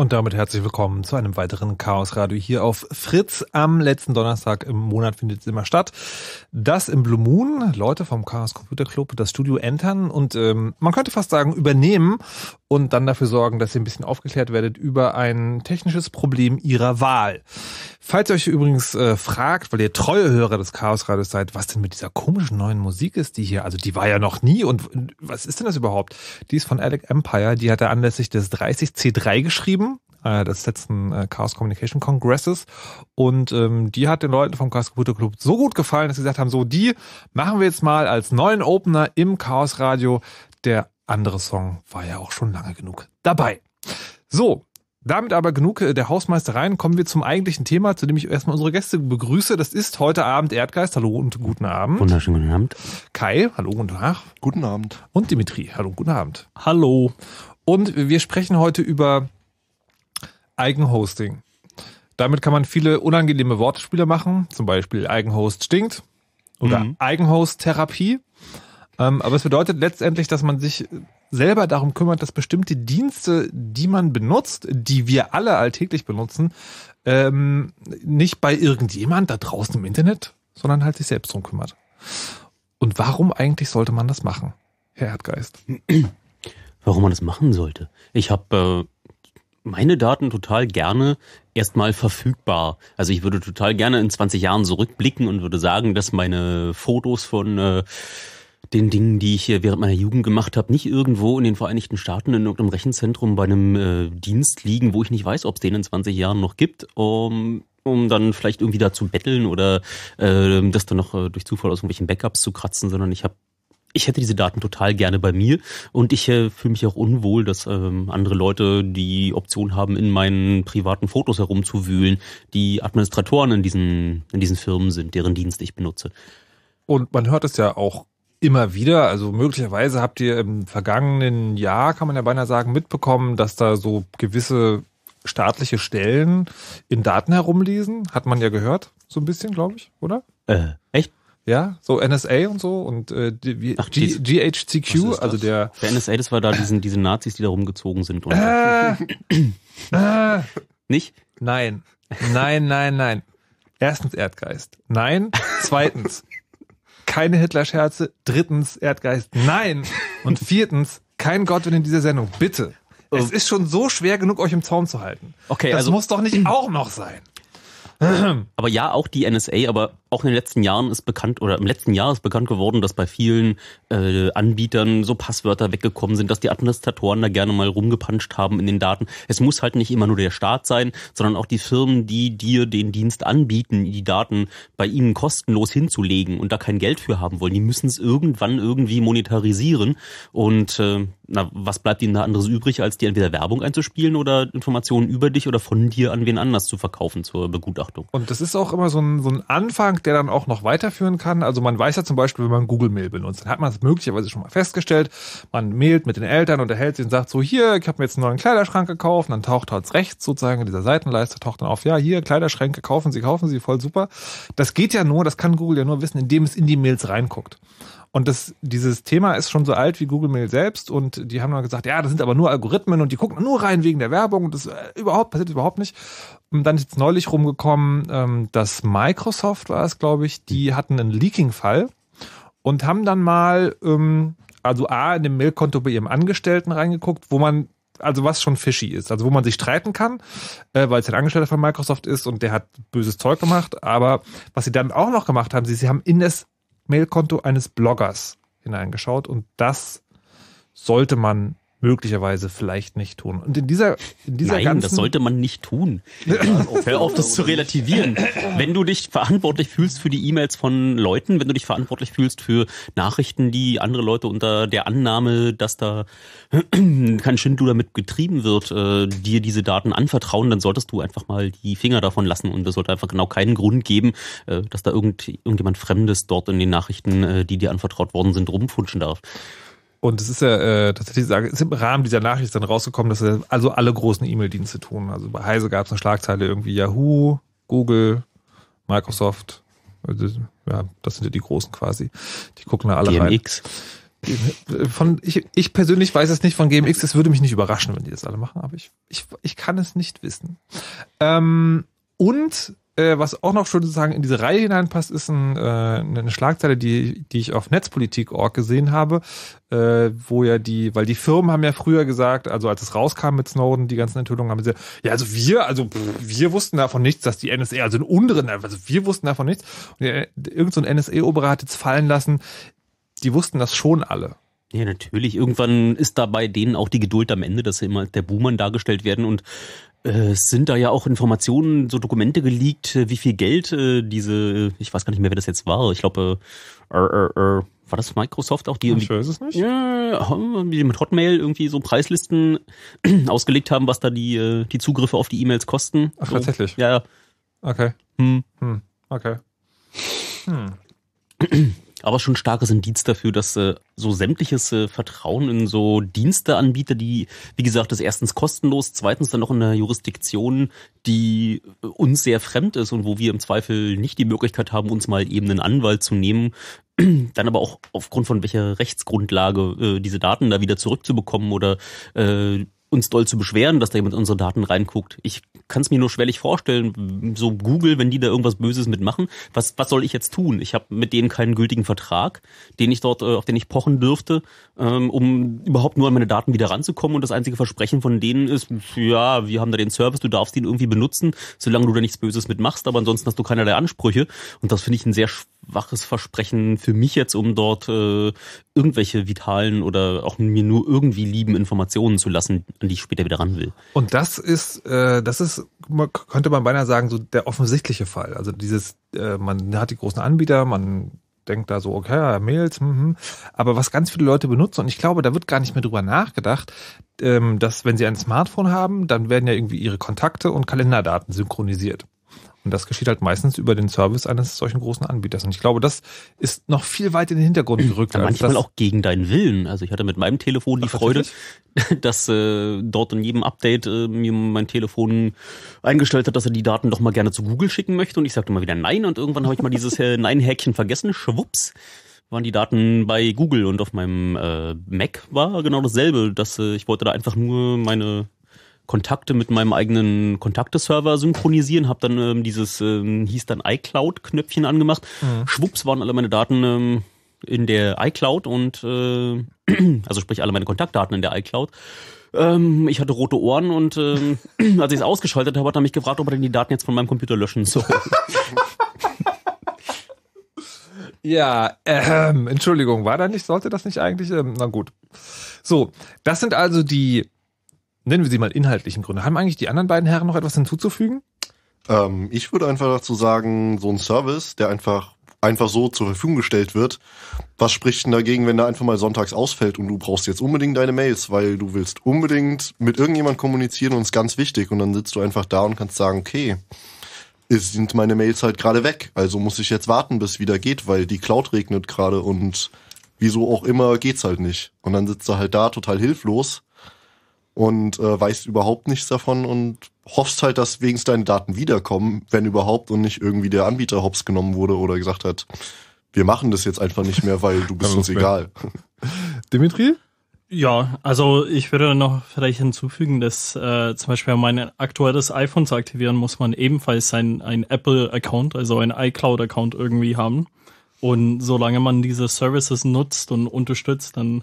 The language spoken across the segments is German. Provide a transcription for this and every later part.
Und damit herzlich willkommen zu einem weiteren Chaos Radio hier auf Fritz. Am letzten Donnerstag im Monat findet es immer statt. Das im Blue Moon, Leute vom Chaos Computer Club, das Studio entern und ähm, man könnte fast sagen übernehmen und dann dafür sorgen, dass ihr ein bisschen aufgeklärt werdet über ein technisches Problem ihrer Wahl. Falls ihr euch übrigens äh, fragt, weil ihr treue Hörer des Chaos Radios seid, was denn mit dieser komischen neuen Musik ist, die hier, also die war ja noch nie und was ist denn das überhaupt? Die ist von Alec Empire, die hat er anlässlich des 30C3 geschrieben, äh, des letzten äh, Chaos Communication Congresses und ähm, die hat den Leuten vom Chaos Computer Club so gut gefallen, dass sie gesagt haben, so die machen wir jetzt mal als neuen Opener im Chaos Radio. Der andere Song war ja auch schon lange genug dabei. So, damit aber genug äh, der Hausmeistereien, kommen wir zum eigentlichen Thema, zu dem ich erstmal unsere Gäste begrüße. Das ist heute Abend Erdgeist. Hallo und guten Abend. Wunderschönen guten Abend. Kai, hallo und Tag. Guten Abend. Und Dimitri, hallo und guten Abend. Hallo. Und wir sprechen heute über Eigenhosting. Damit kann man viele unangenehme Wortspiele machen, zum Beispiel Eigenhost stinkt oder Mhm. Eigenhaustherapie. Ähm, aber es bedeutet letztendlich, dass man sich selber darum kümmert, dass bestimmte Dienste, die man benutzt, die wir alle alltäglich benutzen, ähm, nicht bei irgendjemand da draußen im Internet, sondern halt sich selbst drum kümmert. Und warum eigentlich sollte man das machen, Herr Erdgeist? Warum man das machen sollte? Ich habe äh, meine Daten total gerne erstmal verfügbar. Also ich würde total gerne in 20 Jahren zurückblicken und würde sagen, dass meine Fotos von äh, den Dingen, die ich während meiner Jugend gemacht habe, nicht irgendwo in den Vereinigten Staaten in irgendeinem Rechenzentrum bei einem äh, Dienst liegen, wo ich nicht weiß, ob es den in 20 Jahren noch gibt, um, um dann vielleicht irgendwie da zu betteln oder äh, das dann noch äh, durch Zufall aus irgendwelchen Backups zu kratzen, sondern ich habe ich hätte diese Daten total gerne bei mir und ich äh, fühle mich auch unwohl, dass ähm, andere Leute die Option haben, in meinen privaten Fotos herumzuwühlen, die Administratoren in diesen, in diesen Firmen sind, deren Dienst ich benutze. Und man hört es ja auch immer wieder. Also möglicherweise habt ihr im vergangenen Jahr, kann man ja beinahe sagen, mitbekommen, dass da so gewisse staatliche Stellen in Daten herumlesen. Hat man ja gehört, so ein bisschen, glaube ich, oder? Äh, echt? Ja, so NSA und so und äh, die, wie- Ach, G, dies- GHCQ, also der Der NSA, das war da diesen, diese Nazis, die da rumgezogen sind. Und äh, äh, Nicht? Nein, nein, nein, nein. Erstens Erdgeist. Nein. Zweitens keine Hitler-Scherze. Drittens Erdgeist. Nein. Und viertens kein Godwin in dieser Sendung. Bitte. Es ist schon so schwer genug, euch im Zaum zu halten. Okay, das also- muss doch nicht auch noch sein. Aber ja, auch die NSA, aber auch in den letzten Jahren ist bekannt, oder im letzten Jahr ist bekannt geworden, dass bei vielen äh, Anbietern so Passwörter weggekommen sind, dass die Administratoren da gerne mal rumgepanscht haben in den Daten. Es muss halt nicht immer nur der Staat sein, sondern auch die Firmen, die dir den Dienst anbieten, die Daten bei ihnen kostenlos hinzulegen und da kein Geld für haben wollen. Die müssen es irgendwann irgendwie monetarisieren. Und äh, na, was bleibt ihnen da anderes übrig, als dir entweder Werbung einzuspielen oder Informationen über dich oder von dir an wen anders zu verkaufen zur Begutachtung. Und das ist auch immer so ein, so ein Anfang, der dann auch noch weiterführen kann. Also man weiß ja zum Beispiel, wenn man Google Mail benutzt, dann hat man es möglicherweise schon mal festgestellt. Man mailt mit den Eltern, unterhält sich und sagt so, hier, ich habe mir jetzt einen neuen Kleiderschrank gekauft. Und dann taucht halt rechts sozusagen in dieser Seitenleiste, taucht dann auf, ja, hier, Kleiderschränke, kaufen Sie, kaufen Sie, voll super. Das geht ja nur, das kann Google ja nur wissen, indem es in die Mails reinguckt. Und das, dieses Thema ist schon so alt wie Google Mail selbst und die haben dann gesagt, ja, das sind aber nur Algorithmen und die gucken nur rein wegen der Werbung und das äh, überhaupt passiert überhaupt nicht. Und dann ist jetzt neulich rumgekommen, ähm, dass Microsoft war es, glaube ich, die hatten einen Leaking-Fall und haben dann mal, ähm, also A, in dem Mailkonto bei ihrem Angestellten reingeguckt, wo man also was schon fishy ist, also wo man sich streiten kann, äh, weil es ein Angestellter von Microsoft ist und der hat böses Zeug gemacht. Aber was sie dann auch noch gemacht haben, sie, sie haben in das Mailkonto eines Bloggers hineingeschaut und das sollte man möglicherweise vielleicht nicht tun. Und in dieser, in dieser Nein, ganzen das sollte man nicht tun. Hör auf, das zu relativieren. Wenn du dich verantwortlich fühlst für die E-Mails von Leuten, wenn du dich verantwortlich fühlst für Nachrichten, die andere Leute unter der Annahme, dass da kein Schindluder mit getrieben wird, äh, dir diese Daten anvertrauen, dann solltest du einfach mal die Finger davon lassen und es sollte einfach genau keinen Grund geben, äh, dass da irgend, irgendjemand Fremdes dort in den Nachrichten, äh, die dir anvertraut worden sind, rumfunschen darf. Und es ist ja äh, tatsächlich, sage, es ist im Rahmen dieser Nachricht dann rausgekommen, dass wir also alle großen E-Mail-Dienste tun. Also bei Heise gab es eine Schlagzeile irgendwie Yahoo, Google, Microsoft. Also, Ja, das sind ja die großen quasi. Die gucken da alle GMX. rein. Von, ich, ich persönlich weiß es nicht von GMX. Es würde mich nicht überraschen, wenn die das alle machen, aber ich, ich, ich kann es nicht wissen. Ähm, und äh, was auch noch schön sozusagen in diese Reihe hineinpasst, ist ein, äh, eine Schlagzeile, die, die ich auf Netzpolitik.org gesehen habe, äh, wo ja die, weil die Firmen haben ja früher gesagt, also als es rauskam mit Snowden, die ganzen Enthüllungen, haben sie, ja, also wir, also pff, wir wussten davon nichts, dass die NSA, also in unteren, also wir wussten davon nichts. Und äh, irgend so ein NSA-Oberer hat jetzt fallen lassen, die wussten das schon alle. Ja, natürlich. Irgendwann ist da bei denen auch die Geduld am Ende, dass sie immer der Buhmann dargestellt werden und es sind da ja auch Informationen, so Dokumente geleakt, äh, wie viel Geld äh, diese, ich weiß gar nicht mehr, wer das jetzt war. Ich glaube, äh, äh, äh, war das Microsoft auch, die irgendwie, Schön ist es nicht? ja, die mit Hotmail irgendwie so Preislisten ausgelegt haben, was da die, äh, die Zugriffe auf die E-Mails kosten. Ach, so. tatsächlich? Ja, Okay. hm. Hm. Okay. Hm. Aber schon starkes Indiz dafür, dass äh, so sämtliches äh, Vertrauen in so Diensteanbieter, die, wie gesagt, ist erstens kostenlos, zweitens dann noch in einer Jurisdiktion, die äh, uns sehr fremd ist und wo wir im Zweifel nicht die Möglichkeit haben, uns mal eben einen Anwalt zu nehmen, dann aber auch aufgrund von welcher Rechtsgrundlage äh, diese Daten da wieder zurückzubekommen oder äh, uns doll zu beschweren, dass da jemand unsere Daten reinguckt. Ich kann es mir nur schwerlich vorstellen, so Google, wenn die da irgendwas Böses mitmachen, was, was soll ich jetzt tun? Ich habe mit denen keinen gültigen Vertrag, den ich dort, äh, auf den ich pochen dürfte, ähm, um überhaupt nur an meine Daten wieder ranzukommen. Und das einzige Versprechen von denen ist, ja, wir haben da den Service, du darfst ihn irgendwie benutzen, solange du da nichts Böses mitmachst, aber ansonsten hast du keinerlei Ansprüche. Und das finde ich ein sehr schwaches Versprechen für mich jetzt, um dort äh, irgendwelche vitalen oder auch mir nur irgendwie lieben Informationen zu lassen, an die ich später wieder ran will. Und das ist, äh, das ist, könnte man beinahe sagen, so der offensichtliche Fall. Also dieses, äh, man hat die großen Anbieter, man denkt da so, okay, Mails, mh, aber was ganz viele Leute benutzen, und ich glaube, da wird gar nicht mehr drüber nachgedacht, ähm, dass wenn sie ein Smartphone haben, dann werden ja irgendwie ihre Kontakte und Kalenderdaten synchronisiert. Und das geschieht halt meistens über den Service eines solchen großen Anbieters. Und ich glaube, das ist noch viel weit in den Hintergrund gerückt. Ja, manchmal auch gegen deinen Willen. Also ich hatte mit meinem Telefon die Ach, Freude, dass äh, dort in jedem Update äh, mir mein Telefon eingestellt hat, dass er die Daten doch mal gerne zu Google schicken möchte. Und ich sagte mal wieder Nein. Und irgendwann habe ich mal dieses äh, Nein-Häkchen vergessen. Schwupps waren die Daten bei Google und auf meinem äh, Mac war genau dasselbe. Dass äh, ich wollte da einfach nur meine Kontakte mit meinem eigenen Kontakteserver synchronisieren, habe dann ähm, dieses, ähm, hieß dann iCloud-Knöpfchen angemacht. Mhm. Schwupps waren alle meine Daten ähm, in der iCloud und äh, also sprich alle meine Kontaktdaten in der iCloud. Ähm, ich hatte rote Ohren und ähm, als ich es ausgeschaltet habe, hat er mich gefragt, ob er denn die Daten jetzt von meinem Computer löschen soll. ja, ähm, Entschuldigung, war da nicht, sollte das nicht eigentlich? Ähm, na gut. So, das sind also die nennen wir sie mal inhaltlichen Gründe. Haben eigentlich die anderen beiden Herren noch etwas hinzuzufügen? Ähm, ich würde einfach dazu sagen, so ein Service, der einfach einfach so zur Verfügung gestellt wird. Was spricht denn dagegen, wenn der einfach mal sonntags ausfällt und du brauchst jetzt unbedingt deine Mails, weil du willst unbedingt mit irgendjemand kommunizieren und es ist ganz wichtig und dann sitzt du einfach da und kannst sagen, okay, es sind meine Mails halt gerade weg, also muss ich jetzt warten, bis wieder geht, weil die Cloud regnet gerade und wieso auch immer geht's halt nicht. Und dann sitzt du halt da total hilflos und äh, weißt überhaupt nichts davon und hoffst halt, dass wenigstens deine Daten wiederkommen, wenn überhaupt und nicht irgendwie der Anbieter hops genommen wurde oder gesagt hat, wir machen das jetzt einfach nicht mehr, weil du bist uns egal. Dimitri? Ja, also ich würde noch vielleicht hinzufügen, dass äh, zum Beispiel um mein aktuelles iPhone zu aktivieren, muss man ebenfalls ein, ein Apple-Account, also ein iCloud-Account irgendwie haben. Und solange man diese Services nutzt und unterstützt, dann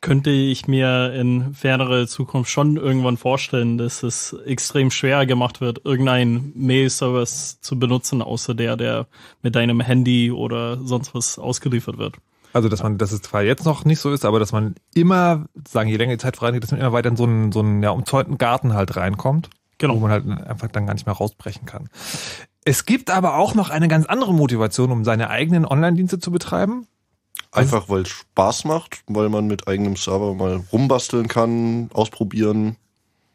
könnte ich mir in fernere Zukunft schon irgendwann vorstellen, dass es extrem schwer gemacht wird, irgendeinen Mail-Service zu benutzen, außer der, der mit deinem Handy oder sonst was ausgeliefert wird. Also, dass man, dass es zwar jetzt noch nicht so ist, aber dass man immer, sagen, je länger die Zeit vorangeht, dass man immer weiter in so einen, so einen ja, umzäunten Garten halt reinkommt. Genau. Wo man halt einfach dann gar nicht mehr rausbrechen kann. Es gibt aber auch noch eine ganz andere Motivation, um seine eigenen Online-Dienste zu betreiben. Einfach weil es Spaß macht, weil man mit eigenem Server mal rumbasteln kann, ausprobieren.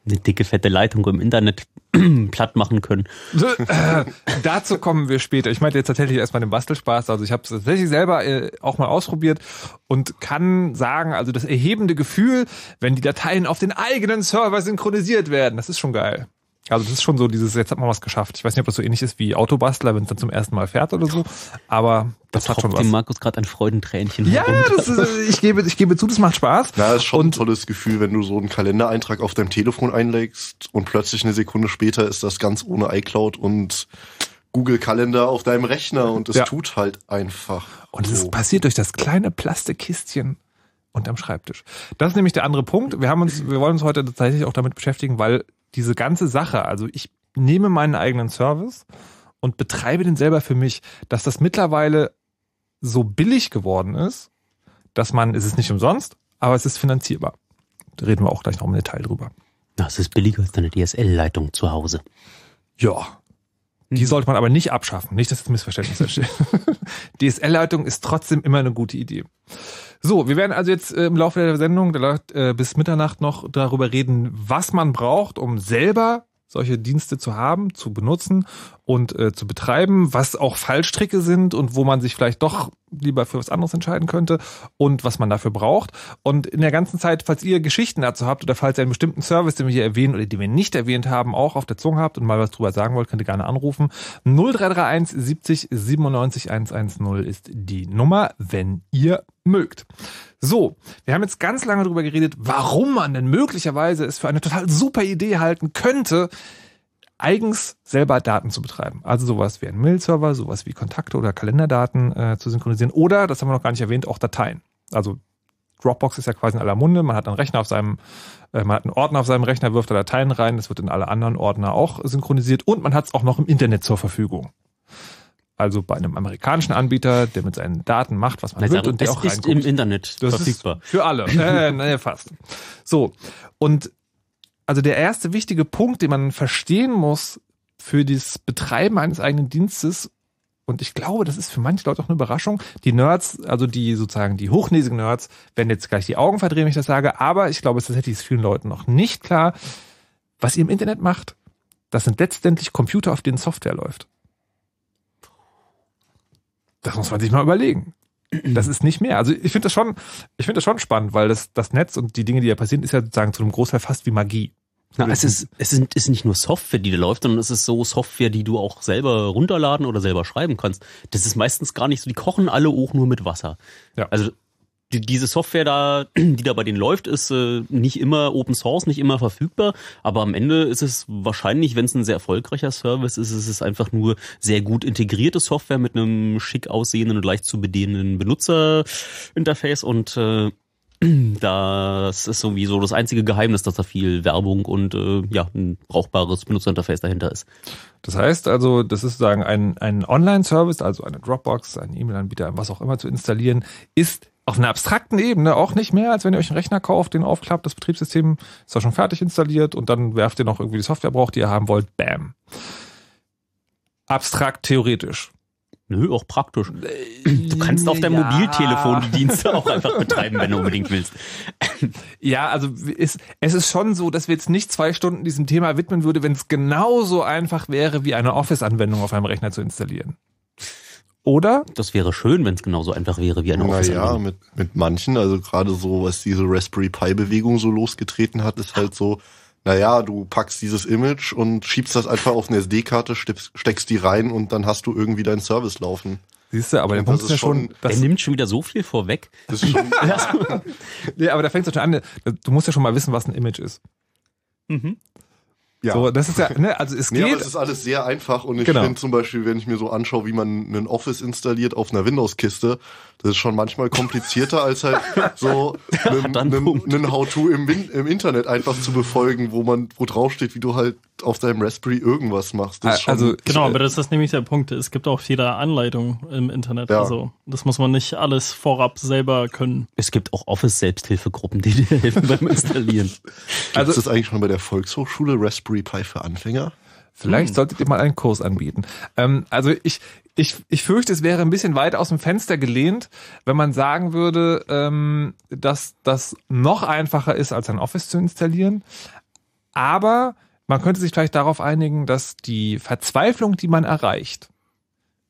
Eine dicke, fette Leitung im Internet platt machen können. Äh, dazu kommen wir später. Ich meinte jetzt tatsächlich erstmal den Bastelspaß. Also ich habe es tatsächlich selber äh, auch mal ausprobiert und kann sagen, also das erhebende Gefühl, wenn die Dateien auf den eigenen Server synchronisiert werden, das ist schon geil. Also das ist schon so dieses, jetzt hat man was geschafft. Ich weiß nicht, ob das so ähnlich ist wie Autobastler, wenn es dann zum ersten Mal fährt oder so, aber das, das hat schon was. dem Markus gerade ein Freudentränchen Ja, das ist, ich gebe, ich gebe zu, das macht Spaß. Na, das ist schon und, ein tolles Gefühl, wenn du so einen Kalendereintrag auf deinem Telefon einlegst und plötzlich eine Sekunde später ist das ganz ohne iCloud und Google Kalender auf deinem Rechner und es ja. tut halt einfach. Und es so. passiert durch das kleine Plastikkistchen unterm Schreibtisch. Das ist nämlich der andere Punkt. Wir haben uns, wir wollen uns heute tatsächlich auch damit beschäftigen, weil diese ganze Sache, also ich nehme meinen eigenen Service und betreibe den selber für mich, dass das mittlerweile so billig geworden ist, dass man, es ist nicht umsonst, aber es ist finanzierbar. Da reden wir auch gleich noch im Detail drüber. Das ist billiger als deine DSL-Leitung zu Hause. Ja. Die hm. sollte man aber nicht abschaffen. Nicht, dass das Missverständnis entsteht. DSL-Leitung ist trotzdem immer eine gute Idee. So, wir werden also jetzt äh, im Laufe der Sendung äh, bis Mitternacht noch darüber reden, was man braucht, um selber solche Dienste zu haben, zu benutzen und äh, zu betreiben, was auch Fallstricke sind und wo man sich vielleicht doch lieber für was anderes entscheiden könnte und was man dafür braucht. Und in der ganzen Zeit, falls ihr Geschichten dazu habt oder falls ihr einen bestimmten Service, den wir hier erwähnen oder den wir nicht erwähnt haben, auch auf der Zunge habt und mal was drüber sagen wollt, könnt ihr gerne anrufen. 0331 70 97 110 ist die Nummer, wenn ihr mögt. So, wir haben jetzt ganz lange darüber geredet, warum man denn möglicherweise es für eine total super Idee halten könnte, eigens selber Daten zu betreiben. Also sowas wie ein Mail-Server, sowas wie Kontakte oder Kalenderdaten äh, zu synchronisieren oder, das haben wir noch gar nicht erwähnt, auch Dateien. Also Dropbox ist ja quasi in aller Munde. Man hat einen Rechner auf seinem, äh, man hat einen Ordner auf seinem Rechner, wirft da Dateien rein, das wird in alle anderen Ordner auch synchronisiert und man hat es auch noch im Internet zur Verfügung. Also bei einem amerikanischen Anbieter, der mit seinen Daten macht, was man Also, will und der es auch ist reinguckt. im Internet Das verfügbar. Ist für alle. Äh, naja, fast. So. Und also der erste wichtige Punkt, den man verstehen muss für das Betreiben eines eigenen Dienstes, und ich glaube, das ist für manche Leute auch eine Überraschung. Die Nerds, also die sozusagen die hochnäsigen Nerds, werden jetzt gleich die Augen verdrehen, wenn ich das sage, aber ich glaube, es ist tatsächlich vielen Leuten noch nicht klar, was ihr im Internet macht. Das sind letztendlich Computer, auf denen Software läuft. Das muss man sich mal überlegen. Das ist nicht mehr. Also ich finde das schon, ich finde das schon spannend, weil das, das Netz und die Dinge, die da passieren, ist ja sozusagen zu einem Großteil fast wie Magie. Na, es ist, es ist, ist nicht nur Software, die da läuft, sondern es ist so Software, die du auch selber runterladen oder selber schreiben kannst. Das ist meistens gar nicht so, die kochen alle auch nur mit Wasser. Ja. Also die, diese Software da, die da bei denen läuft, ist äh, nicht immer Open Source, nicht immer verfügbar, aber am Ende ist es wahrscheinlich, wenn es ein sehr erfolgreicher Service ist, ist es einfach nur sehr gut integrierte Software mit einem schick aussehenden und leicht zu bedienenden Benutzerinterface und äh, das ist sowieso das einzige Geheimnis, dass da viel Werbung und äh, ja, ein brauchbares Benutzerinterface dahinter ist. Das heißt also, das ist sozusagen ein, ein Online-Service, also eine Dropbox, ein E-Mail-Anbieter, was auch immer zu installieren, ist auf einer abstrakten Ebene auch nicht mehr, als wenn ihr euch einen Rechner kauft, den aufklappt, das Betriebssystem ist da schon fertig installiert und dann werft ihr noch irgendwie die Software braucht, die ihr haben wollt, bam. Abstrakt theoretisch. Nö, auch praktisch. Du kannst auf deinem Ja. Mobiltelefon die Dienste auch einfach betreiben, wenn du unbedingt willst. Ja, also ist, es ist schon so, dass wir jetzt nicht zwei Stunden diesem Thema widmen würde, wenn es genauso einfach wäre, wie eine Office-Anwendung auf einem Rechner zu installieren. Oder? Das wäre schön, wenn es genauso einfach wäre wie eine office Naja, mit, mit manchen, also gerade so, was diese Raspberry Pi-Bewegung so losgetreten hat, ist halt so, naja, du packst dieses Image und schiebst das einfach auf eine SD-Karte, steckst, die rein und dann hast du irgendwie deinen Service laufen. Siehst du, aber der Punkt das ist ja schon, schon- Der nimmt schon wieder so viel vorweg. Das ist schon, nee, aber da fängt es schon an, du musst ja schon mal wissen, was ein Image ist. Ja. So, das ist ja, ne, also es Nee, aber geht. es ist alles sehr einfach und ich Genau. finde zum Beispiel, wenn ich mir so anschaue, wie man einen Office installiert auf einer Windows-Kiste, das ist schon manchmal komplizierter als halt so einen, einen, einen How-To im, im Internet einfach zu befolgen, wo man, wo draufsteht, wie du halt auf deinem Raspberry irgendwas machst. Das ist schon, Also, Genau, aber das ist nämlich der Punkt. Es gibt auch jede Anleitung im Internet. Ja. Also das muss man nicht alles vorab selber können. Es gibt auch Office-Selbsthilfegruppen, die dir helfen beim Installieren. also ist das eigentlich schon bei der Volkshochschule Raspberry Pi für Anfänger? Vielleicht solltet ihr mal einen Kurs anbieten. Ähm, also ich, ich, ich fürchte, es wäre ein bisschen weit aus dem Fenster gelehnt, wenn man sagen würde, ähm, dass das noch einfacher ist, als ein Office zu installieren. Aber man könnte sich vielleicht darauf einigen, dass die Verzweiflung, die man erreicht,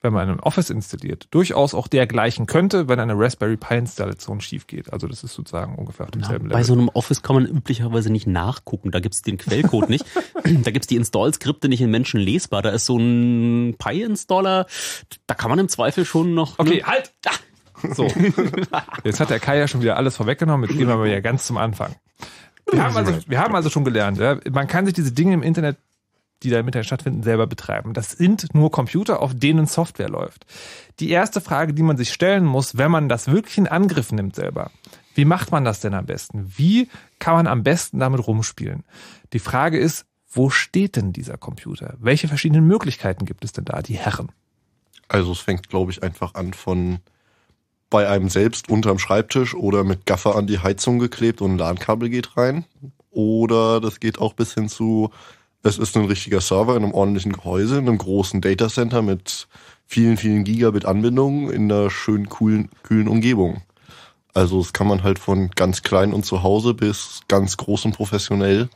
wenn man ein Office installiert, durchaus auch dergleichen könnte, wenn eine Raspberry Pi Installation schief geht. Also das ist sozusagen ungefähr auf demselben bei Level. so einem Office kann man üblicherweise nicht nachgucken. Da gibt's den Quellcode nicht. Da gibt's die Install-Skripte nicht in Menschen lesbar. Da ist so ein Pi-Installer. Da kann man im Zweifel schon noch. Okay, ne? halt! So. Jetzt hat der Kai ja schon wieder alles vorweggenommen. Jetzt gehen wir mal wieder ganz zum Anfang. Wir haben also, wir haben also schon gelernt, ja, man kann sich diese Dinge im Internet, die da im Internet stattfinden, selber betreiben. Das sind nur Computer, auf denen Software läuft. Die erste Frage, die man sich stellen muss, wenn man das wirklich in Angriff nimmt selber, wie macht man das denn am besten? Wie kann man am besten damit rumspielen? Die Frage ist, wo steht denn dieser Computer? Welche verschiedenen Möglichkeiten gibt es denn da, die Herren? Also es fängt, glaube ich, einfach an von bei einem selbst unterm Schreibtisch oder mit Gaffer an die Heizung geklebt und ein LAN-Kabel geht rein. Oder das geht auch bis hin zu, es ist ein richtiger Server in einem ordentlichen Gehäuse, in einem großen Datacenter mit vielen, vielen Gigabit Anbindungen in einer schönen, coolen, kühlen Umgebung. Also das kann man halt von ganz klein und zu Hause bis ganz groß und professionell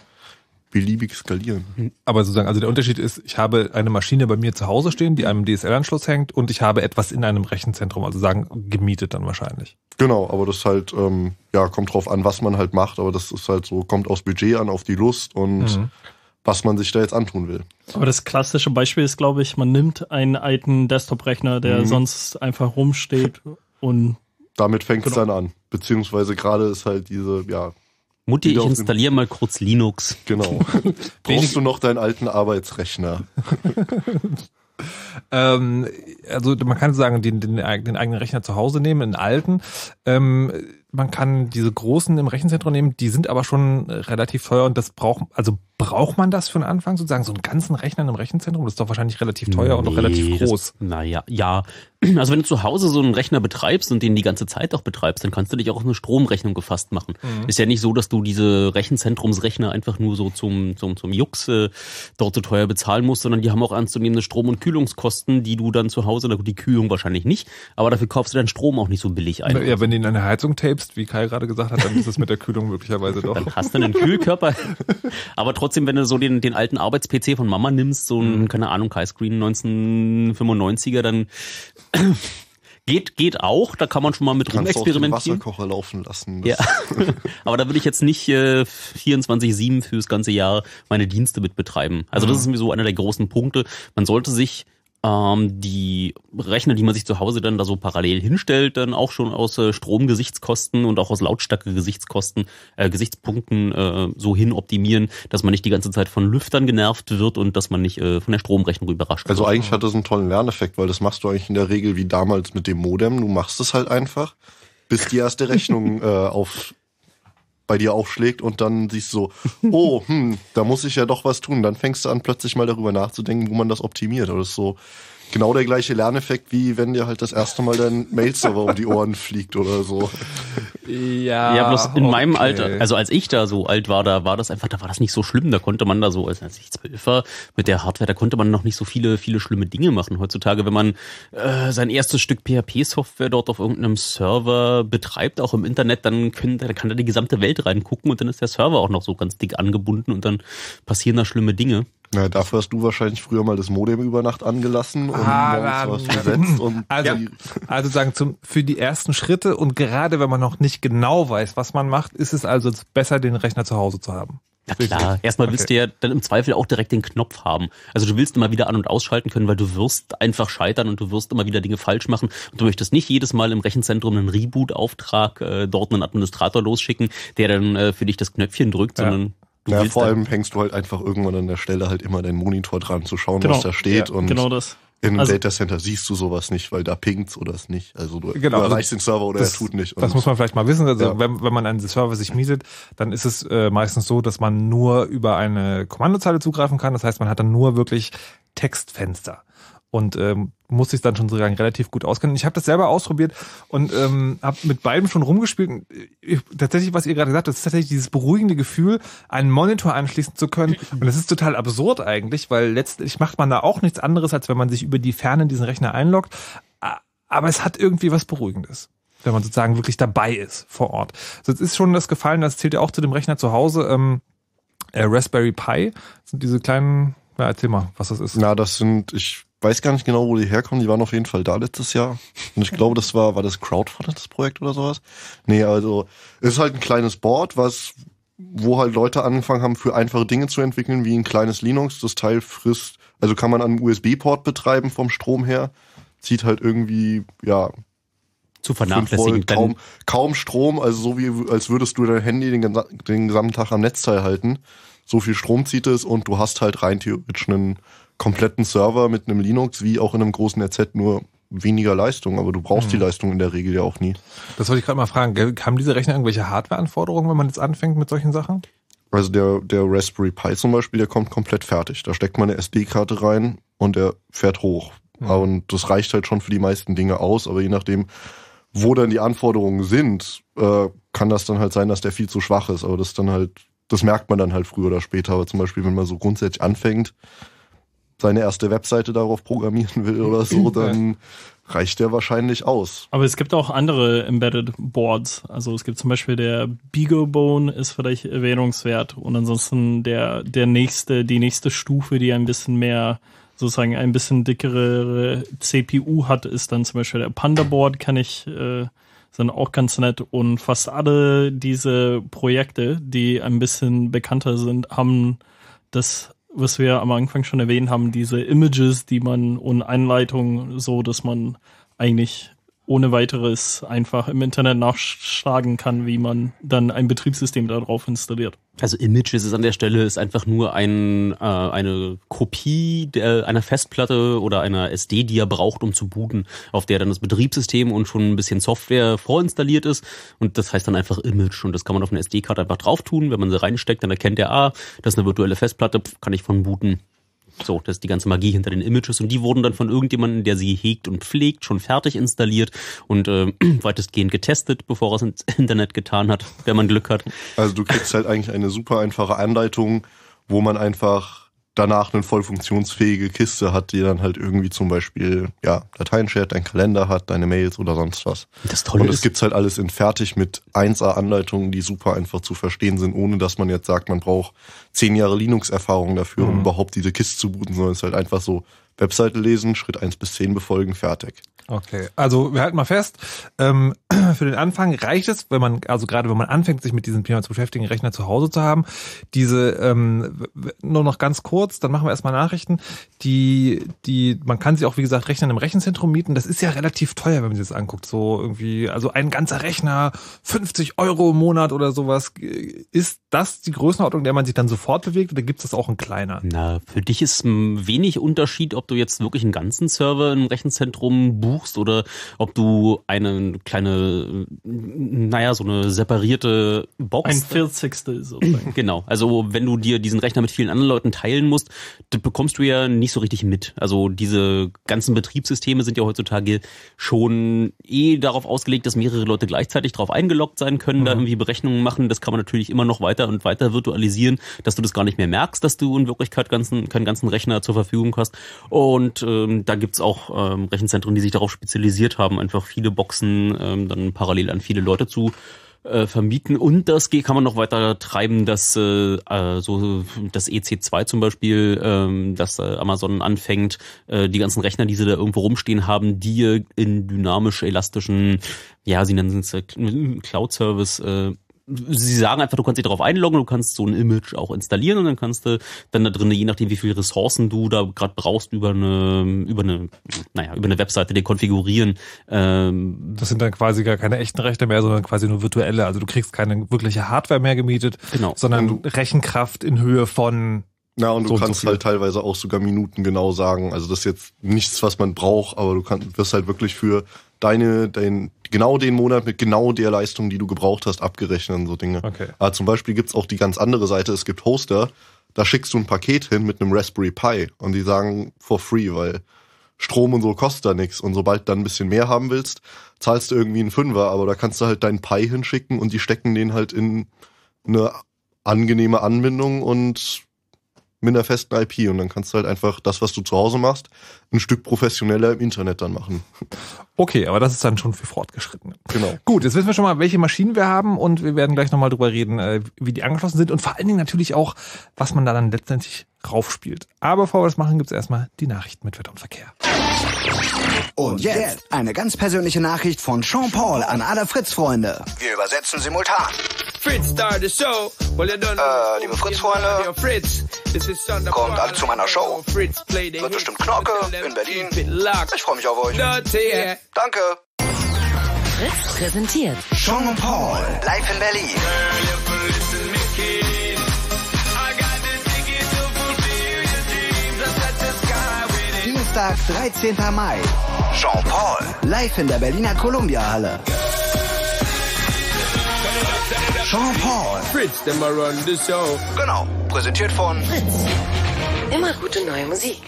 beliebig skalieren. Aber sozusagen, also der Unterschied ist, ich habe eine Maschine bei mir zu Hause stehen, die einem DSL-Anschluss hängt und ich habe etwas in einem Rechenzentrum, also sagen gemietet dann wahrscheinlich. Genau, aber das halt, ähm, ja, kommt drauf an, was man halt macht, aber das ist halt so, kommt aufs Budget an, auf die Lust und Mhm. was man sich da jetzt antun will. Aber das klassische Beispiel ist, glaube ich, man nimmt einen alten Desktop-Rechner, der Mhm. sonst einfach rumsteht und Damit fängt es Genau. dann an. Beziehungsweise gerade ist halt diese, ja, Mutti, ich installiere mal kurz Linux. genau. Brauchst du noch deinen alten Arbeitsrechner? Ähm, also man kann sagen, den, den, den eigenen Rechner zu Hause nehmen, einen alten. Ähm, man kann diese großen im Rechenzentrum nehmen, die sind aber schon relativ teuer und das braucht, also braucht man das für den Anfang sozusagen, so einen ganzen Rechner im Rechenzentrum? Das ist doch wahrscheinlich relativ teuer und auch relativ Nee, groß. Naja, ja. Also wenn du zu Hause so einen Rechner betreibst und den die ganze Zeit auch betreibst, dann kannst du dich auch auf eine Stromrechnung gefasst machen. Mhm. Ist ja nicht so, dass du diese Rechenzentrumsrechner einfach nur so zum, zum, zum Jux äh, dort so teuer bezahlen musst, sondern die haben auch ernstzunehmende Strom- und Kühlungskosten, die du dann zu Hause, na gut, die Kühlung wahrscheinlich nicht, aber dafür kaufst du deinen Strom auch nicht so billig ein. Ja, wenn du in eine Heizung tapest, wie Kai gerade gesagt hat, dann ist es mit der Kühlung möglicherweise doch. Dann hast du einen Kühlkörper. Aber trotzdem, wenn du so den, den alten Arbeits-PC von Mama nimmst, so Mhm. ein, keine Ahnung, Kai-Screen 1995er, dann geht, geht auch. Da kann man schon mal mit Kannst auch den rumexperimentieren. Wasserkocher laufen lassen. Ja. Aber da würde ich jetzt nicht äh, 24-7 fürs ganze Jahr meine Dienste mit betreiben. Also das ist mir so einer der großen Punkte. Man sollte sich ähm, die Rechner, die man sich zu Hause dann da so parallel hinstellt, dann auch schon aus äh, Stromgesichtskosten und auch aus Lautstärke-Gesichtskosten, äh, Gesichtspunkten äh, so hin optimieren, dass man nicht die ganze Zeit von Lüftern genervt wird und dass man nicht äh, von der Stromrechnung überrascht Also wird. eigentlich hat das einen tollen Lerneffekt, weil das machst du eigentlich in der Regel wie damals mit dem Modem. Du machst es halt einfach, bis die erste Rechnung äh, auf bei dir aufschlägt und dann siehst du so, oh, hm, da muss ich ja doch was tun. Dann fängst du an, plötzlich mal darüber nachzudenken, wo man das optimiert. Ist so genau der gleiche Lerneffekt, wie wenn dir halt das erste Mal dein Mail-Server um die Ohren fliegt oder so. Ja, Ja, bloß in meinem okay. Alter, also als ich da so alt war, da war das einfach, da war das nicht so schlimm. Da konnte man da so, als als ich zwölf war, mit der Hardware, da konnte man noch nicht so viele, viele schlimme Dinge machen. Heutzutage, wenn man äh, sein erstes Stück PHP-Software dort auf irgendeinem Server betreibt, auch im Internet, dann, können, da kann da die gesamte Welt reingucken und dann ist der Server auch noch so ganz dick angebunden und dann passieren da schlimme Dinge. Na, dafür hast du wahrscheinlich früher mal das Modem über Nacht angelassen und Ah, morgens dann- was gesetzt und Also, also sagen zum, für die ersten Schritte und gerade wenn man noch nicht genau weiß, was man macht, ist es also besser, den Rechner zu Hause zu haben. Ja klar, erstmal willst du ja dann im Zweifel auch direkt den Knopf haben. Also du willst immer wieder an- und ausschalten können, weil du wirst einfach scheitern und du wirst immer wieder Dinge falsch machen. Und du möchtest nicht jedes Mal im Rechenzentrum einen Reboot-Auftrag, äh, dort einen Administrator losschicken, der dann äh, für dich das Knöpfchen drückt, Ja. sondern du ja, vor allem hängst du halt einfach irgendwann an der Stelle halt immer deinen Monitor dran zu schauen, Genau. was da steht. Ja, und genau das. in einem Also- Datacenter siehst du sowas nicht, weil da pingt's oder es nicht. Also du, Genau, du also erreichst den Server oder das, er tut nicht. Das Und muss man vielleicht mal wissen. Also Ja. wenn, wenn man einen Server sich mietet, dann ist es äh, meistens so, dass man nur über eine Kommandozeile zugreifen kann. Das heißt, man hat dann nur wirklich Textfenster und ähm, muss sich dann schon sozusagen relativ gut auskennen. Ich habe das selber ausprobiert und ähm, habe mit beidem schon rumgespielt. Äh, tatsächlich, was ihr gerade gesagt habt, ist tatsächlich dieses beruhigende Gefühl, einen Monitor anschließen zu können. Und das ist total absurd eigentlich, weil letztlich macht man da auch nichts anderes, als wenn man sich über die Ferne in diesen Rechner einloggt. Aber es hat irgendwie was Beruhigendes wenn man sozusagen wirklich dabei ist vor Ort. Also es ist schon das Gefallen, das zählt ja auch zu dem Rechner zu Hause. Ähm, äh, Raspberry Pi das sind diese kleinen, ja, erzähl mal, was das ist. Na, das sind, ich weiß gar nicht genau, wo die herkommen. Die waren auf jeden Fall da letztes Jahr. Und ich glaube, das war, war das Crowdfunded, das Projekt oder sowas? Nee, also, es ist halt ein kleines Board, was, wo halt Leute angefangen haben, für einfache Dinge zu entwickeln, wie ein kleines Linux. Das Teil frisst, also kann man an einem USB-Port betreiben vom Strom her. Zieht halt irgendwie, ja, zu 5 vernachlässigen. Volt, kaum, kaum Strom, also so wie, als würdest du dein Handy den, den gesamten Tag am Netzteil halten. So viel Strom zieht es und du hast halt rein theoretisch einen kompletten Server mit einem Linux, wie auch in einem großen RZ, nur weniger Leistung, aber du brauchst die Leistung in der Regel ja auch nie. Das wollte ich gerade mal fragen. Haben diese Rechner irgendwelche Hardwareanforderungen, wenn man jetzt anfängt mit solchen Sachen? Also der, der Raspberry Pi zum Beispiel, der kommt komplett fertig. Da steckt man eine SD-Karte rein und der fährt hoch. Und das reicht halt schon für die meisten Dinge aus, aber je nachdem, wo dann die Anforderungen sind, äh, kann das dann halt sein, dass der viel zu schwach ist. Aber das ist dann halt, das merkt man dann halt früher oder später. Aber zum Beispiel, wenn man so grundsätzlich anfängt, seine erste Webseite darauf programmieren will oder so, dann reicht der wahrscheinlich aus. Aber es gibt auch andere Embedded Boards. Also es gibt zum Beispiel der BeagleBone ist vielleicht erwähnungswert und ansonsten der, der nächste, die nächste Stufe, die ein bisschen mehr sozusagen ein bisschen dickere CPU hat, ist dann zum Beispiel der Panda Board, kann ich, äh, sind auch ganz nett und fast alle diese Projekte, die ein bisschen bekannter sind, haben das was wir am Anfang schon erwähnt haben, diese Images, die man und Einleitungen so, dass man eigentlich ohne weiteres einfach im Internet nachschlagen kann, wie man dann ein Betriebssystem darauf installiert. Also Images ist an der Stelle ist einfach nur ein, äh, eine Kopie der, einer Festplatte oder einer SD, die er braucht, um zu booten, auf der dann das Betriebssystem und schon ein bisschen Software vorinstalliert ist. Und das heißt dann einfach Image. Und das kann man auf eine SD-Karte einfach drauf tun. Wenn man sie reinsteckt, dann erkennt er, ah, das ist eine virtuelle Festplatte, kann ich von booten. So, das ist die ganze Magie hinter den Images und die wurden dann von irgendjemandem, der sie hegt und pflegt, schon fertig installiert und äh, weitestgehend getestet, bevor er es ins Internet getan hat, wenn man Glück hat. Also du kriegst halt eigentlich eine super einfache Anleitung, wo man einfach danach eine voll funktionsfähige Kiste hat, die dann halt irgendwie zum Beispiel ja Dateien shared, dein Kalender hat, deine Mails oder sonst was. Das Tolle Und es ist, gibt's halt alles in fertig mit 1A Anleitungen, die super einfach zu verstehen sind, ohne dass man jetzt sagt, man braucht zehn Jahre Linux-Erfahrung dafür, um überhaupt diese Kiste zu booten, sondern es ist halt einfach so Webseite lesen, Schritt eins bis zehn befolgen, fertig. Okay, also wir halten mal fest, ähm, für den Anfang reicht es, wenn man, also gerade wenn man anfängt, sich mit diesem Thema zu beschäftigen, Rechner zu Hause zu haben. Diese, ähm, nur noch ganz kurz, dann machen wir erstmal Nachrichten. Die, die, man kann sie auch, wie gesagt, Rechner im Rechenzentrum mieten. Das ist ja relativ teuer, wenn man sich das anguckt. So irgendwie, also ein ganzer Rechner, 50 Euro im Monat oder sowas. Ist das die Größenordnung, der man sich dann sofort bewegt oder gibt es das auch in kleiner? na, für dich ist wenig Unterschied, ob du jetzt wirklich einen ganzen Server im Rechenzentrum buchst oder ob du eine kleine, naja, so eine separierte Box Ein Vierzigstel sozusagen. Genau. Also wenn du dir diesen Rechner mit vielen anderen Leuten teilen musst, bekommst du ja nicht so richtig mit. Also diese ganzen Betriebssysteme sind ja heutzutage schon eh darauf ausgelegt, dass mehrere Leute gleichzeitig drauf eingeloggt sein können, da irgendwie Berechnungen machen. Das kann man natürlich immer noch weiter und weiter virtualisieren, dass du das gar nicht mehr merkst, dass du in Wirklichkeit ganzen, keinen ganzen Rechner zur Verfügung hast. Und ähm, da gibt's auch ähm, Rechenzentren, die sich darauf spezialisiert haben, einfach viele Boxen ähm, dann parallel an viele Leute zu äh, vermieten. Und das kann man noch weiter treiben, dass äh, äh, so das EC2 zum Beispiel, ähm, dass äh, Amazon anfängt, äh, die ganzen Rechner, die sie da irgendwo rumstehen haben, die in dynamisch elastischen, ja, sie nennen es äh, Cloud-Service äh, Sie sagen einfach, du kannst dich darauf einloggen, du kannst so ein Image auch installieren und dann kannst du dann da drin, je nachdem wie viele Ressourcen du da gerade brauchst, über eine, über eine, naja, über eine Webseite dir konfigurieren. Ähm, Das sind dann quasi gar keine echten Rechner mehr, sondern quasi nur virtuelle. Also du kriegst keine wirkliche Hardware mehr gemietet, Genau. sondern Rechenkraft in Höhe von Na, und du So und so kannst viel. halt teilweise auch sogar Minuten genau sagen. Also das ist jetzt nichts, was man braucht, aber du kannst, wirst halt wirklich für deine, dein, genau den Monat mit genau der Leistung, die du gebraucht hast, abgerechnet und so Dinge. Okay. Aber zum Beispiel gibt's auch die ganz andere Seite, es gibt Hoster, da schickst du ein Paket hin mit einem Raspberry Pi und die sagen for free, weil Strom und so kostet da nichts. Und sobald du dann ein bisschen mehr haben willst, zahlst du irgendwie einen Fünfer, aber da kannst du halt deinen Pi hinschicken und die stecken den halt in eine angenehme Anbindung und mit einer festen IP und dann kannst du halt einfach das, was du zu Hause machst, ein Stück professioneller im Internet dann machen. Okay, aber das ist dann schon für Fortgeschrittene. Genau. Gut, jetzt wissen wir schon mal, welche Maschinen wir haben und wir werden gleich nochmal drüber reden, äh, wie die angeschlossen sind und vor allen Dingen natürlich auch, was man da dann letztendlich raufspielt. Aber bevor wir das machen, gibt's erstmal die Nachrichten mit Wetter und Verkehr. Und jetzt eine ganz persönliche Nachricht von Sean Paul an alle Fritz-Freunde. Wir übersetzen simultan. Fritz start the show. Well, you don't Äh, liebe Fritz-Freunde, know Fritz. This is Thunder kommt alle zu meiner Show. Fritz play the Wird bestimmt Knocke Let in Berlin. Ich freue mich auf euch. Danke. Fritz präsentiert Sean und Paul, live in Berlin. Dienstag, 13. Mai. Sean Paul, live in der Berliner Columbia Halle. Sean Paul, Fritz, them a run the show. genau, präsentiert von immer gute neue Musik.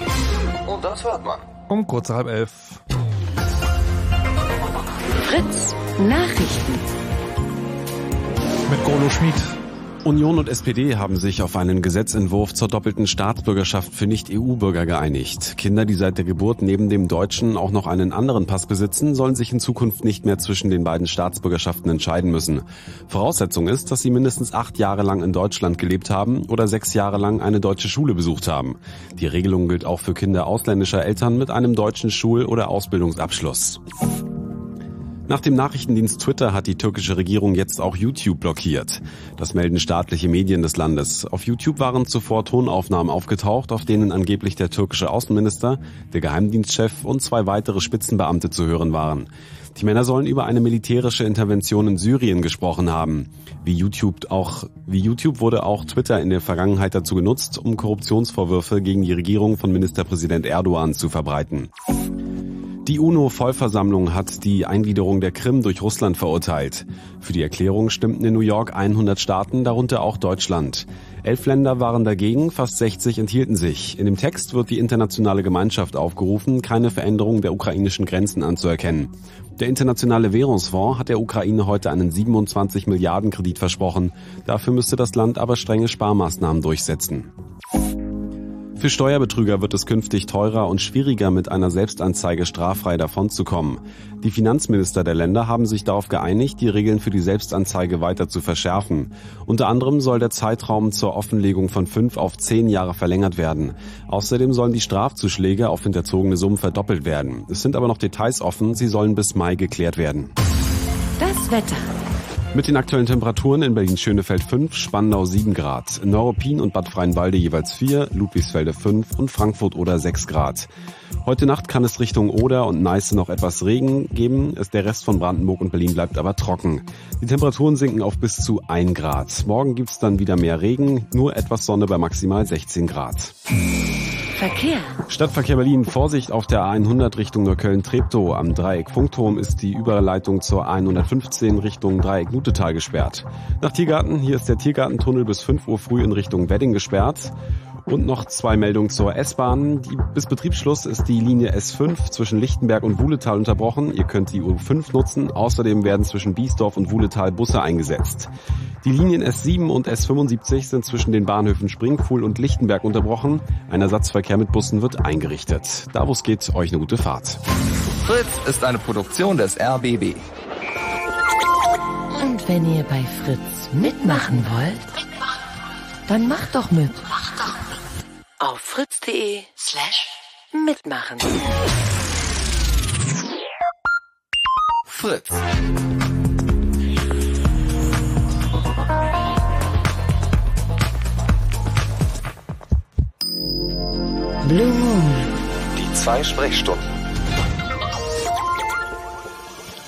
Und das hört man. Um kurz nach halb elf. Fritz Nachrichten. Mit Golo Schmid. Union und SPD haben sich auf einen Gesetzentwurf zur doppelten Staatsbürgerschaft für Nicht-EU-Bürger geeinigt. Kinder, die seit der Geburt neben dem deutschen auch noch einen anderen Pass besitzen, sollen sich in Zukunft nicht mehr zwischen den beiden Staatsbürgerschaften entscheiden müssen. Voraussetzung ist, dass sie mindestens acht Jahre lang in Deutschland gelebt haben oder sechs Jahre lang eine deutsche Schule besucht haben. Die Regelung gilt auch für Kinder ausländischer Eltern mit einem deutschen Schul- oder Ausbildungsabschluss. Nach dem Nachrichtendienst Twitter hat die türkische Regierung jetzt auch YouTube blockiert. Das melden staatliche Medien des Landes. Auf YouTube waren zuvor Tonaufnahmen aufgetaucht, auf denen angeblich der türkische Außenminister, der Geheimdienstchef und zwei weitere Spitzenbeamte zu hören waren. Die Männer sollen über eine militärische Intervention in Syrien gesprochen haben. Wie YouTube auch, wie YouTube wurde auch Twitter in der Vergangenheit dazu genutzt, um Korruptionsvorwürfe gegen die Regierung von Ministerpräsident Erdogan zu verbreiten. Die UNO-Vollversammlung hat die Eingliederung der Krim durch Russland verurteilt. Für die Erklärung stimmten in New York 100 Staaten, darunter auch Deutschland. Elf Länder waren dagegen, fast 60 enthielten sich. In dem Text wird die internationale Gemeinschaft aufgerufen, keine Veränderung der ukrainischen Grenzen anzuerkennen. Der Internationale Währungsfonds hat der Ukraine heute einen 27 Milliarden Kredit versprochen. Dafür müsste das Land aber strenge Sparmaßnahmen durchsetzen. Für Steuerbetrüger wird es künftig teurer und schwieriger, mit einer Selbstanzeige straffrei davonzukommen. Die Finanzminister der Länder haben sich darauf geeinigt, die Regeln für die Selbstanzeige weiter zu verschärfen. Unter anderem soll der Zeitraum zur Offenlegung von fünf auf zehn Jahre verlängert werden. Außerdem sollen die Strafzuschläge auf hinterzogene Summen verdoppelt werden. Es sind aber noch Details offen, sie sollen bis Mai geklärt werden. Das Wetter. Mit den aktuellen Temperaturen in Berlin-Schönefeld 5, Spandau 7 Grad, in Neuruppin und Bad Freienwalde jeweils 4, Ludwigsfelde 5 und Frankfurt oder 6 Grad. Heute Nacht kann es Richtung Oder und Neiße noch etwas Regen geben. Der Rest von Brandenburg und Berlin bleibt aber trocken. Die Temperaturen sinken auf bis zu 1 Grad. Morgen gibt's dann wieder mehr Regen, nur etwas Sonne bei maximal 16 Grad. Verkehr. Stadtverkehr Berlin, Vorsicht auf der A100 Richtung Neukölln-Treptow. Am Dreieck Funkturm ist die Überleitung zur A115 Richtung Dreieck Lutetal gesperrt. Nach Tiergarten, hier ist der Tiergartentunnel bis 5 Uhr früh in Richtung Wedding gesperrt. Und noch zwei Meldungen zur S-Bahn. Bis Betriebsschluss ist die Linie S5 zwischen Lichtenberg und Wuhletal unterbrochen. Ihr könnt die U5 nutzen. Außerdem werden zwischen Biesdorf und Wuhletal Busse eingesetzt. Die Linien S7 und S75 sind zwischen den Bahnhöfen Springfuhl und Lichtenberg unterbrochen. Ein Ersatzverkehr mit Bussen wird eingerichtet. Da wo es geht, euch eine gute Fahrt. Fritz ist eine Produktion des RBB. Und wenn ihr bei Fritz mitmachen wollt, dann macht doch mit. Auf fritz.de slash mitmachen. Fritz. Blue Moon. Die zwei Sprechstunden.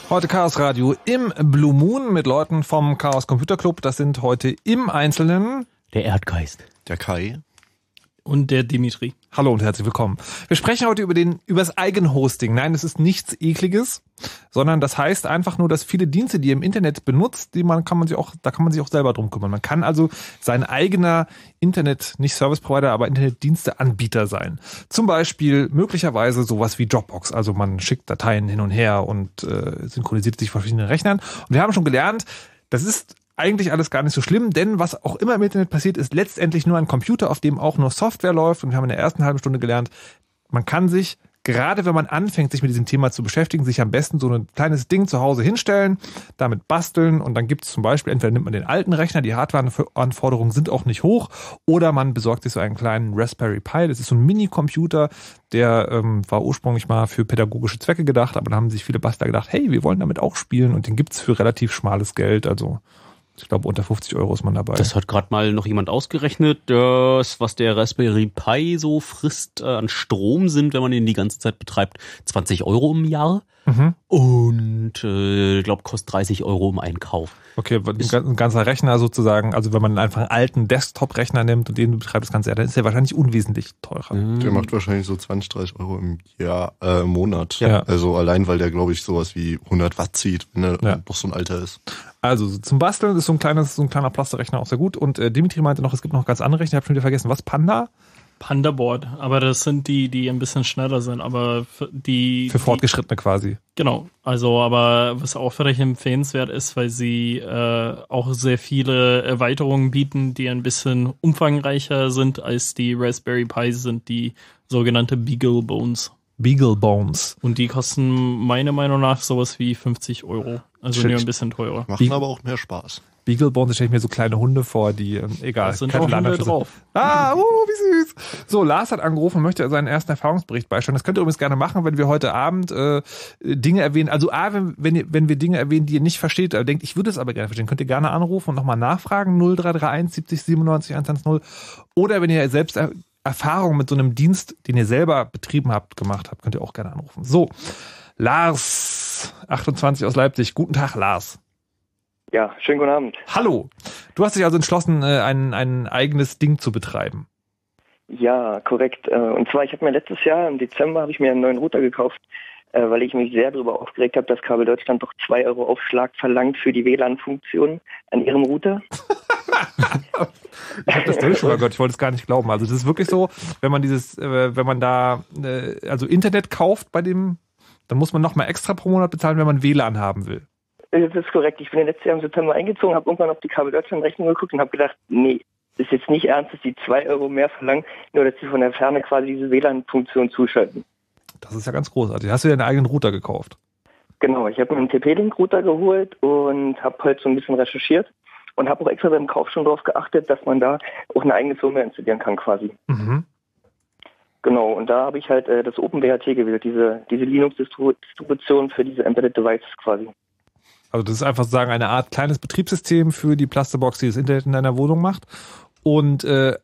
Heute Chaos Radio im Blue Moon mit Leuten vom Chaos Computer Club. Das sind heute im Einzelnen Der Erdgeist. Der Kai. Und der Dimitri. Hallo und herzlich willkommen. Wir sprechen heute über den über das Eigenhosting. Nein, es ist nichts ekliges, sondern das heißt einfach nur, dass viele Dienste, die ihr im Internet benutzt, die man kann man sich auch da kann man sich auch selber drum kümmern. Man kann also sein eigener Internet nicht Service Provider, aber Internetdiensteanbieter sein. Zum Beispiel möglicherweise sowas wie Dropbox. Also man schickt Dateien hin und her und äh, synchronisiert sich verschiedenen Rechnern. Und wir haben schon gelernt, das ist eigentlich alles gar nicht so schlimm, denn was auch immer im Internet passiert, ist letztendlich nur ein Computer, auf dem auch nur Software läuft. Und wir haben in der ersten halben Stunde gelernt, man kann sich, gerade wenn man anfängt, sich mit diesem Thema zu beschäftigen, sich am besten so ein kleines Ding zu Hause hinstellen, damit basteln. Und dann gibt es zum Beispiel, entweder nimmt man den alten Rechner, die Hardwareanforderungen sind auch nicht hoch, oder man besorgt sich so einen kleinen Raspberry Pi, das ist so ein Mini-Computer, der ähm, war ursprünglich mal für pädagogische Zwecke gedacht, aber da haben sich viele Bastler gedacht, hey, wir wollen damit auch spielen. Und den gibt's für relativ schmales Geld, also ich glaube, unter 50 Euro ist man dabei. Das hat gerade mal noch jemand ausgerechnet, das, was der Raspberry Pi so frisst äh, an Strom sind, wenn man ihn die ganze Zeit betreibt, 20 Euro im Jahr. Mhm. Und äh, ich glaube, kostet 30 Euro im Einkauf. Okay, ein ganzer Rechner sozusagen, also wenn man einfach einen alten Desktop-Rechner nimmt und den betreibt das Ganze, dann ist der wahrscheinlich unwesentlich teurer. Der macht wahrscheinlich so 20, 30 Euro im Jahr, äh, im Monat. Ja. Also allein, weil der, glaube ich, sowas wie 100 Watt zieht, wenn er Ja. noch so ein alter ist. Also zum Basteln ist so ein kleines, so ein kleiner Plasterrechner auch sehr gut. Und äh, Dimitri meinte noch, es gibt noch ganz andere Rechner, ich habe schon wieder vergessen. Was? Panda? Pandaboard, aber das sind die, die ein bisschen schneller sind, aber für die. Für Fortgeschrittene quasi. Genau, also aber was auch vielleicht empfehlenswert ist, weil sie äh, auch sehr viele Erweiterungen bieten, die ein bisschen umfangreicher sind als die Raspberry Pi sind, die sogenannte Beagle Bones. Beagle Bones. Und die kosten meiner Meinung nach sowas wie 50 Euro. Also nur ein bisschen teurer. Machen Wie- aber auch mehr Spaß. Beagle Bones, da stelle ich mir so kleine Hunde vor, die, ähm, egal. Da sind keine auch Hunde drauf. Ah, uh, wie süß. So, Lars hat angerufen und möchte seinen ersten Erfahrungsbericht beisteuern. Das könnt ihr übrigens gerne machen, wenn wir heute Abend äh, Dinge erwähnen. Also A, wenn, wenn, wenn wir Dinge erwähnen, die ihr nicht versteht, oder denkt, ich würde es aber gerne verstehen, könnt ihr gerne anrufen und nochmal nachfragen. 0331 70 97 110. Oder wenn ihr selbst er Erfahrungen mit so einem Dienst, den ihr selber betrieben habt, gemacht habt, könnt ihr auch gerne anrufen. So, Lars, 28 aus Leipzig. Guten Tag, Lars. Ja, schönen guten Abend. Hallo. Du hast dich also entschlossen, äh, ein, ein eigenes Ding zu betreiben. Ja, korrekt. Äh, Und zwar, ich habe mir letztes Jahr im Dezember habe ich mir einen neuen Router gekauft, äh, weil ich mich sehr darüber aufgeregt habe, dass Kabel Deutschland doch 2 Euro Aufschlag verlangt für die WLAN-Funktion an ihrem Router. Ich habe das gehört, ich wollte es gar nicht glauben. Also das ist wirklich so, wenn man dieses, äh, wenn man da äh, also Internet kauft bei dem, dann muss man nochmal extra pro Monat bezahlen, wenn man WLAN haben will. Das ist korrekt. Ich bin letztes Jahr im September eingezogen, habe irgendwann auf die Kabel Deutschland-Rechnung geguckt und habe gedacht, nee, ist jetzt nicht ernst, dass die 2 Euro mehr verlangen, nur dass sie von der Ferne quasi diese WLAN-Funktion zuschalten. Das ist ja ganz großartig. Hast du dir einen eigenen Router gekauft? Genau, ich habe mir einen TP-Link-Router geholt und habe halt so ein bisschen recherchiert und habe auch extra beim Kauf schon darauf geachtet, dass man da auch eine eigene Firmware installieren kann quasi. Mhm. Genau, und da habe ich halt äh, das OpenWrt gewählt, diese, diese Linux-Distribution für diese Embedded Devices quasi. Also das ist einfach sozusagen eine Art kleines Betriebssystem für die Plastebox, die das Internet in deiner Wohnung macht. Und äh,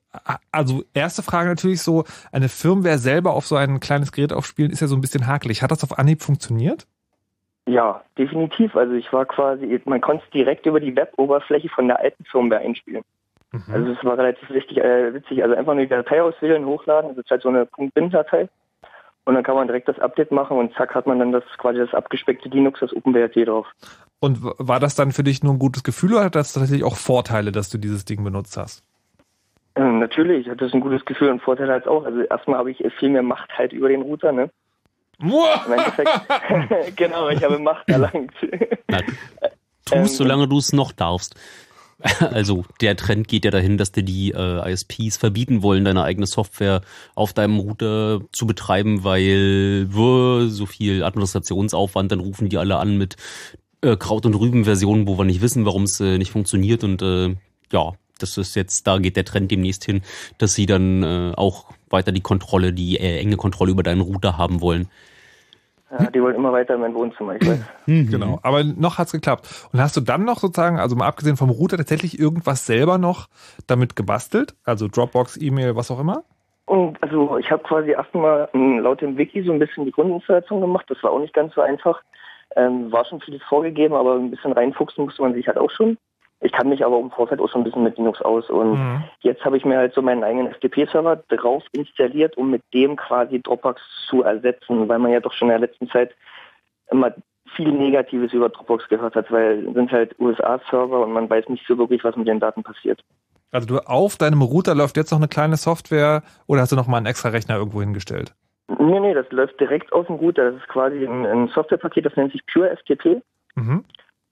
also erste Frage natürlich so, eine Firmware selber auf so ein kleines Gerät aufspielen, ist ja so ein bisschen hakelig. Hat das auf Anhieb funktioniert? Ja, definitiv. Also ich war quasi, man konnte es direkt über die Web-Oberfläche von der alten Firmware einspielen. Also es war relativ wichtig, äh, witzig. Also einfach nur die Datei auswählen, hochladen. Das ist halt so eine .bin-Datei. Und dann kann man direkt das Update machen und zack hat man dann das quasi das abgespeckte Linux, das OpenWrt drauf. Und war das dann für dich nur ein gutes Gefühl oder hat das tatsächlich auch Vorteile, dass du dieses Ding benutzt hast? Ähm, natürlich das ein gutes Gefühl und Vorteil halt auch. Also erstmal habe ich viel mehr Macht halt über den Router, ne? Im Endeffekt, genau, ich habe Macht erlangt. Na, tust, Ähm, solange du es noch darfst. Also der Trend geht ja dahin, dass dir die äh, ISPs verbieten wollen, deine eigene Software auf deinem Router zu betreiben, weil wuh, so viel Administrationsaufwand, dann rufen die alle an mit äh, Kraut- und Rüben-Versionen, wo wir nicht wissen, warum es äh, nicht funktioniert. Und äh, ja, das ist jetzt, da geht der Trend demnächst hin, dass sie dann äh, auch weiter die Kontrolle, die äh, enge Kontrolle über deinen Router haben wollen. Ja, die wollen immer weiter in mein Wohnzimmer, ich weiß. Genau. Aber noch hat's geklappt. Und hast du dann noch sozusagen, also mal abgesehen vom Router, tatsächlich irgendwas selber noch damit gebastelt? Also Dropbox, E-Mail, was auch immer? Und also ich habe quasi erstmal ähm, laut dem Wiki so ein bisschen die Grundinstallation gemacht. Das war auch nicht ganz so einfach. Ähm, war schon vieles vorgegeben, aber ein bisschen reinfuchsen musste man sich halt auch schon. Ich kann mich aber im Vorfeld auch schon ein bisschen mit Linux aus. Und Mhm. jetzt habe ich mir halt so meinen eigenen FTP-Server drauf installiert, um mit dem quasi Dropbox zu ersetzen, weil man ja doch schon in der letzten Zeit immer viel Negatives über Dropbox gehört hat, weil es sind halt USA-Server und man weiß nicht so wirklich, was mit den Daten passiert. Also du auf deinem Router läuft jetzt noch eine kleine Software oder hast du noch mal einen extra Rechner irgendwo hingestellt? Nee, nee, das läuft direkt aus dem Router. Das ist quasi ein, ein Softwarepaket, das nennt sich Pure FTP. Mhm.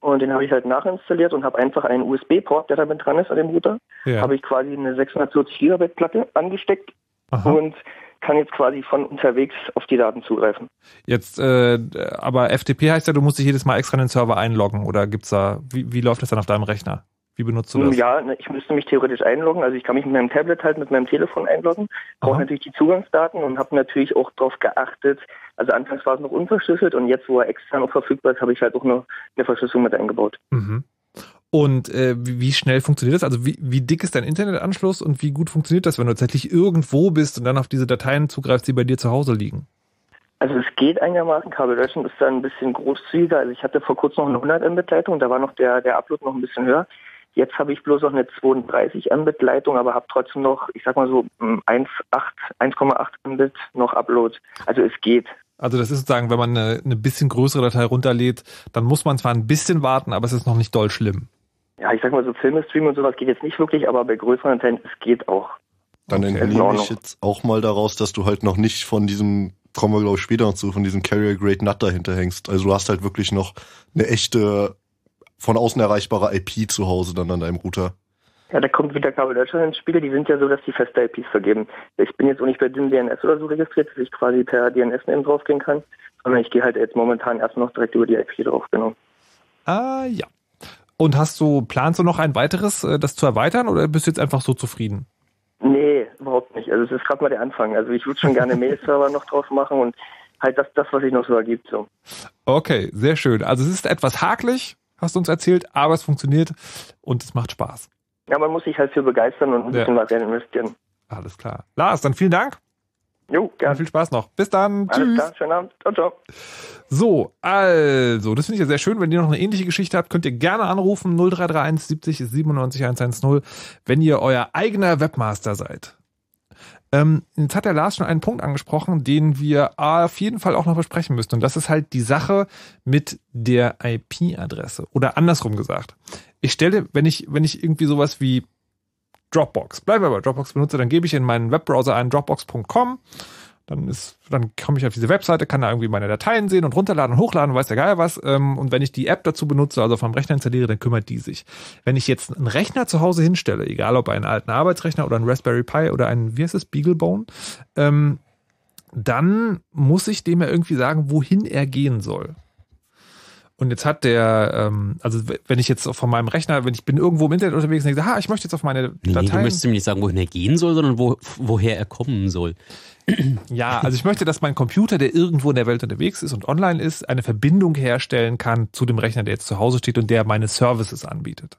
Und den habe ich halt nachinstalliert und habe einfach einen USB-Port, der damit dran ist an dem Router, Ja. habe ich quasi eine 640 Gigabyte Platte angesteckt Aha. und kann jetzt quasi von unterwegs auf die Daten zugreifen. Jetzt, äh, aber FTP heißt ja, du musst dich jedes Mal extra in den Server einloggen oder gibt's da, wie, wie läuft das dann auf deinem Rechner? Wie benutzt du das? Ja, ne, ich müsste mich theoretisch einloggen. Also ich kann mich mit meinem Tablet halt mit meinem Telefon einloggen, brauche natürlich die Zugangsdaten und habe natürlich auch darauf geachtet. Also anfangs war es noch unverschlüsselt und jetzt, wo er extern auch verfügbar ist, habe ich halt auch noch eine Verschlüsselung mit eingebaut. Mhm. Und äh, wie, schnell funktioniert das? Also wie, wie dick ist dein Internetanschluss und wie gut funktioniert das, wenn du tatsächlich irgendwo bist und dann auf diese Dateien zugreifst, die bei dir zu Hause liegen? Also es geht einigermaßen. Kabel ist da ein bisschen großzügiger. Also ich hatte vor kurzem noch eine 100 Mbit Leitung, da war noch der, der Upload noch ein bisschen höher. Jetzt habe ich bloß noch eine 32 Mbit Leitung, aber habe trotzdem noch, ich sag mal so, 1,8, 1,8 Mbit noch Upload. Also es geht. Also das ist sozusagen, wenn man eine, eine bisschen größere Datei runterlädt, dann muss man zwar ein bisschen warten, aber es ist noch nicht doll schlimm. Ja, ich sag mal so Filme streamen und sowas geht jetzt nicht wirklich, aber bei größeren Dateien, es geht auch. Dann Okay. entnehme in ich jetzt auch mal daraus, dass du halt noch nicht von diesem, kommen wir glaube ich später noch zu, von diesem Carrier Grade Nut dahinter hängst. Also du hast halt wirklich noch eine echte, von außen erreichbare IP zu Hause dann an deinem Router. Ja, da kommt wieder Kabel Deutschland ins Spiel. Die sind ja so, dass die feste IPs vergeben. Ich bin jetzt auch nicht bei DIN DNS oder so registriert, dass ich quasi per DNS-Name draufgehen kann, sondern ich gehe halt jetzt momentan erst noch direkt über die IP drauf, genau. Ah, ja. Und hast du, planst du noch ein weiteres, äh, das zu erweitern oder bist du jetzt einfach so zufrieden? Nee, überhaupt nicht. Also es ist gerade mal der Anfang. Also ich würde schon gerne Mail-Server noch drauf machen und halt das, das, was sich noch so ergibt. So. Okay, sehr schön. Also es ist etwas hakelig, hast du uns erzählt, aber es funktioniert und es macht Spaß. Ja, man muss sich halt für begeistern und ein Ja. bisschen was investieren. Alles klar. Lars, dann vielen Dank. Jo, gerne. Viel Spaß noch. Bis dann. Alles Tschüss. klar, schönen Abend. Ciao, ciao. So, also, das finde ich ja sehr schön. Wenn ihr noch eine ähnliche Geschichte habt, könnt ihr gerne anrufen. 0331 70 97 110, wenn ihr euer eigener Webmaster seid. Ähm, jetzt hat der Lars schon einen Punkt angesprochen, den wir auf jeden Fall auch noch besprechen müssen. Und das ist halt die Sache mit der IP-Adresse. Oder andersrum gesagt. Ich stelle, wenn ich, wenn ich irgendwie sowas wie Dropbox, bleiben wir bei Dropbox benutze, dann gebe ich in meinen Webbrowser ein dropbox.com. Dann ist, dann komme ich auf diese Webseite, kann da irgendwie meine Dateien sehen und runterladen und hochladen, weiß der Geil was. Ähm, Und wenn ich die App dazu benutze, also vom Rechner installiere, dann kümmert die sich. Wenn ich jetzt einen Rechner zu Hause hinstelle, egal ob einen alten Arbeitsrechner oder einen Raspberry Pi oder einen, wie heißt es, Beaglebone, ähm, dann muss ich dem ja irgendwie sagen, wohin er gehen soll. Und jetzt hat der, ähm, also wenn ich jetzt von meinem Rechner, wenn ich bin irgendwo im Internet unterwegs und denke, ha, ich möchte jetzt auf meine Nee, Dateien. du möchtest ihm nicht sagen, wohin er gehen soll, sondern wo, woher er kommen soll. Ja, also ich möchte, dass mein Computer, der irgendwo in der Welt unterwegs ist und online ist, eine Verbindung herstellen kann zu dem Rechner, der jetzt zu Hause steht und der meine Services anbietet.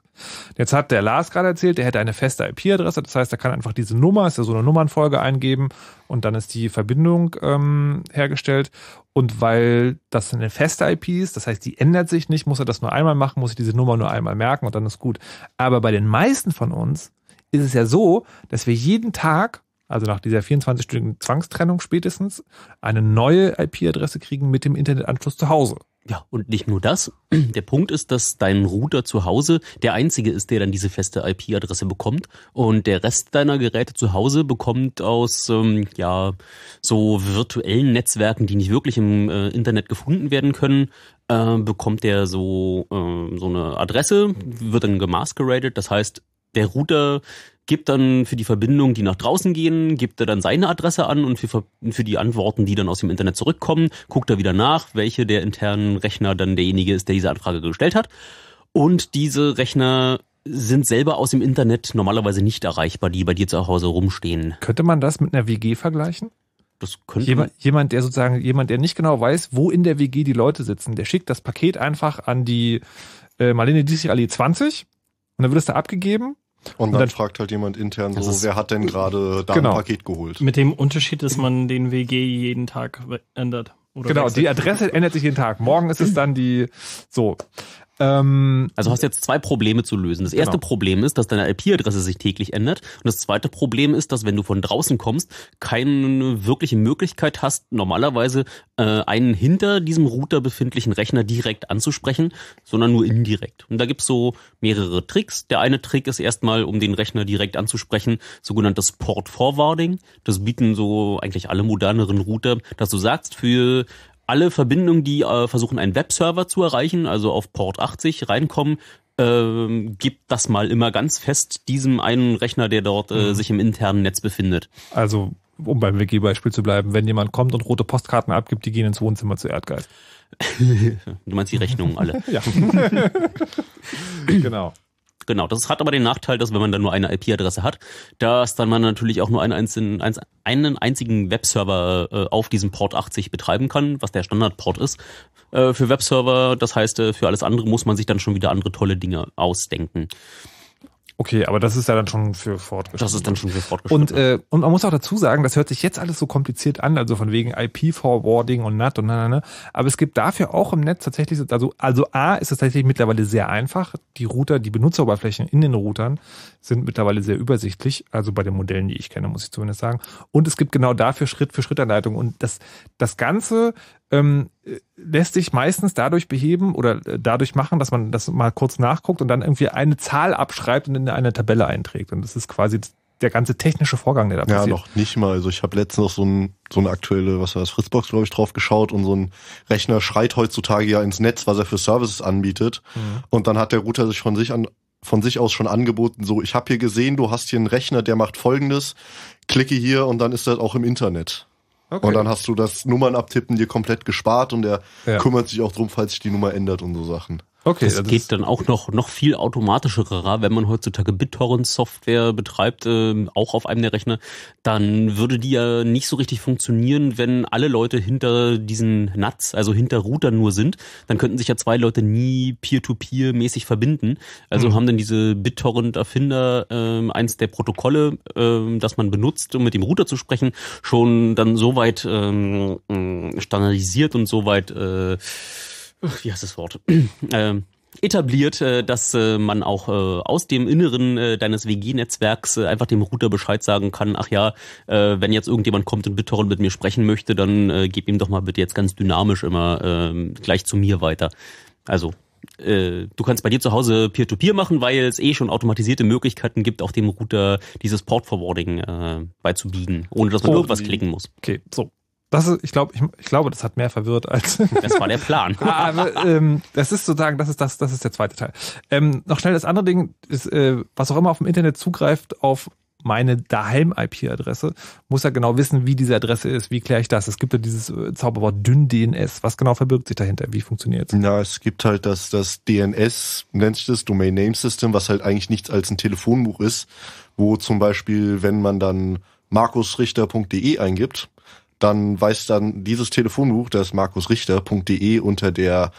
Jetzt hat der Lars gerade erzählt, der hätte eine feste IP-Adresse, das heißt, er kann einfach diese Nummer, ist ja so eine Nummernfolge eingeben und dann ist die Verbindung ähm, hergestellt. Und weil das eine feste IP ist, das heißt, die ändert sich nicht, muss er das nur einmal machen, muss ich diese Nummer nur einmal merken und dann ist gut. Aber bei den meisten von uns ist es ja so, dass wir jeden Tag also nach dieser 24-stündigen Zwangstrennung spätestens, eine neue IP-Adresse kriegen mit dem Internetanschluss zu Hause. Ja, und nicht nur das. Der Punkt ist, dass dein Router zu Hause der einzige ist, der dann diese feste IP-Adresse bekommt. Und der Rest deiner Geräte zu Hause bekommt aus ähm, ja so virtuellen Netzwerken, die nicht wirklich im äh, Internet gefunden werden können, äh, bekommt der so äh, so eine Adresse, wird dann gemasqueradet. Das heißt, der Router gibt dann für die Verbindungen, die nach draußen gehen, gibt er dann seine Adresse an und für, für die Antworten, die dann aus dem Internet zurückkommen, guckt er wieder nach, welche der internen Rechner dann derjenige ist, der diese Anfrage gestellt hat. Und diese Rechner sind selber aus dem Internet normalerweise nicht erreichbar, die bei dir zu Hause rumstehen. Könnte man das mit einer WG vergleichen? Das könnte jemand, jemand, der sozusagen, jemand, der nicht genau weiß, wo in der WG die Leute sitzen, der schickt das Paket einfach an die äh, Marlene Dietrich Allee 20 und dann wird es da abgegeben und, dann, dann, fragt halt jemand intern so, wer hat denn gerade da genau. ein Paket geholt? Mit dem Unterschied, dass man den WG jeden Tag ändert. genau, wechselt. die Adresse ändert sich jeden Tag. Morgen ist es dann die, so. Ähm, also hast jetzt zwei Probleme zu lösen. Das erste genau. Problem ist, dass deine IP-Adresse sich täglich ändert. Und das zweite Problem ist, dass wenn du von draußen kommst, keine wirkliche Möglichkeit hast, normalerweise äh, einen hinter diesem Router befindlichen Rechner direkt anzusprechen, sondern nur indirekt. Und da gibt's so mehrere Tricks. Der eine Trick ist erstmal, um den Rechner direkt anzusprechen, sogenanntes Port Forwarding. Das bieten so eigentlich alle moderneren Router, dass du sagst, für alle Verbindungen, die äh, versuchen, einen Webserver zu erreichen, also auf Port 80 reinkommen, äh, gibt das mal immer ganz fest diesem einen Rechner, der dort äh, sich im internen Netz befindet. Also, um beim WG-Beispiel zu bleiben, wenn jemand kommt und rote Postkarten abgibt, die gehen ins Wohnzimmer zu Erdgeist. du meinst die Rechnungen alle. ja. genau. Genau, das hat aber den Nachteil, dass wenn man dann nur eine IP-Adresse hat, dass dann man natürlich auch nur einen einzigen, einen einzigen Webserver äh, auf diesem Port 80 betreiben kann, was der Standardport ist äh, für Webserver. Das heißt, äh, für alles andere muss man sich dann schon wieder andere tolle Dinge ausdenken. Okay, aber das ist ja dann schon für fortgeschritten. Das ist dann schon für fortgeschritten. Und, äh, und man muss auch dazu sagen, das hört sich jetzt alles so kompliziert an, also von wegen IP-Forwarding und NAT und na, na, na. Aber es gibt dafür auch im Netz tatsächlich, also, also A ist es tatsächlich mittlerweile sehr einfach. Die Router, die Benutzeroberflächen in den Routern sind mittlerweile sehr übersichtlich, also bei den Modellen, die ich kenne, muss ich zumindest sagen. Und es gibt genau dafür Schritt-für-Schritt-Anleitungen. Und das, das Ganze ähm, lässt sich meistens dadurch beheben oder dadurch machen, dass man das mal kurz nachguckt und dann irgendwie eine Zahl abschreibt und in eine Tabelle einträgt. Und das ist quasi der ganze technische Vorgang, der da Ja, passiert. noch nicht mal. Also ich habe letztens noch so, ein, so eine aktuelle, was war das, Fritzbox, glaube ich, drauf geschaut und so ein Rechner schreit heutzutage ja ins Netz, was er für Services anbietet. Mhm. Und dann hat der Router sich von sich an von sich aus schon angeboten, so, ich habe hier gesehen, du hast hier einen Rechner, der macht folgendes, klicke hier und dann ist das auch im Internet. Okay. Und dann hast du das Nummern abtippen dir komplett gespart und der Ja. kümmert sich auch drum, falls sich die Nummer ändert und so Sachen. Okay, das also geht dann auch noch, noch viel automatischerer, wenn man heutzutage BitTorrent-Software betreibt, ähm, auch auf einem der Rechner, dann würde die ja nicht so richtig funktionieren, wenn alle Leute hinter diesen NATs, also hinter Routern nur sind. Dann könnten sich ja zwei Leute nie Peer-to-Peer-mäßig verbinden. Also Mhm. haben dann diese BitTorrent-Erfinder ähm, eins der Protokolle, ähm, das man benutzt, um mit dem Router zu sprechen, schon dann soweit ähm, standardisiert und soweit äh, Ach, wie heißt das Wort? ähm, etabliert, äh, dass äh, man auch äh, aus dem Inneren deines WG-Netzwerks einfach dem Router Bescheid sagen kann, ach ja, wenn jetzt irgendjemand kommt und BitTorrent mit mir sprechen möchte, dann gib ihm doch mal bitte jetzt ganz dynamisch immer äh, gleich zu mir weiter. Also du kannst bei dir zu Hause Peer-to-Peer machen, weil es eh schon automatisierte Möglichkeiten gibt, auch dem Router dieses Port-Forwarding äh, beizubiegen, ohne dass man Oh, irgendwas klicken muss. Okay, so. Das ist, ich glaube, ich, ich glaube, das hat mehr verwirrt als. Das war der Plan. Aber ähm, das ist sozusagen, das ist das, das ist der zweite Teil. Ähm, noch schnell das andere Ding ist, äh, was auch immer auf dem Internet zugreift auf meine Daheim-IP-Adresse, muss ja genau wissen, wie diese Adresse ist. Wie kläre ich das? Es gibt ja dieses äh, Zauberwort dünn DNS. Was genau verbirgt sich dahinter? Wie funktioniert's? Ja, es gibt halt das, das DNS, nennt sich das Domain Name System, was halt eigentlich nichts als ein Telefonbuch ist, wo zum Beispiel, wenn man dann markusrichter.de eingibt, dann weiß dann dieses Telefonbuch, das markusrichter.de unter der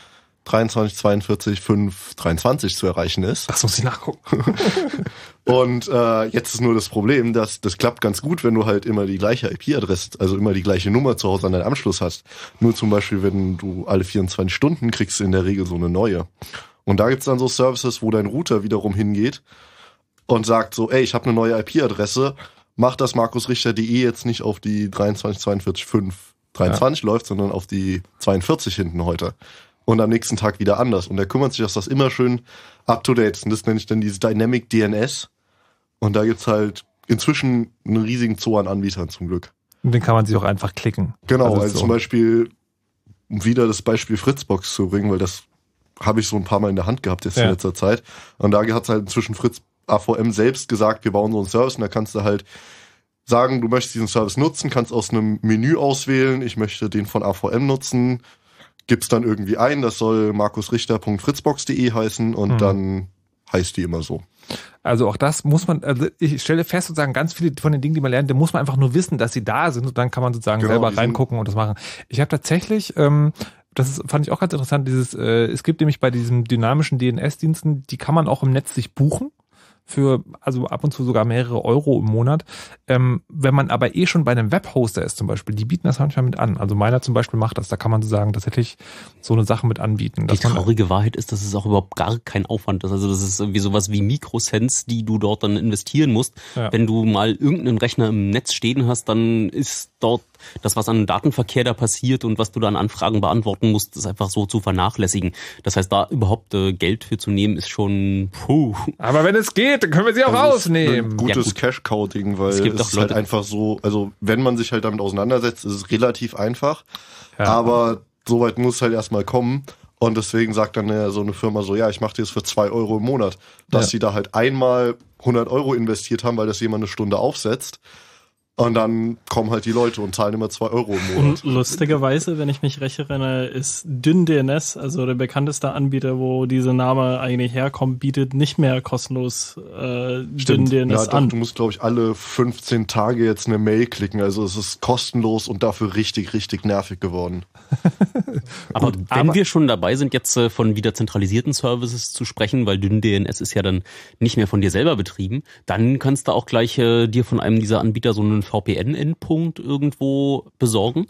23 42 5 23 zu erreichen ist. Das muss ich nachgucken. Und äh, jetzt ist nur das Problem, dass das klappt ganz gut, wenn du halt immer die gleiche IP-Adresse, also immer die gleiche Nummer zu Hause an deinem Anschluss hast. Nur zum Beispiel, wenn du alle 24 Stunden kriegst in der Regel so eine neue. Und da gibt's dann so Services, wo dein Router wiederum hingeht und sagt so, ey, ich habe eine neue IP-Adresse, mach das markusrichter.de jetzt nicht auf die 23 42 5 23 läuft, sondern auf die 42 hinten heute. Und am nächsten Tag wieder anders. Und er kümmert sich, dass das immer schön up to date ist. Und das nenne ich dann dieses Dynamic DNS. Und da gibt's halt inzwischen einen riesigen Zoo an Anbietern zum Glück. Und den kann man sich auch einfach klicken. Genau, also, so. zum Beispiel, um wieder das Beispiel Fritzbox zu bringen, weil das habe ich so ein paar Mal in der Hand gehabt jetzt Ja. in letzter Zeit. Und da hat's halt inzwischen Fritz AVM selbst gesagt, wir bauen so einen Service und da kannst du halt sagen, du möchtest diesen Service nutzen, kannst aus einem Menü auswählen, ich möchte den von AVM nutzen, gibst dann irgendwie ein, das soll markusrichter.fritzbox.de heißen und Mhm. dann heißt die immer so. Also auch das muss man, also ich stelle fest sozusagen ganz viele von den Dingen, die man lernt, da muss man einfach nur wissen, dass sie da sind und dann kann man sozusagen Genau, selber reingucken und das machen. Ich habe tatsächlich, ähm, das ist, fand ich auch ganz interessant, dieses, äh, es gibt nämlich bei diesen dynamischen DNS-Diensten, die kann man auch im Netz sich buchen für also ab und zu sogar mehrere Euro im Monat. Ähm, wenn man aber eh schon bei einem Webhoster ist zum Beispiel, die bieten das manchmal mit an. Also meiner zum Beispiel macht das, da kann man sozusagen tatsächlich so eine Sache mit anbieten. Die traurige Wahrheit ist, dass es auch überhaupt gar kein Aufwand ist. Also das ist irgendwie sowas wie Mikrocents, die du dort dann investieren musst. Ja. Wenn du mal irgendeinen Rechner im Netz stehen hast, dann ist dort das, was an Datenverkehr da passiert und was du da an Anfragen beantworten musst, ist einfach so zu vernachlässigen. Das heißt, da überhaupt äh, Geld für zu nehmen, ist schon puh. aber wenn es geht, dann können wir sie auch Also es rausnehmen. Ein gutes gut. Cash-Cow-Ding, weil Es es, gibt auch ist halt einfach so, also wenn man sich halt damit auseinandersetzt, ist es relativ einfach. Ja. Aber soweit muss es halt erstmal kommen. Und deswegen sagt dann ja so eine Firma so, ja, ich mache dir das für zwei Euro im Monat. Dass Ja. sie da halt einmal 100 Euro investiert haben, weil das jemand eine Stunde aufsetzt. Und dann kommen halt die Leute und zahlen immer zwei Euro im Monat. Und lustigerweise, wenn ich mich recht erinnere, ist DynDNS, also der bekannteste Anbieter, wo dieser Name eigentlich herkommt, bietet nicht mehr kostenlos äh, Stimmt. DynDNS Ja, doch, an. du musst, glaube ich, alle 15 Tage jetzt eine Mail klicken. Also es ist kostenlos und dafür richtig, richtig nervig geworden. Aber Gut, wenn aber- wir schon dabei sind, jetzt äh, von wieder zentralisierten Services zu sprechen, weil DynDNS ist ja dann nicht mehr von dir selber betrieben, dann kannst du auch gleich äh, dir von einem dieser Anbieter so einen VPN-Endpunkt irgendwo besorgen.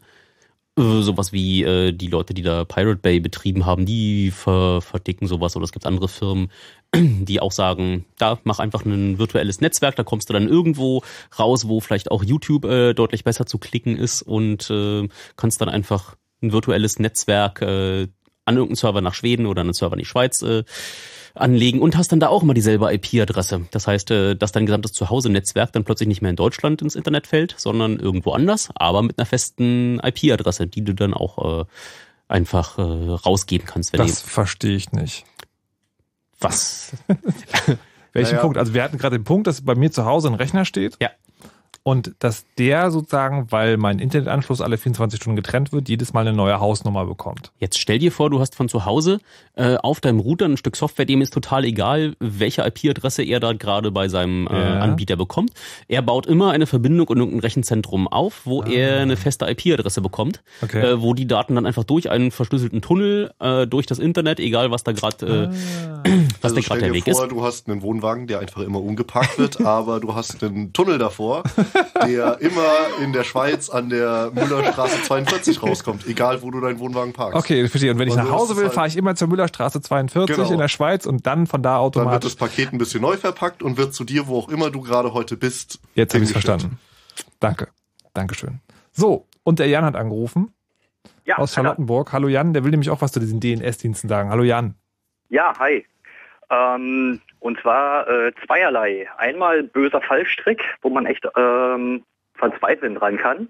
Äh, sowas wie äh, die Leute, die da Pirate Bay betrieben haben, die ver verdicken sowas. Oder es gibt andere Firmen, die auch sagen, da mach einfach ein virtuelles Netzwerk, da kommst du dann irgendwo raus, wo vielleicht auch YouTube äh, deutlich besser zu klicken ist und äh, kannst dann einfach ein virtuelles Netzwerk äh, an irgendeinen Server nach Schweden oder einen Server in die Schweiz äh, anlegen und hast dann da auch immer dieselbe IP-Adresse. Das heißt, äh, dass dein gesamtes Zuhause-Netzwerk dann plötzlich nicht mehr in Deutschland ins Internet fällt, sondern irgendwo anders, aber mit einer festen IP-Adresse, die du dann auch äh, einfach äh, rausgeben kannst. Wenn Das verstehe ich nicht. Was? Welchen Naja. Punkt? Also wir hatten gerade den Punkt, dass bei mir zu Hause ein Rechner steht. Ja. Und dass der sozusagen, weil mein Internetanschluss alle 24 Stunden getrennt wird, jedes Mal eine neue Hausnummer bekommt. Jetzt stell dir vor, du hast von zu Hause äh, auf deinem Router ein Stück Software, dem ist total egal, welche IP-Adresse er da gerade bei seinem äh, Ja. Anbieter bekommt. Er baut immer eine Verbindung in irgendein Rechenzentrum auf, wo Ah. er eine feste IP-Adresse bekommt, Okay. äh, wo die Daten dann einfach durch einen verschlüsselten Tunnel, äh, durch das Internet, egal was da gerade äh, was Also der stell gerade der dir Weg vor, ist. du hast einen Wohnwagen, der einfach immer umgeparkt wird, aber du hast einen Tunnel davor, der immer in der Schweiz an der Müllerstraße 42 rauskommt, egal wo du deinen Wohnwagen parkst. Okay, verstehe. Und wenn ich Und nach Hause will, es fahre halt- ich immer zur Müllerstraße 42 Genau. in der Schweiz und dann von da Dann wird automatisch. das Paket ein bisschen neu verpackt und wird zu dir, wo auch immer du gerade heute bist. Jetzt habe ich hingestellt. verstanden. Danke. Dankeschön. So, und der Jan hat angerufen Ja, aus Charlottenburg. Hallo Jan, der will nämlich auch was zu diesen DNS-Diensten sagen. Hallo Jan. Ja, hi. Ähm, und zwar äh, zweierlei. Einmal böser Fallstrick, wo man echt ähm, verzweifeln dran kann.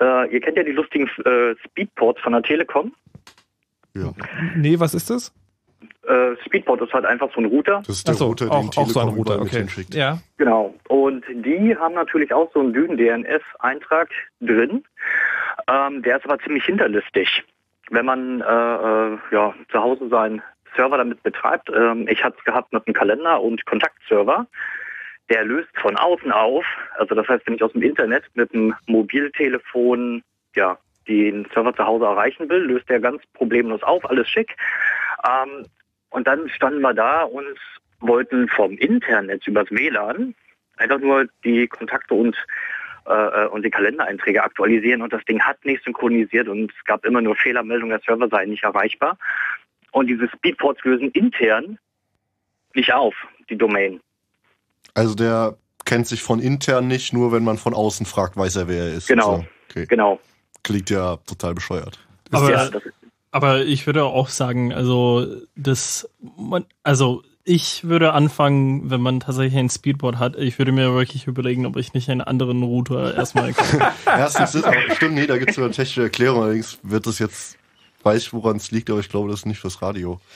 Äh, ihr kennt ja die lustigen äh, Speedports von der Telekom. Nee, was ist das? Äh, Speedport ist halt einfach so ein Router. Das ist der so, Router, den auch, auch so ein Telekom Router, okay. hinschickt. Ja. Genau. Und die haben natürlich auch so einen Dünen-DNS-Eintrag drin. Ähm, der ist aber ziemlich hinterlistig. Wenn man äh, äh, ja, zu Hause seinen Server damit betreibt, ähm, ich hatte es gehabt mit einem Kalender und Kontaktserver, der löst von außen auf. Also das heißt, wenn ich aus dem Internet mit einem Mobiltelefon ja, den Server zu Hause erreichen will, löst der ganz problemlos auf, alles schick. Ähm, und dann standen wir da und wollten vom Internet übers WLAN einfach nur die Kontakte und äh, und die Kalendereinträge aktualisieren und das Ding hat nicht synchronisiert und es gab immer nur Fehlermeldungen, der Server sei nicht erreichbar. Und diese Speedports lösen intern nicht auf, die Domain. Also der kennt sich von intern nicht, nur wenn man von außen fragt, weiß er, wer er ist. Genau. So, okay. Genau. Klingt ja total bescheuert. Aber, ja, aber ich würde auch sagen, also das, man, also ich würde anfangen, wenn man tatsächlich ein Speedboard hat, ich würde mir wirklich überlegen, ob ich nicht einen anderen Router erstmal. Erstens ist, aber stimmt, nee, da gibt es sogar eine technische Erklärung, allerdings wird das jetzt, weiß ich, woran es liegt, aber ich glaube, das ist nicht fürs Radio.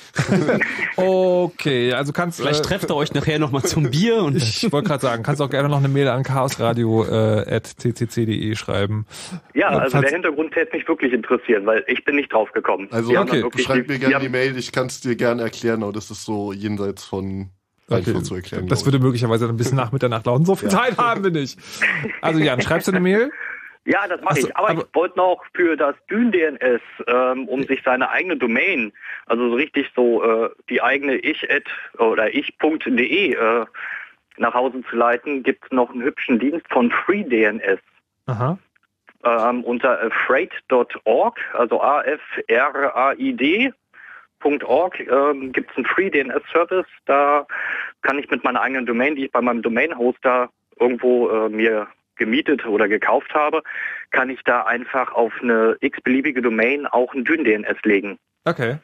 Okay, also kannst Vielleicht äh, trefft ihr euch nachher nochmal zum Bier und Ich wollte gerade sagen, kannst auch gerne noch eine Mail an chaosradio.ccc.de schreiben. ja, also falls- der Hintergrund hätte mich wirklich interessieren, weil ich bin nicht drauf gekommen. Also, okay, schreib mir gerne die Mail, ich kann es dir gerne erklären, aber das ist so jenseits von einfach Okay, zu erklären. das würde möglicherweise dann ein bisschen nach Mitternacht lauten. So viel Zeit haben wir nicht. Also Jan, schreibst du eine Mail? Ja, das mache Ach so, ich. Aber, aber- ich wollte noch für das Dyn-DNS, ähm, um sich seine eigene Domain, also so richtig so äh, die eigene ich oder ich.de äh, nach Hause zu leiten, gibt es noch einen hübschen Dienst von FreeDNS. Aha. Ähm, unter afraid.org, also A-F-R-A-I-D.org, ähm, gibt es einen Free-DNS-Service. Da kann ich mit meiner eigenen Domain, die ich bei meinem Domain-Hoster irgendwo äh, mir gemietet oder gekauft habe, kann ich da einfach auf eine x-beliebige Domain auch ein Dyn-DNS legen. Okay.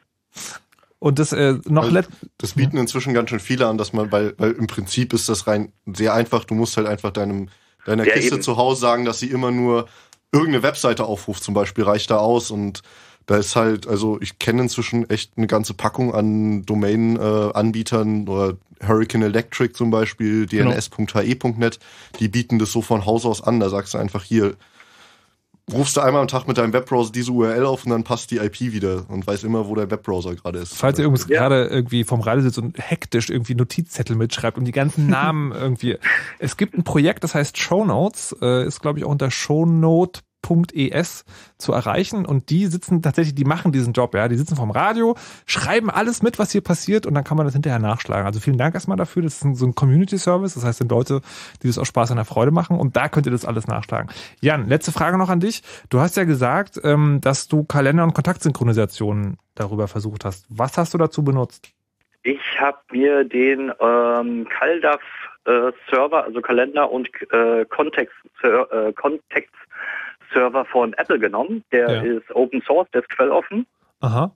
Und das äh, noch Also, Das bieten inzwischen ganz schön viele an, dass man, weil, weil im Prinzip ist das rein sehr einfach. Du musst halt einfach deinem, deiner Ja, Kiste eben. zu Hause sagen, dass sie immer nur irgendeine Webseite aufruft, zum Beispiel, reicht da aus. Und da ist halt, also ich kenne inzwischen echt eine ganze Packung an Domain-Anbietern oder Hurricane Electric zum Beispiel, Genau. dns.he.net, die bieten das so von Haus aus an. Da sagst du einfach hier, rufst du einmal am Tag mit deinem Webbrowser diese URL auf und dann passt die IP wieder und weiß immer, wo der Webbrowser gerade ist. falls ihr übrigens gerade irgendwie vom Radio sitzt und hektisch irgendwie Notizzettel mitschreibt und die ganzen Namen irgendwie. Es gibt ein Projekt, das heißt Show Notes, äh, ist glaube ich auch unter shownote.es zu erreichen und die sitzen tatsächlich, die machen diesen Job, ja, die sitzen vom Radio, schreiben alles mit, was hier passiert und dann kann man das hinterher nachschlagen. Also vielen Dank erstmal dafür, das ist ein, so ein Community Service, das heißt, sind Leute, die das aus Spaß an der Freude machen und da könnt ihr das alles nachschlagen. Jan, letzte Frage noch an dich. Du hast ja gesagt, ähm, dass du Kalender- und Kontaktsynchronisationen darüber versucht hast. Was hast du dazu benutzt? Ich habe mir den ähm, CalDAV äh, Server, also Kalender und äh, Kontext, äh, Kontext Server von Apple genommen. Der Ja. ist Open Source, der ist quelloffen. Aha.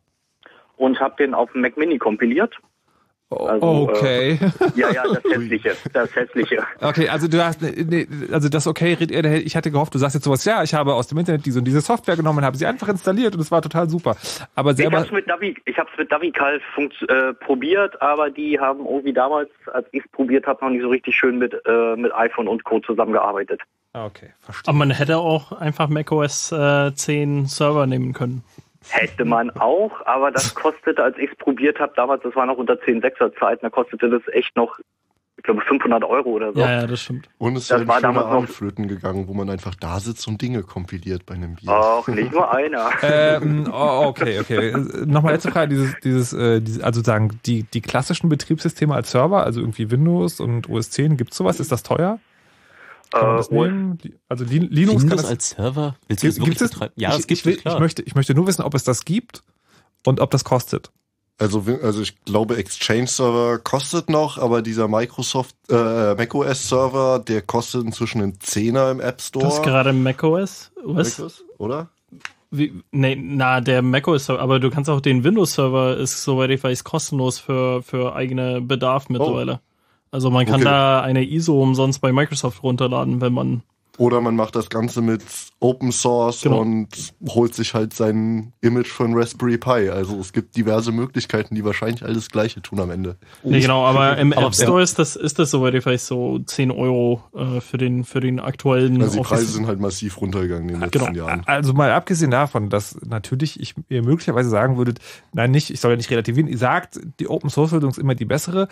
und habe den auf dem Mac Mini kompiliert. Also, okay. Äh, ja, ja, das hässliche, das hässliche. Okay, also du hast, nee, also das okay, ich hatte gehofft, du sagst jetzt sowas, ja, ich habe aus dem Internet diese und diese Software genommen, habe sie einfach installiert und es war total super. Aber selber. Ich habe es mit Davi, ich habe es mit Davical äh, probiert, aber die haben irgendwie damals, als ich es probiert habe, noch nicht so richtig schön mit äh, mit iPhone und Co zusammengearbeitet. Ah, okay, verstehe. Aber man hätte auch einfach macOS äh, 10 Server nehmen können. Hätte man auch, aber das kostete, als ich es probiert habe, damals, das war noch unter 10,6er Zeiten, da kostete das echt noch, ich glaube, 500 Euro oder so. Ja, ja das stimmt. Und es ist das ja war damals noch Flöten gegangen, wo man einfach da sitzt und Dinge kompiliert bei einem Bier. Ach, nicht nur einer. ähm, oh, okay, okay. Nochmal letzte Frage, dieses, dieses, äh, dieses, also sagen, die, die klassischen Betriebssysteme als Server, also irgendwie Windows und OS 10, gibt's sowas? Ist das teuer? Kann man das nehmen? Also Linux Windows kann das als Server? Willst du das wirklich gibt es? betreiben? Ja, ich, es gibt ich, will, es, klar. ich möchte, ich möchte nur wissen, ob es das gibt und ob das kostet. Also, also ich glaube, Exchange Server kostet noch, aber dieser Microsoft äh, macOS Server, der kostet inzwischen einen Zehner im App Store. Das ist gerade macOS, was? macOS, oder? Wie, nee, na, der macOS Server, aber du kannst auch den Windows Server ist, soweit ich weiß, kostenlos für, für eigene Bedarf mittlerweile. Oh. Also man kann Okay. da eine ISO umsonst bei Microsoft runterladen, wenn man Oder man macht das Ganze mit Open Source Genau. und holt sich halt sein Image von Raspberry Pi. Also es gibt diverse Möglichkeiten, die wahrscheinlich alles Gleiche tun am Ende. Nee, genau, aber im Aber- App Store ist das, ist das soweit ich weiß, so 10 Euro äh, für den, für den aktuellen Also die Office. Preise sind halt massiv runtergegangen in den letzten Genau. Jahren. Also mal abgesehen davon, dass natürlich ich ihr möglicherweise sagen würdet, nein, nicht, ich soll ja nicht relativieren, ihr sagt, die Open Source Lösung ist immer die bessere.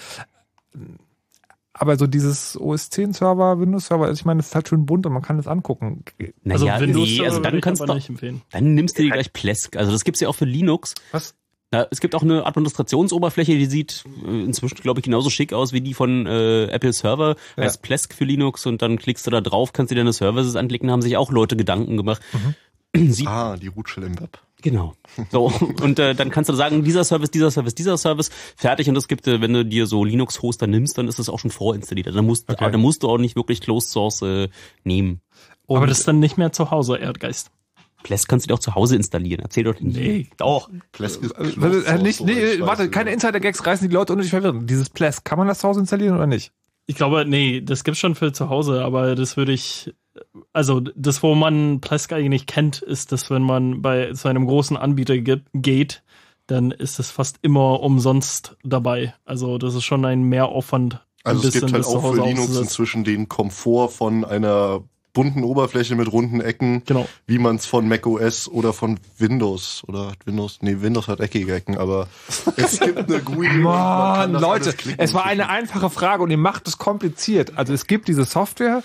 Aber so dieses OS 10 Server, Windows Server, also ich meine, es ist halt schön bunt und man kann es angucken. also Naja, Windows nee, Server also dann ich kannst du, nicht empfehlen. dann nimmst du dir gleich Plesk. Also das gibt's ja auch für Linux. Was? Ja, es gibt auch eine Administrationsoberfläche, die sieht äh, inzwischen, glaube ich, genauso schick aus wie die von äh, Apple Server. Ja. Heißt Plesk für Linux und dann klickst du da drauf, kannst dir deine Services anklicken, haben sich auch Leute Gedanken gemacht. Sieht Ah, die Rootshell im Web. Genau. So, und äh, dann kannst du sagen, dieser Service, dieser Service, dieser Service, fertig. Und es gibt, äh, wenn du dir so Linux-Hoster nimmst, dann ist das auch schon vorinstalliert. Dann musst, Okay. dann musst du auch nicht wirklich Closed Source äh, nehmen. aber das ist dann nicht mehr zu Hause, Erdgeist. Plesk kannst du dir auch zu Hause installieren. Erzähl doch nicht. Nee. Doch. Plesk ist äh, nicht, nee, warte, keine Insider-Gags reißen die Leute unnötig verwirren. Dieses Plesk, kann man das zu Hause installieren oder nicht? Ich glaube, nee, das gibt's schon für zu Hause, aber das würde ich, also das, wo man Plesk eigentlich kennt, ist, dass wenn man bei so einem großen Anbieter gibt, geht, dann ist es fast immer umsonst dabei. Also das ist schon ein Mehraufwand. ein Also es gibt bisschen halt zu auch für Linux inzwischen den Komfort von einer bunten Oberfläche mit runden Ecken, Genau. wie man es von macOS oder von Windows oder hat Windows, nee, Windows hat eckige Ecken, aber es gibt eine GUI. man Mann, das Leute, es war eine einfache Frage und ihr macht es kompliziert. Also es gibt diese Software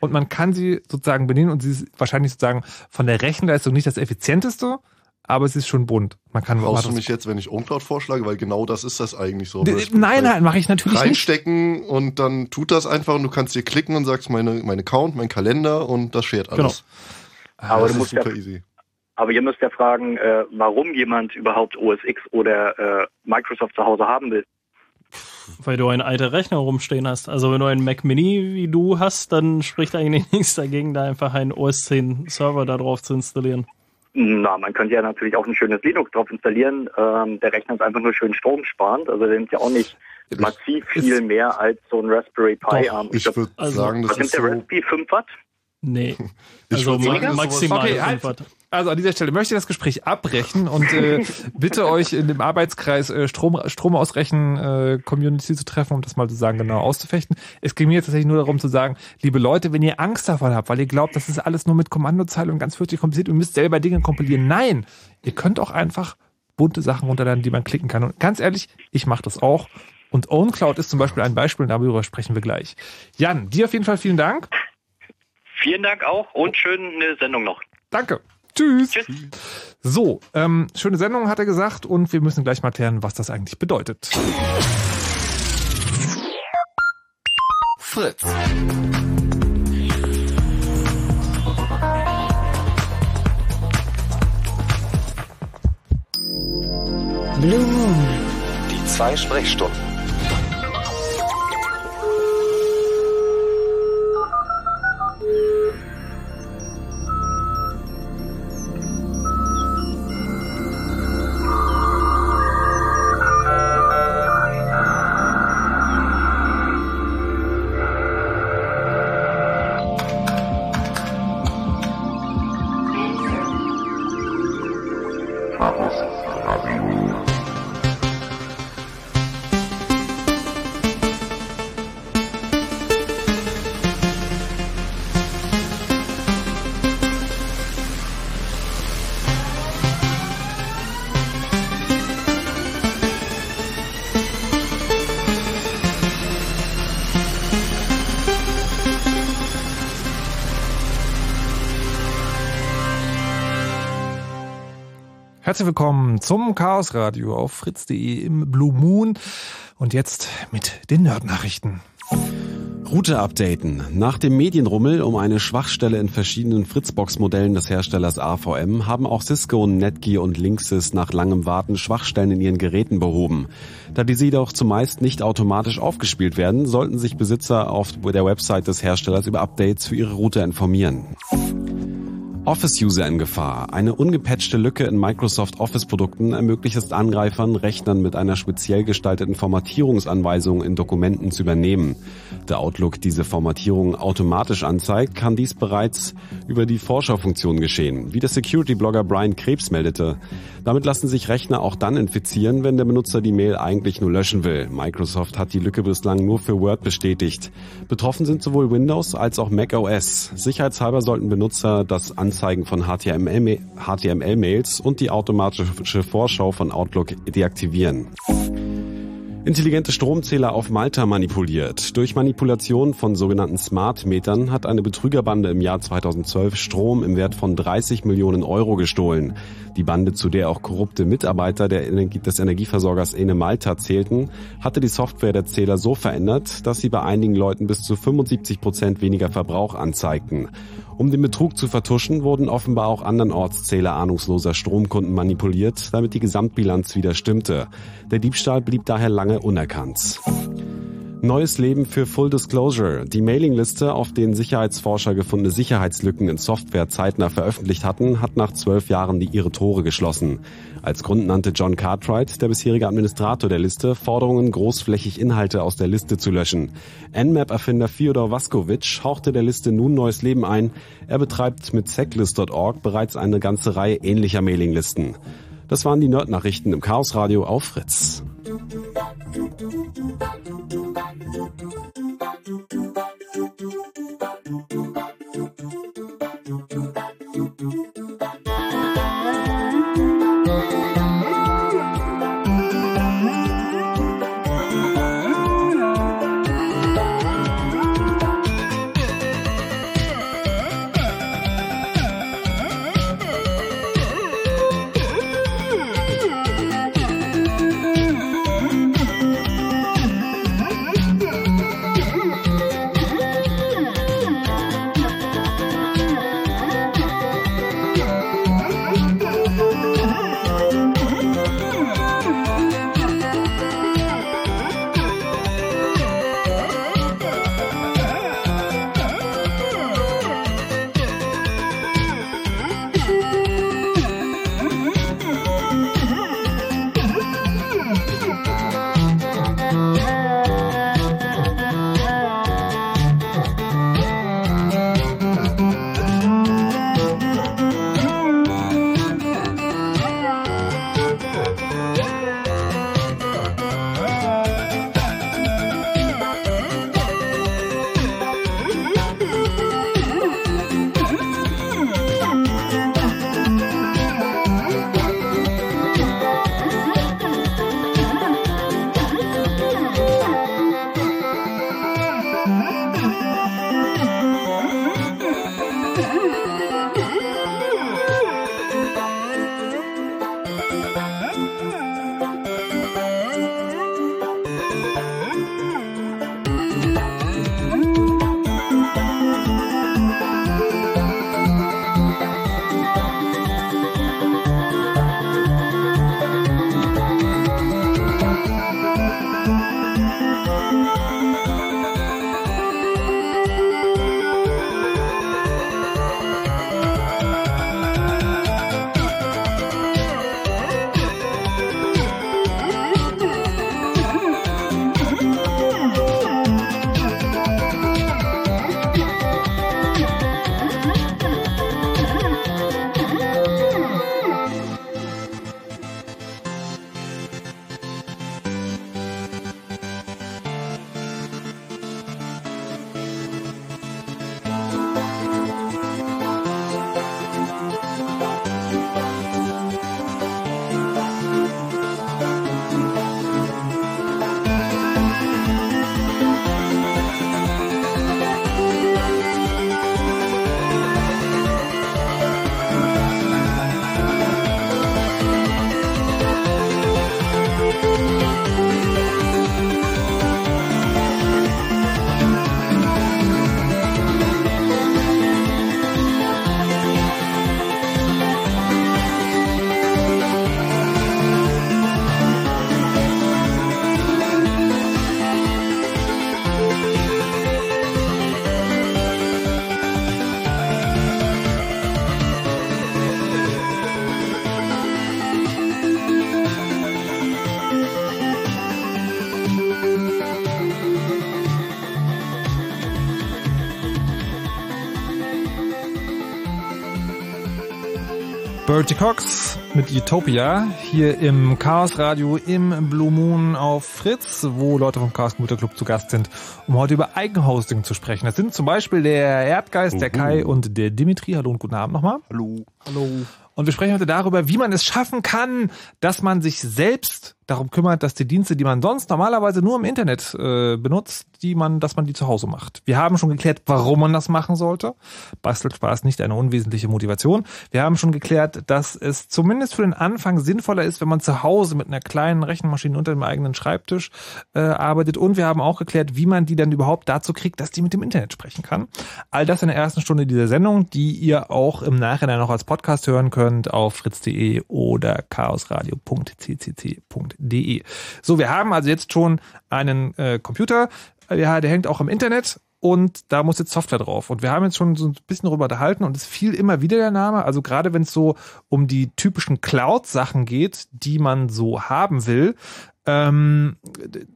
und man kann sie sozusagen bedienen und sie ist wahrscheinlich sozusagen von der Rechenleistung nicht das effizienteste, aber sie ist schon bunt. Man kann Brauchst du mich jetzt, wenn ich OwnCloud vorschlage, weil genau das ist das eigentlich so. Nein, Pi. nein, mache ich natürlich nicht. reinstecken und dann tut das einfach und du kannst hier klicken und sagst meine, mein Account, mein Kalender und das shared alles. Aber das du ist musst ja, super easy. aber ihr müsst ja fragen, äh, warum jemand überhaupt OS X oder äh, Microsoft zu Hause haben will. Weil du einen alten Rechner rumstehen hast. Also wenn du einen Mac Mini wie du hast, dann spricht eigentlich nichts dagegen, da einfach einen OS 10 Server da drauf zu installieren. Na, man könnte ja natürlich auch ein schönes Linux drauf installieren. Ähm, der Rechner ist einfach nur schön stromsparend. Also der nimmt ja auch nicht massiv viel mehr als so ein Raspberry Pi Doch, Arm. Ich würde Also, sagen, das Was nimmt ist der so. Raspberry 5 Watt? Nee. Ich Also sagen, ma das ist maximal Okay, 5 halt. Also an dieser Stelle möchte ich das Gespräch abbrechen und äh, bitte euch in dem Arbeitskreis äh, Strom, Stromausrechen äh, Community zu treffen, um das mal sozusagen genau auszufechten. Es ging mir jetzt tatsächlich nur darum zu sagen, liebe Leute, wenn ihr Angst davon habt, weil ihr glaubt, das ist alles nur mit Kommandozeile und ganz fürchterlich kompliziert und ihr müsst selber Dinge kompilieren. Nein, ihr könnt auch einfach bunte Sachen runterladen, die man klicken kann. Und ganz ehrlich, ich mache das auch. Und OwnCloud ist zum Beispiel ein Beispiel, und darüber sprechen wir gleich. Jan, dir auf jeden Fall vielen Dank. Vielen Dank auch und schöne Sendung noch. Danke. Tschüss. Tschüss. So, ähm, schöne Sendung, hat er gesagt, und wir müssen gleich mal klären, was das eigentlich bedeutet. Fritz. Blue Moon. Die zwei Sprechstunden. Herzlich willkommen zum Chaos Radio auf fritz.de im Blue Moon und jetzt mit den Nerd-Nachrichten. Route updaten. Nach dem Medienrummel um eine Schwachstelle in verschiedenen Fritzbox-Modellen des Herstellers AVM haben auch Cisco, Netgear und Linksys nach langem Warten Schwachstellen in ihren Geräten behoben. Da diese jedoch zumeist nicht automatisch aufgespielt werden, sollten sich Besitzer auf der Website des Herstellers über Updates für ihre Router informieren. Office-User in Gefahr. Eine ungepatchte Lücke in Microsoft Office-Produkten ermöglicht es Angreifern, Rechnern mit einer speziell gestalteten Formatierungsanweisung in Dokumenten zu übernehmen. Der Outlook diese Formatierung automatisch anzeigt, kann dies bereits über die Vorschaufunktion geschehen, wie der Security-Blogger Brian Krebs meldete. Damit lassen sich Rechner auch dann infizieren, wenn der Benutzer die Mail eigentlich nur löschen will. Microsoft hat die Lücke bislang nur für Word bestätigt. Betroffen sind sowohl Windows als auch Mac OS. Sicherheitshalber sollten Benutzer das Anzeigen von HTML-Mails und die automatische Vorschau von Outlook deaktivieren. Intelligente Stromzähler auf Malta manipuliert. Durch Manipulation von sogenannten Smart-Metern hat eine Betrügerbande im Jahr 2012 Strom im Wert von 30 Millionen Euro gestohlen. Die Bande, zu der auch korrupte Mitarbeiter Energie des Energieversorgers Ene Malta zählten, hatte die Software der Zähler so verändert, dass sie bei einigen Leuten bis zu 75 Prozent weniger Verbrauch anzeigten. Um den Betrug zu vertuschen, wurden offenbar auch andernorts Zähler ahnungsloser Stromkunden manipuliert, damit die Gesamtbilanz wieder stimmte. Der Diebstahl blieb daher lange unerkannt. Neues Leben für Full Disclosure. Die Mailingliste, auf denen Sicherheitsforscher gefundene Sicherheitslücken in Software zeitnah veröffentlicht hatten, hat nach zwölf Jahren die ihre Tore geschlossen. Als Grund nannte John Cartwright, der bisherige Administrator der Liste, Forderungen, großflächig Inhalte aus der Liste zu löschen. Nmap-Erfinder Fyodor Vaskovic hauchte der Liste nun neues Leben ein. Er betreibt mit seclist.org bereits eine ganze Reihe ähnlicher Mailinglisten. Das waren die Nerd-Nachrichten im Chaos Radio auf Fritz. do do do do do Bertie Cox mit Utopia hier im Chaos Radio im Blue Moon auf Fritz, wo Leute vom Chaos Computer Club zu Gast sind, um heute über Eigenhosting zu sprechen. Das sind zum Beispiel der Erdgeist, der Kai und der Dimitri. Hallo und guten Abend nochmal. Hallo. Hallo. Und wir sprechen heute darüber, wie man es schaffen kann, dass man sich selbst darum kümmert, dass die Dienste, die man sonst normalerweise nur im Internet äh, benutzt, die man, dass man die zu Hause macht. Wir haben schon geklärt, warum man das machen sollte. Bastelspaß nicht eine unwesentliche Motivation. Wir haben schon geklärt, dass es zumindest für den Anfang sinnvoller ist, wenn man zu Hause mit einer kleinen Rechenmaschine unter dem eigenen Schreibtisch äh, arbeitet. Und wir haben auch geklärt, wie man die dann überhaupt dazu kriegt, dass die mit dem Internet sprechen kann. All das in der ersten Stunde dieser Sendung, die ihr auch im Nachhinein noch als Podcast hören könnt auf fritz.de oder chaosradio.ccc.de de. So, wir haben also jetzt schon einen äh, Computer, ja, der hängt auch im Internet und da muss jetzt Software drauf. Und wir haben jetzt schon so ein bisschen darüber unterhalten und es fiel immer wieder der Name. Also gerade wenn es so um die typischen Cloud-Sachen geht, die man so haben will, ähm,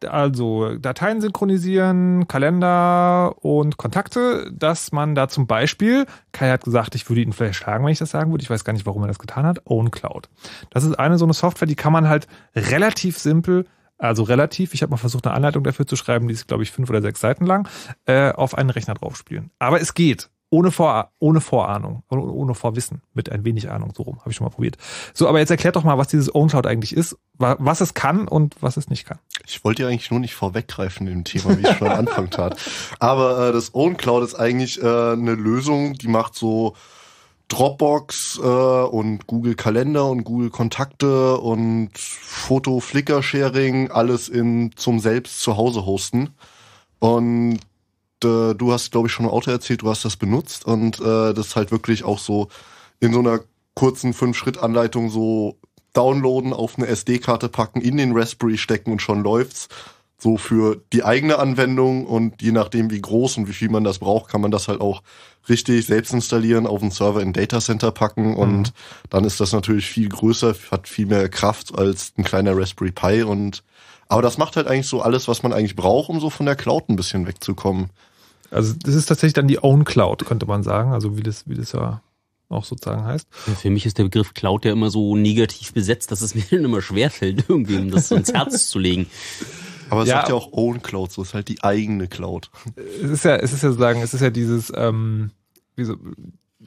also Dateien synchronisieren, Kalender und Kontakte, dass man da zum Beispiel, Kai hat gesagt, ich würde ihn vielleicht schlagen, wenn ich das sagen würde. Ich weiß gar nicht, warum er das getan hat. OwnCloud. Das ist eine so eine Software, die kann man halt relativ simpel also relativ, ich habe mal versucht, eine Anleitung dafür zu schreiben, die ist, glaube ich, fünf oder sechs Seiten lang, äh, auf einen Rechner drauf spielen. Aber es geht ohne, Vor ohne Vorahnung, ohne Vorwissen, mit ein wenig Ahnung, so rum, habe ich schon mal probiert. So, aber jetzt erklärt doch mal, was dieses OwnCloud eigentlich ist, was es kann und was es nicht kann. Ich wollte ja eigentlich nur nicht vorweggreifen im Thema, wie ich schon am Anfang tat. Aber äh, das OwnCloud ist eigentlich äh, eine Lösung, die macht so Dropbox äh, und Google Kalender und Google Kontakte und Foto Flickr Sharing alles in zum selbst zu Hause hosten und äh, du hast, glaube ich, schon im Auto erzählt, du hast das benutzt und äh, das halt wirklich auch so in so einer kurzen Fünf-Schritt-Anleitung so downloaden, auf eine SD-Karte packen, in den Raspberry stecken und schon läuft's. So für die eigene Anwendung und je nachdem, wie groß und wie viel man das braucht, kann man das halt auch richtig selbst installieren, auf den Server in Datacenter packen und mhm. dann ist das natürlich viel größer, hat viel mehr Kraft als ein kleiner Raspberry Pi und aber das macht halt eigentlich so alles, was man eigentlich braucht, um so von der Cloud ein bisschen wegzukommen. Also das ist tatsächlich dann die Own Cloud, könnte man sagen, also wie das, wie das ja auch sozusagen heißt. Ja, für mich ist der Begriff Cloud ja immer so negativ besetzt, dass es mir dann immer schwerfällt, irgendwem das so ins Herz zu legen. Aber es ja, sagt ja auch Own Cloud, so ist halt die eigene Cloud. Es ist ja, es ist ja sozusagen, es ist ja dieses, ähm, wie so,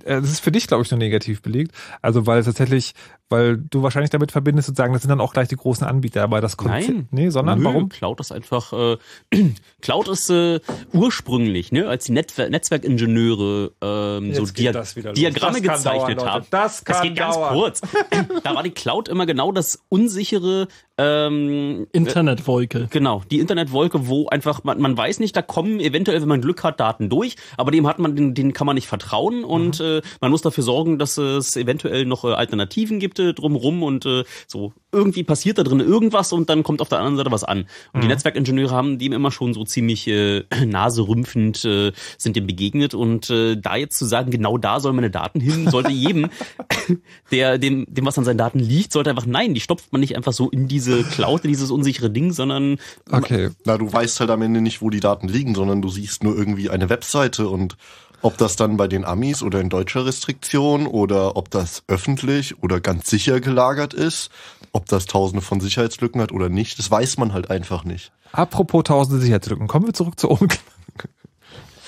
äh, das ist für dich, glaube ich, nur negativ belegt. Also weil tatsächlich, weil du wahrscheinlich damit verbindest sozusagen, das sind dann auch gleich die großen Anbieter, aber das Konzept, Nein, nee, sondern Nö, warum? Cloud ist einfach, äh, Cloud ist äh, ursprünglich, ne, als die Netzwer Netzwerkingenieure ähm, so Dia Diagramme gezeichnet dauern, haben. Das, kann das geht dauern. ganz kurz. da war die Cloud immer genau das unsichere ähm, Internetwolke. Genau, die Internetwolke, wo einfach man, man weiß nicht, da kommen eventuell, wenn man Glück hat, Daten durch, aber dem hat man, den, den kann man nicht vertrauen und mhm. äh, man muss dafür sorgen, dass es eventuell noch äh, Alternativen gibt äh, drumrum und äh, so irgendwie passiert da drin irgendwas und dann kommt auf der anderen Seite was an. Und mhm. die Netzwerkingenieure haben dem immer schon so ziemlich äh, naserümpfend äh, sind dem begegnet und äh, da jetzt zu sagen, genau da sollen meine Daten hin, sollte jedem, der dem, dem was an seinen Daten liegt, sollte einfach nein, die stopft man nicht einfach so in diese Cloud, in dieses unsichere Ding, sondern okay. Na, du weißt halt am Ende nicht, wo die Daten liegen, sondern du siehst nur irgendwie eine Webseite und ob das dann bei den Amis oder in deutscher Restriktion oder ob das öffentlich oder ganz sicher gelagert ist, ob das tausende von Sicherheitslücken hat oder nicht, das weiß man halt einfach nicht. Apropos tausende Sicherheitslücken, kommen wir zurück zu Onkel.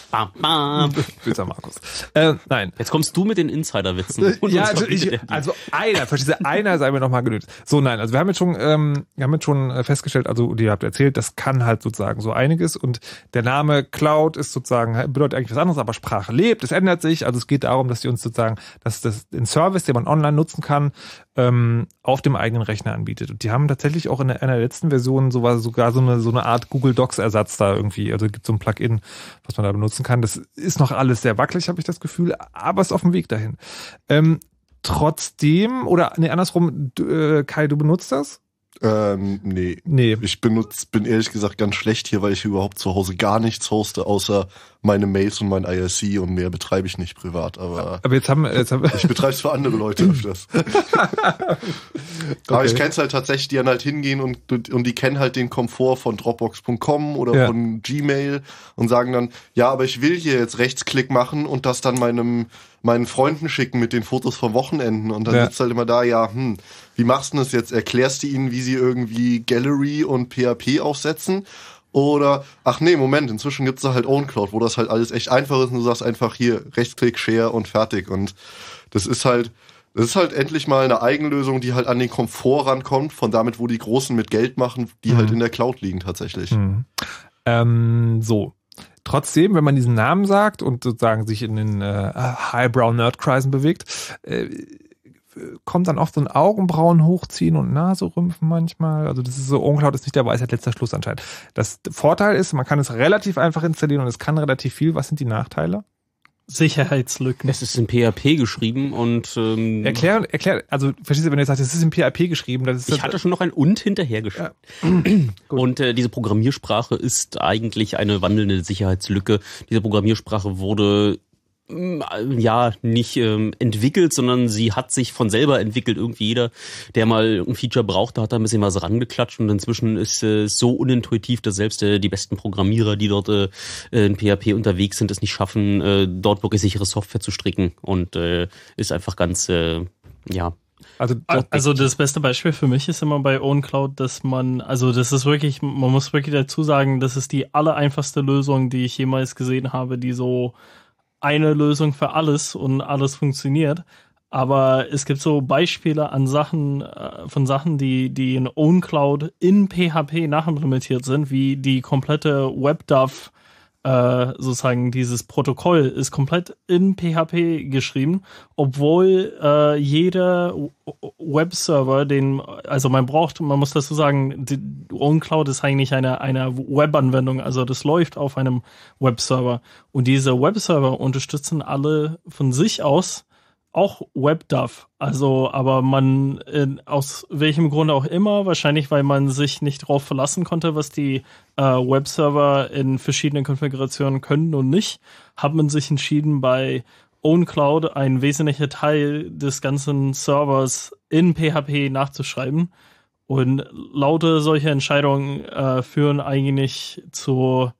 Bam, bam. Böser Markus. Äh, nein. Jetzt kommst du mit den Insider-Witzen. ja, also, ich, also einer, verstehst du, einer sei mir nochmal genügt. So, nein, also wir haben jetzt schon, ähm, wir haben jetzt schon äh, festgestellt, also ihr habt erzählt, das kann halt sozusagen so einiges und der Name Cloud ist sozusagen, bedeutet eigentlich was anderes, aber Sprache lebt, es ändert sich, also es geht darum, dass die uns sozusagen, dass das den Service, den man online nutzen kann, ähm, auf dem eigenen Rechner anbietet. Und die haben tatsächlich auch in einer der letzten Versionen sogar, sogar so eine, so eine Art Google Docs Ersatz da irgendwie, also gibt so ein Plugin, was man da benutzen kann. Das ist noch alles sehr wackelig, habe ich das Gefühl, aber ist auf dem Weg dahin. Ähm, trotzdem, oder nee, andersrum, du, äh, Kai, du benutzt das? Ähm, nee. Nee. Ich benutze, bin ehrlich gesagt ganz schlecht hier, weil ich überhaupt zu Hause gar nichts hoste, außer meine Mails und mein IRC und mehr betreibe ich nicht privat. Aber, aber jetzt haben, jetzt haben ich betreibe es für andere Leute öfters. okay. Aber ich kenne es halt tatsächlich, die dann halt hingehen und, und die kennen halt den Komfort von Dropbox.com oder Ja. von Gmail und sagen dann, ja, aber ich will hier jetzt Rechtsklick machen und das dann meinem meinen Freunden schicken mit den Fotos vom Wochenenden und dann Ja. sitzt halt immer da, ja, hm, wie machst du das jetzt? Erklärst du ihnen, wie sie irgendwie Gallery und PHP aufsetzen? Oder, ach nee, Moment, inzwischen gibt's da halt OwnCloud, wo das halt alles echt einfach ist und du sagst einfach hier, Rechtsklick, Share und fertig. Und das ist halt, das ist halt endlich mal eine Eigenlösung, die halt an den Komfort rankommt, von damit, wo die Großen mit Geld machen, die halt in der Cloud liegen tatsächlich. Mhm. Ähm, so. Trotzdem, wenn man diesen Namen sagt und sozusagen sich in den äh, Highbrow Nerdkreisen bewegt, äh, kommt dann auch so ein Augenbrauen hochziehen und Naserümpfen manchmal. Also das ist so, OwnCloud ist nicht der Weisheit letzter Schluss anscheinend. Das Vorteil ist, man kann es relativ einfach installieren und es kann relativ viel. Was sind die Nachteile? Sicherheitslücken. Es ist in PHP geschrieben und ähm, Erklär, erklär, also verstehst du, wenn du jetzt sagst, es ist in PHP geschrieben, das ist ich hatte schon noch ein und hinterhergeschrieben. und äh, diese Programmiersprache ist eigentlich eine wandelnde Sicherheitslücke. Diese Programmiersprache wurde ja nicht ähm, entwickelt, sondern sie hat sich von selber entwickelt. Irgendwie jeder, der mal ein Feature brauchte, hat da ein bisschen was rangeklatscht. Und inzwischen ist es äh, so unintuitiv, dass selbst äh, die besten Programmierer, die dort äh, in PHP unterwegs sind, es nicht schaffen, äh, dort wirklich sichere Software zu stricken. Und äh, ist einfach ganz äh, ja. Also, Also das beste Beispiel für mich ist immer bei OwnCloud, dass man, also das ist wirklich, man muss wirklich dazu sagen, das ist die allereinfachste Lösung, die ich jemals gesehen habe, die so eine Lösung für alles und alles funktioniert. Aber es gibt so Beispiele an Sachen, äh, von Sachen, die, die in OwnCloud in PHP nachimplementiert sind, wie die komplette WebDAV äh, sozusagen dieses Protokoll ist komplett in PHP geschrieben, obwohl äh, jeder Webserver, den, also man braucht, man muss dazu sagen, die OwnCloud ist eigentlich eine, eine Webanwendung, also das läuft auf einem Webserver. Und diese Webserver unterstützen alle von sich aus auch WebDAV. Also, aber man, äh, aus welchem Grunde auch immer, wahrscheinlich weil man sich nicht darauf verlassen konnte, was die äh, Webserver in verschiedenen Konfigurationen können und nicht, hat man sich entschieden, bei OwnCloud ein wesentlicher Teil des ganzen Servers in PHP nachzuschreiben. Und lauter solche Entscheidungen äh, führen eigentlich zu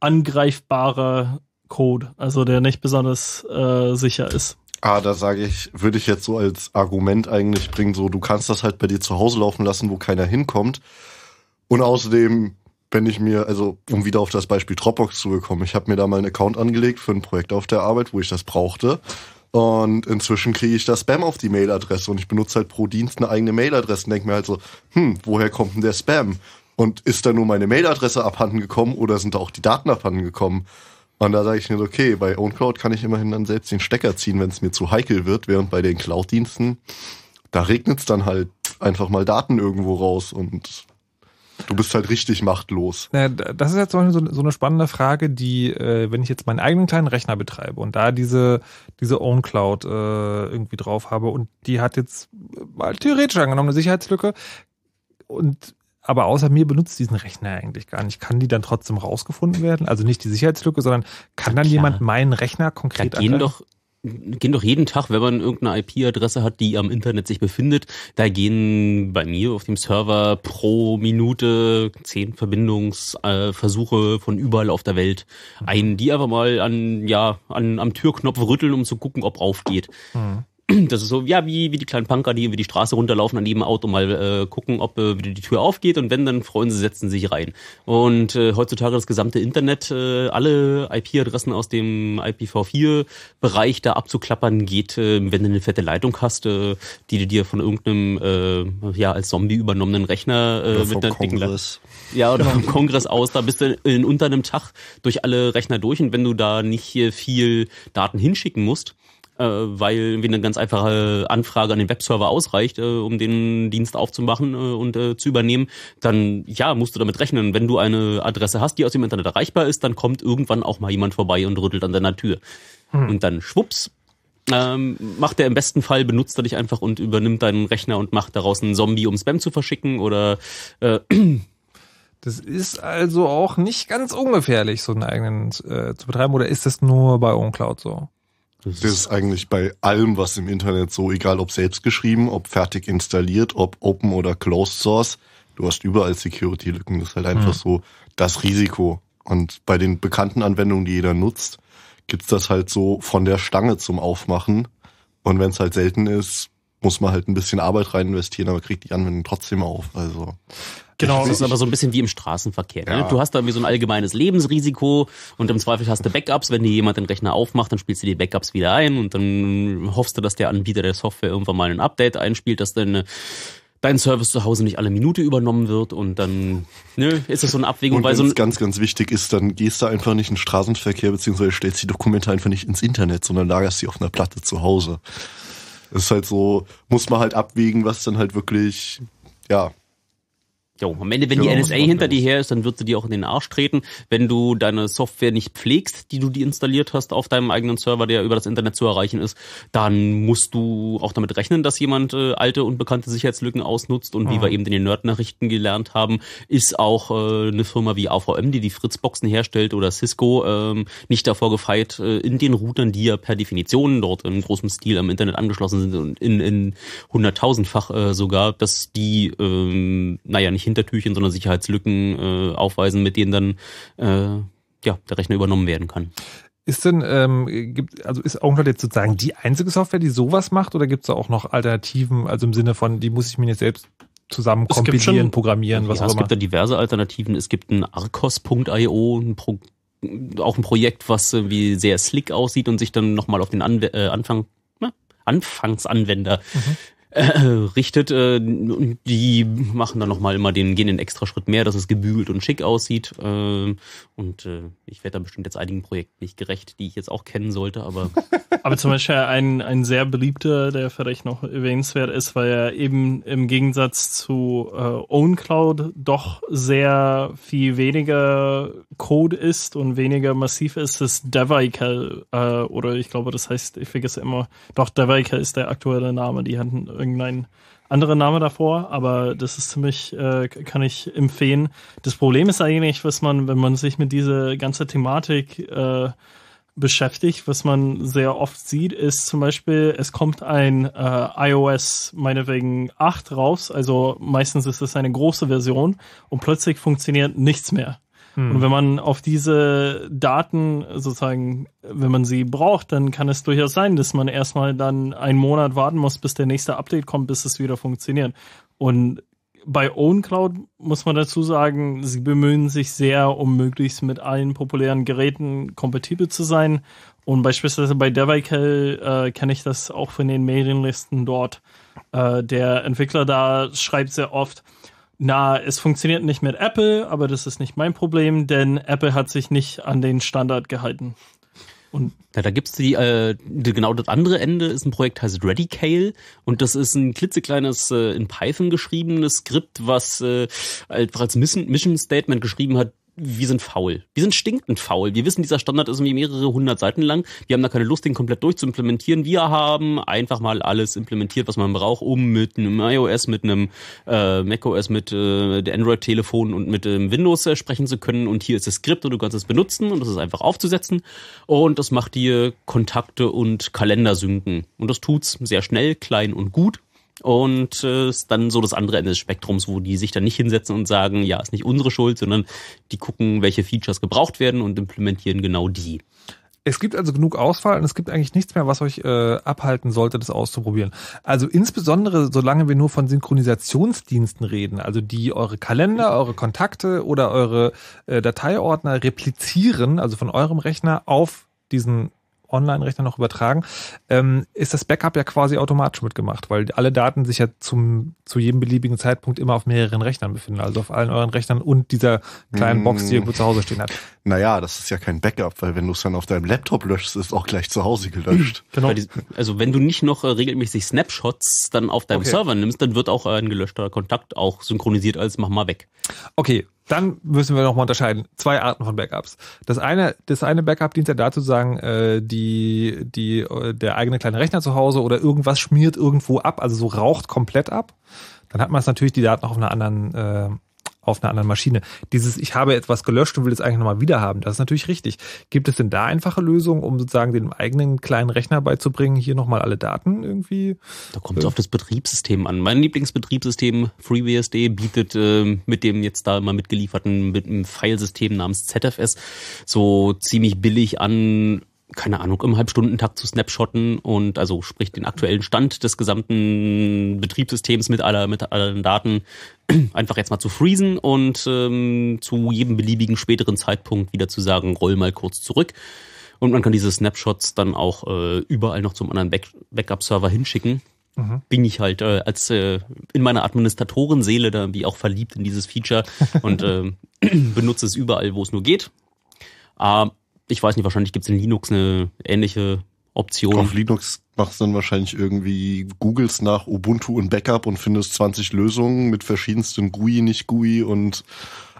angreifbarer Code, also der nicht besonders äh, sicher ist. Ah, da sage ich, würde ich jetzt so als Argument eigentlich bringen, so du kannst das halt bei dir zu Hause laufen lassen, wo keiner hinkommt. Und außerdem, wenn ich mir, also um wieder auf das Beispiel Dropbox zu bekommen, ich habe mir da mal einen Account angelegt für ein Projekt auf der Arbeit, wo ich das brauchte. Und inzwischen kriege ich da Spam auf die Mailadresse und ich benutze halt pro Dienst eine eigene Mailadresse und denke mir halt so, hm, woher kommt denn der Spam? Und ist da nur meine Mailadresse abhanden gekommen oder sind da auch die Daten abhanden gekommen? Und da sage ich mir, okay, bei OwnCloud kann ich immerhin dann selbst den Stecker ziehen, wenn es mir zu heikel wird, während bei den Cloud-Diensten, da regnet's dann halt einfach mal Daten irgendwo raus und du bist halt richtig machtlos. Na, Das ist jetzt zum Beispiel so, so eine spannende Frage, die, äh, wenn ich jetzt meinen eigenen kleinen Rechner betreibe und da diese, diese OwnCloud äh, irgendwie drauf habe und die hat jetzt mal theoretisch angenommen eine Sicherheitslücke und aber außer mir benutzt diesen Rechner eigentlich gar nicht. Kann die dann trotzdem rausgefunden werden? Also nicht die Sicherheitslücke, sondern kann dann klar. jemand meinen Rechner Da konkret gehen angreifen? doch, gehen doch jeden Tag, wenn man irgendeine IP-Adresse hat, die am Internet sich befindet, da gehen bei mir auf dem Server pro Minute zehn Verbindungsversuche von überall auf der Welt ein, die einfach mal an, ja, an, am Türknopf rütteln, um zu gucken, ob aufgeht. Hm. Das ist so, ja, wie, wie die kleinen Punker, die über die Straße runterlaufen, an jedem Auto mal äh, gucken, ob äh, wieder die Tür aufgeht und wenn, dann freuen sie, setzen sich rein. Und äh, heutzutage das gesamte Internet, äh, alle IP-Adressen aus dem IPv4-Bereich da abzuklappern geht, äh, wenn du eine fette Leitung hast, äh, die du dir von irgendeinem äh, ja als Zombie übernommenen Rechner äh, mit vom einer dicken Kongress. ja, oder vom Kongress aus, da bist du in unter einem Tag durch alle Rechner durch und wenn du da nicht hier viel Daten hinschicken musst, weil irgendwie eine ganz einfache Anfrage an den Webserver ausreicht, äh, um den Dienst aufzumachen äh, und äh, zu übernehmen, dann ja, musst du damit rechnen. Wenn du eine Adresse hast, die aus dem Internet erreichbar ist, dann kommt irgendwann auch mal jemand vorbei und rüttelt an deiner Tür. Und dann schwupps, ähm, macht er im besten Fall, benutzt er dich einfach und übernimmt deinen Rechner und macht daraus einen Zombie, um Spam zu verschicken oder äh, Das ist also auch nicht ganz ungefährlich, so einen eigenen äh, zu betreiben, oder ist das nur bei OwnCloud so? Das ist eigentlich bei allem, was im Internet so, egal ob selbst geschrieben, ob fertig installiert, ob Open oder Closed Source, du hast überall Security-Lücken. Das ist halt einfach Mhm. so das Risiko. Und bei den bekannten Anwendungen, die jeder nutzt, gibt's das halt so von der Stange zum Aufmachen. Und wenn es halt selten ist, muss man halt ein bisschen Arbeit rein investieren, aber kriegt die Anwendung trotzdem auf. Also Genau. Das ist aber so ein bisschen wie im Straßenverkehr. Ne? Ja. Du hast da irgendwie so ein allgemeines Lebensrisiko und im Zweifel hast du Backups. Wenn dir jemand den Rechner aufmacht, dann spielst du die Backups wieder ein und dann hoffst du, dass der Anbieter der Software irgendwann mal ein Update einspielt, dass deine dein Service zu Hause nicht alle Minute übernommen wird und dann ne, ist das so eine Abwägung. Und weil so ganz, ganz wichtig ist, dann gehst du einfach nicht in den Straßenverkehr beziehungsweise stellst die Dokumente einfach nicht ins Internet, sondern lagerst sie auf einer Platte zu Hause. Das ist halt so, muss man halt abwägen, was dann halt wirklich, ja, Jo, am Ende, wenn ja, die NSA hinter dir her ist, dann wird sie dir auch in den Arsch treten. Wenn du deine Software nicht pflegst, die du die installiert hast auf deinem eigenen Server, der über das Internet zu erreichen ist, dann musst du auch damit rechnen, dass jemand äh, alte und bekannte Sicherheitslücken ausnutzt. Und mhm. wie wir eben in den Nerd-Nachrichten gelernt haben, ist auch äh, eine Firma wie AVM, die die Fritzboxen herstellt, oder Cisco, ähm, nicht davor gefeit, äh, in den Routern, die ja per Definition dort in großem Stil am Internet angeschlossen sind und in, in hunderttausendfach äh, sogar, dass die, ähm, naja, nicht Hintertürchen, sondern Sicherheitslücken äh, aufweisen, mit denen dann äh, ja, der Rechner übernommen werden kann. Ist denn, ähm, gibt, also ist OwnCloud jetzt sozusagen die einzige Software, die sowas macht, oder gibt es da auch noch Alternativen, also im Sinne von, die muss ich mir jetzt selbst zusammen kompilieren, schon, programmieren, was ja, auch immer? Es gibt da diverse Alternativen. Es gibt ein Arcos.io, ein Pro, auch ein Projekt, was wie sehr slick aussieht und sich dann nochmal auf den Anw äh, Anfang, na, Anfangsanwender mhm äh, richtet. Äh, die machen dann nochmal immer den, gehen den extra Schritt mehr, dass es gebügelt und schick aussieht. Äh, und äh, ich werde da bestimmt jetzt einigen Projekten nicht gerecht, die ich jetzt auch kennen sollte, aber. aber zum Beispiel ein, ein sehr beliebter, der vielleicht noch erwähnenswert ist, weil er eben im Gegensatz zu äh, OwnCloud doch sehr viel weniger Code ist und weniger massiv ist, ist Devical, äh, oder ich glaube, das heißt, ich vergesse immer, doch Devical ist der aktuelle Name, die hatten irgendein anderer Name davor, aber das ist ziemlich, äh, kann ich empfehlen. Das Problem ist eigentlich, was man, wenn man sich mit dieser ganzen Thematik äh, beschäftigt, was man sehr oft sieht, ist zum Beispiel, es kommt ein äh, iOS meinetwegen 8 raus, also meistens ist es eine große Version und plötzlich funktioniert nichts mehr. Hm. Und wenn man auf diese Daten sozusagen, wenn man sie braucht, dann kann es durchaus sein, dass man erstmal dann einen Monat warten muss, bis der nächste Update kommt, bis es wieder funktioniert. Und bei OwnCloud muss man dazu sagen, sie bemühen sich sehr, um möglichst mit allen populären Geräten kompatibel zu sein. Und beispielsweise bei Devical äh, kenne ich das auch von den Mailinglisten dort. Äh, der Entwickler da schreibt sehr oft, na, es funktioniert nicht mit Apple, aber das ist nicht mein Problem, denn Apple hat sich nicht an den Standard gehalten. Und ja, da gibt's die, äh, die, genau das andere Ende ist ein Projekt, heißt Readykale und das ist ein klitzekleines äh, in Python geschriebenes Skript, was äh, als Mission Statement geschrieben hat, wir sind faul. Wir sind stinkend faul. Wir wissen, dieser Standard ist irgendwie mehrere hundert Seiten lang. Wir haben da keine Lust, den komplett durchzuimplementieren. Wir haben einfach mal alles implementiert, was man braucht, um mit einem iOS, mit einem äh, macOS, mit äh, der Android-Telefon und mit ähm, Windows äh, sprechen zu können. Und hier ist das Skript und du kannst es benutzen und das ist einfach aufzusetzen. Und das macht dir Kontakte und Kalender synken. Und das tut's sehr schnell, klein und gut und äh, ist dann so das andere Ende des Spektrums, wo die sich dann nicht hinsetzen und sagen, ja, ist nicht unsere Schuld, sondern die gucken, welche Features gebraucht werden und implementieren genau die. Es gibt also genug Auswahl und es gibt eigentlich nichts mehr, was euch äh, abhalten sollte, das auszuprobieren. Also insbesondere, solange wir nur von Synchronisationsdiensten reden, also die eure Kalender, eure Kontakte oder eure äh, Dateiordner replizieren, also von eurem Rechner auf diesen Online-Rechner noch übertragen, ähm, ist das Backup ja quasi automatisch mitgemacht, weil alle Daten sich ja zum, zu jedem beliebigen Zeitpunkt immer auf mehreren Rechnern befinden, also auf allen euren Rechnern und dieser kleinen Box, die irgendwo zu Hause stehen hat. Naja, das ist ja kein Backup, weil wenn du es dann auf deinem Laptop löschst, ist es auch gleich zu Hause gelöscht. Genau. Also wenn du nicht noch äh, regelmäßig Snapshots dann auf deinem okay. Server nimmst, dann wird auch ein gelöschter Kontakt auch synchronisiert als mach mal weg. Okay, dann müssen wir nochmal unterscheiden. Zwei Arten von Backups. Das eine, das eine Backup dient ja dazu zu sagen, äh, die, die, äh, der eigene kleine Rechner zu Hause oder irgendwas schmiert irgendwo ab, also so raucht komplett ab. Dann hat man es natürlich die Daten auf einer anderen äh, auf einer anderen Maschine. Dieses, ich habe etwas gelöscht und will es eigentlich nochmal wieder haben, das ist natürlich richtig. Gibt es denn da einfache Lösungen, um sozusagen dem eigenen kleinen Rechner beizubringen, hier nochmal alle Daten irgendwie? Da kommt es auf das Betriebssystem an. Mein Lieblingsbetriebssystem FreeBSD bietet äh, mit dem jetzt da mal mitgelieferten mit einem Filesystem namens ZFS so ziemlich billig an, keine Ahnung, im Halbstundentakt zu snapshotten und also sprich den aktuellen Stand des gesamten Betriebssystems mit aller mit allen Daten einfach jetzt mal zu freezen und ähm, zu jedem beliebigen späteren Zeitpunkt wieder zu sagen, roll mal kurz zurück. Und man kann diese Snapshots dann auch äh, überall noch zum anderen Back Backup-Server hinschicken. Mhm. Bin ich halt äh, als äh, in meiner Administratorenseele da wie auch verliebt in dieses Feature und äh, benutze es überall, wo es nur geht. Äh, ich weiß nicht, wahrscheinlich gibt es in Linux eine ähnliche Option. Auf Linux machst du dann wahrscheinlich irgendwie Googles nach Ubuntu und Backup und findest 20 Lösungen mit verschiedensten GUI, nicht GUI und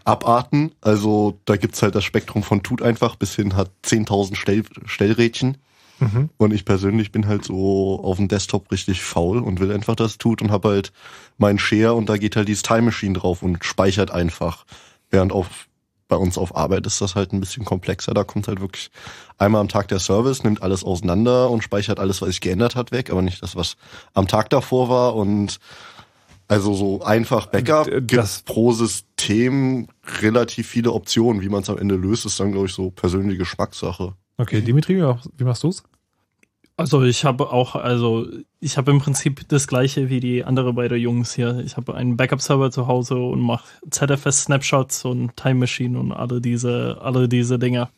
Abarten. Also da gibt's halt das Spektrum von tut einfach bis hin hat 10.000 Stell Stellrädchen. Mhm. Und ich persönlich bin halt so auf dem Desktop richtig faul und will einfach das tut und habe halt meinen Share und da geht halt dieses Time Machine drauf und speichert einfach. Während auf bei uns auf Arbeit ist das halt ein bisschen komplexer. Da kommt halt wirklich einmal am Tag der Service, nimmt alles auseinander und speichert alles, was sich geändert hat, weg, aber nicht das, was am Tag davor war. Und also so einfach Backup das gibt pro System relativ viele Optionen. Wie man es am Ende löst, ist dann, glaube ich, so persönliche Geschmackssache. Okay, Dimitri, wie machst du's? Also ich habe auch, also ich habe im Prinzip das gleiche wie die andere beiden Jungs hier. Ich habe einen Backup-Server zu Hause und mache ZFS-Snapshots und Time Machine und alle diese, alle diese Dinge.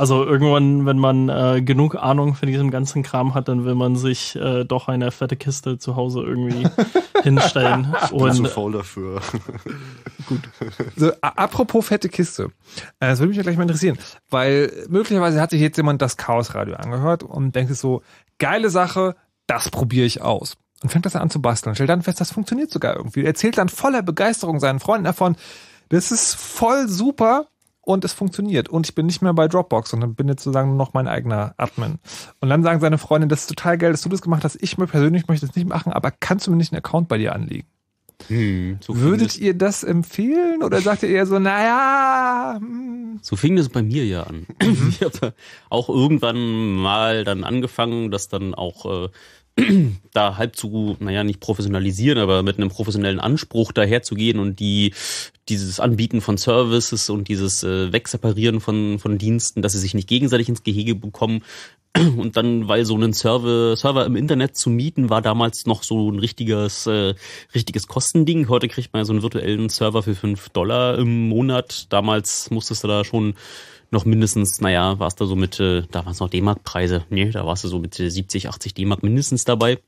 Also irgendwann, wenn man äh, genug Ahnung von diesem ganzen Kram hat, dann will man sich äh, doch eine fette Kiste zu Hause irgendwie hinstellen. Ich bin und, zu faul dafür. gut. So, apropos fette Kiste. Äh, das würde mich ja gleich mal interessieren, weil möglicherweise hat sich jetzt jemand das Chaos-Radio angehört und denkt sich so, geile Sache, das probiere ich aus. Und fängt das an zu basteln. Stellt dann fest, das funktioniert sogar irgendwie. Er erzählt dann voller Begeisterung seinen Freunden davon, das ist voll super und es funktioniert. Und ich bin nicht mehr bei Dropbox, sondern bin jetzt sozusagen noch mein eigener Admin. Und dann sagen seine Freunde, das ist total geil, dass du das gemacht hast. Ich mir persönlich möchte das nicht machen, aber kannst du mir nicht einen Account bei dir anlegen? Hm, so Würdet ihr das empfehlen oder sagt ihr eher so, naja? Hm. So fing das bei mir ja an. ich habe auch irgendwann mal dann angefangen, das dann auch äh, da halb zu, naja, nicht professionalisieren, aber mit einem professionellen Anspruch daherzugehen und die dieses Anbieten von Services und dieses äh, Wegseparieren von, von Diensten, dass sie sich nicht gegenseitig ins Gehege bekommen. Und dann, weil so ein Server, Server im Internet zu mieten, war damals noch so ein richtiges, äh, richtiges Kostending. Heute kriegt man ja so einen virtuellen Server für fünf Dollar im Monat. Damals musstest du da schon noch mindestens, naja, warst du so mit, äh, da waren es noch D-Mark-Preise. Nee, da warst du so mit 70, 80 D-Mark mindestens dabei.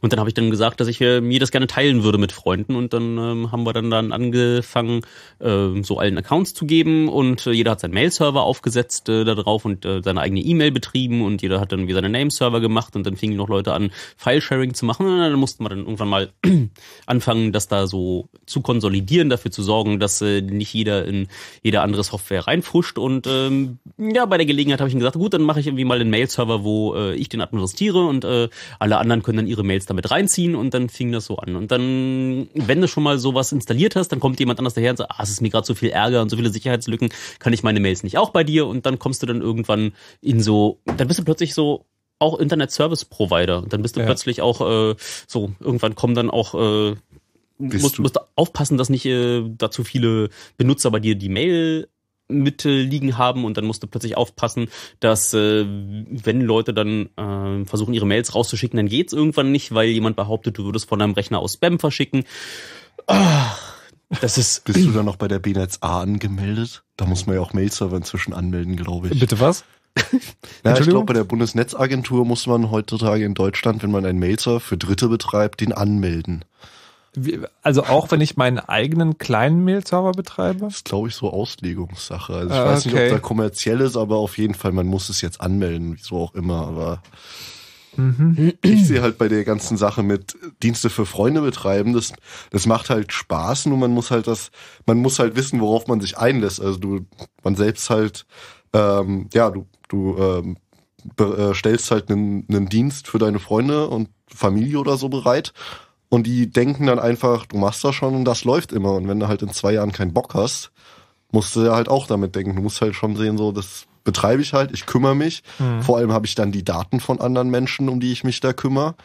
Und dann habe ich dann gesagt, dass ich äh, mir das gerne teilen würde mit Freunden. Und dann ähm, haben wir dann dann angefangen, äh, so allen Accounts zu geben. Und äh, jeder hat seinen Mail-Server aufgesetzt äh, da drauf und äh, seine eigene E-Mail betrieben. Und jeder hat dann wie seine Name-Server gemacht. Und dann fingen noch Leute an, File-Sharing zu machen. Und dann mussten wir dann irgendwann mal anfangen, das da so zu konsolidieren, dafür zu sorgen, dass äh, nicht jeder in jede andere Software reinfuscht. Und ähm, ja, bei der Gelegenheit habe ich gesagt, gut, dann mache ich irgendwie mal einen Mail-Server, wo äh, ich den administriere. Und äh, alle anderen können dann ihre Mails damit reinziehen und dann fing das so an. Und dann, wenn du schon mal sowas installiert hast, dann kommt jemand anders daher und sagt, ah, es ist mir gerade so viel Ärger und so viele Sicherheitslücken, kann ich meine Mails nicht auch bei dir? Und dann kommst du dann irgendwann in so, dann bist du plötzlich so auch Internet Service Provider. Und dann bist du ja. plötzlich auch äh, so, irgendwann kommen dann auch äh, musst, musst du aufpassen, dass nicht äh, da zu viele Benutzer bei dir die Mail Mittel liegen haben und dann musst du plötzlich aufpassen, dass äh, wenn Leute dann äh, versuchen, ihre Mails rauszuschicken, dann geht's irgendwann nicht, weil jemand behauptet, du würdest von deinem Rechner aus Spam verschicken. Ach, das ist. Bist du dann noch bei der BNetz A angemeldet? Da muss man ja auch Mail-Server inzwischen anmelden, glaube ich. Bitte was? ja, ich glaube, bei der Bundesnetzagentur muss man heutzutage in Deutschland, wenn man einen Mail-Server für Dritte betreibt, den anmelden. Also auch wenn ich meinen eigenen kleinen Mail-Server betreibe? Das ist, glaube ich, so Auslegungssache. Also ich ah, weiß nicht, ob da kommerziell ist, aber auf jeden Fall, man muss es jetzt anmelden, wieso auch immer. Aber mhm. ich sehe halt bei der ganzen Sache mit Dienste für Freunde betreiben, das, das macht halt Spaß, nur man muss halt das, man muss halt wissen, worauf man sich einlässt. Also du, man selbst halt, ähm, ja, du, du ähm, äh, stellst halt einen, einen Dienst für deine Freunde und Familie oder so bereit und die denken dann einfach, du machst das schon und das läuft immer. Und wenn du halt in zwei Jahren keinen Bock hast, musst du ja halt auch damit denken. Du musst halt schon sehen, so, das betreibe ich halt, ich kümmere mich. Mhm. Vor allem habe ich dann die Daten von anderen Menschen, um die ich mich da kümmere.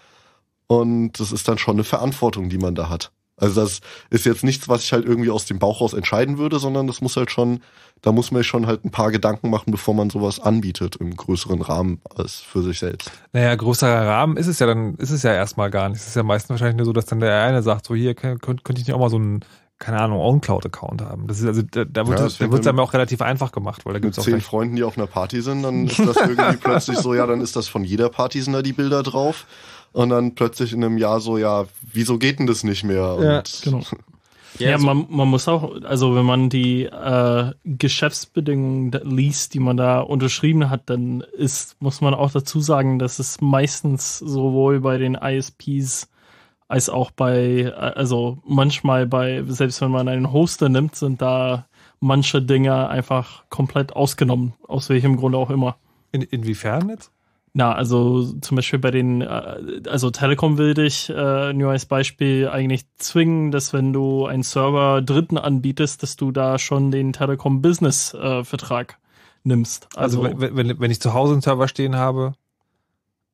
Und das ist dann schon eine Verantwortung, die man da hat. Also das ist jetzt nichts, was ich halt irgendwie aus dem Bauch raus entscheiden würde, sondern das muss halt schon, da muss man schon halt ein paar Gedanken machen, bevor man sowas anbietet im größeren Rahmen als für sich selbst. Naja, größerer Rahmen ist es ja dann, ist es ja erstmal gar nicht. Es ist ja meistens wahrscheinlich nur so, dass dann der eine sagt, so hier, könnte könnt ich nicht auch mal so einen, keine Ahnung, OwnCloud-Account haben. Das ist also, da, da wird Ja, es da wird's einem auch relativ einfach gemacht, weil da Mit gibt's auch zehn Freunden, die auf einer Party sind, dann ist das irgendwie plötzlich so, ja, dann ist das von jeder Party sind da die Bilder drauf. Und dann plötzlich in einem Jahr so, ja, wieso geht denn das nicht mehr? Ja, Und genau. Ja, Ja, also- man, man muss auch, also wenn man die äh, Geschäftsbedingungen liest, die man da unterschrieben hat, dann ist, muss man auch dazu sagen, dass es meistens sowohl bei den ISPs als auch bei, äh, also manchmal bei, selbst wenn man einen Hoster nimmt, sind da manche Dinge einfach komplett ausgenommen, aus welchem Grunde auch immer. in, inwiefern jetzt? Na, also zum Beispiel bei den, äh, also Telekom will dich äh, nur als Beispiel eigentlich zwingen, dass wenn du einen Server Dritten anbietest, dass du da schon den Telekom Business äh, Vertrag nimmst. Also, Also, wenn, wenn, wenn ich zu Hause einen Server stehen habe,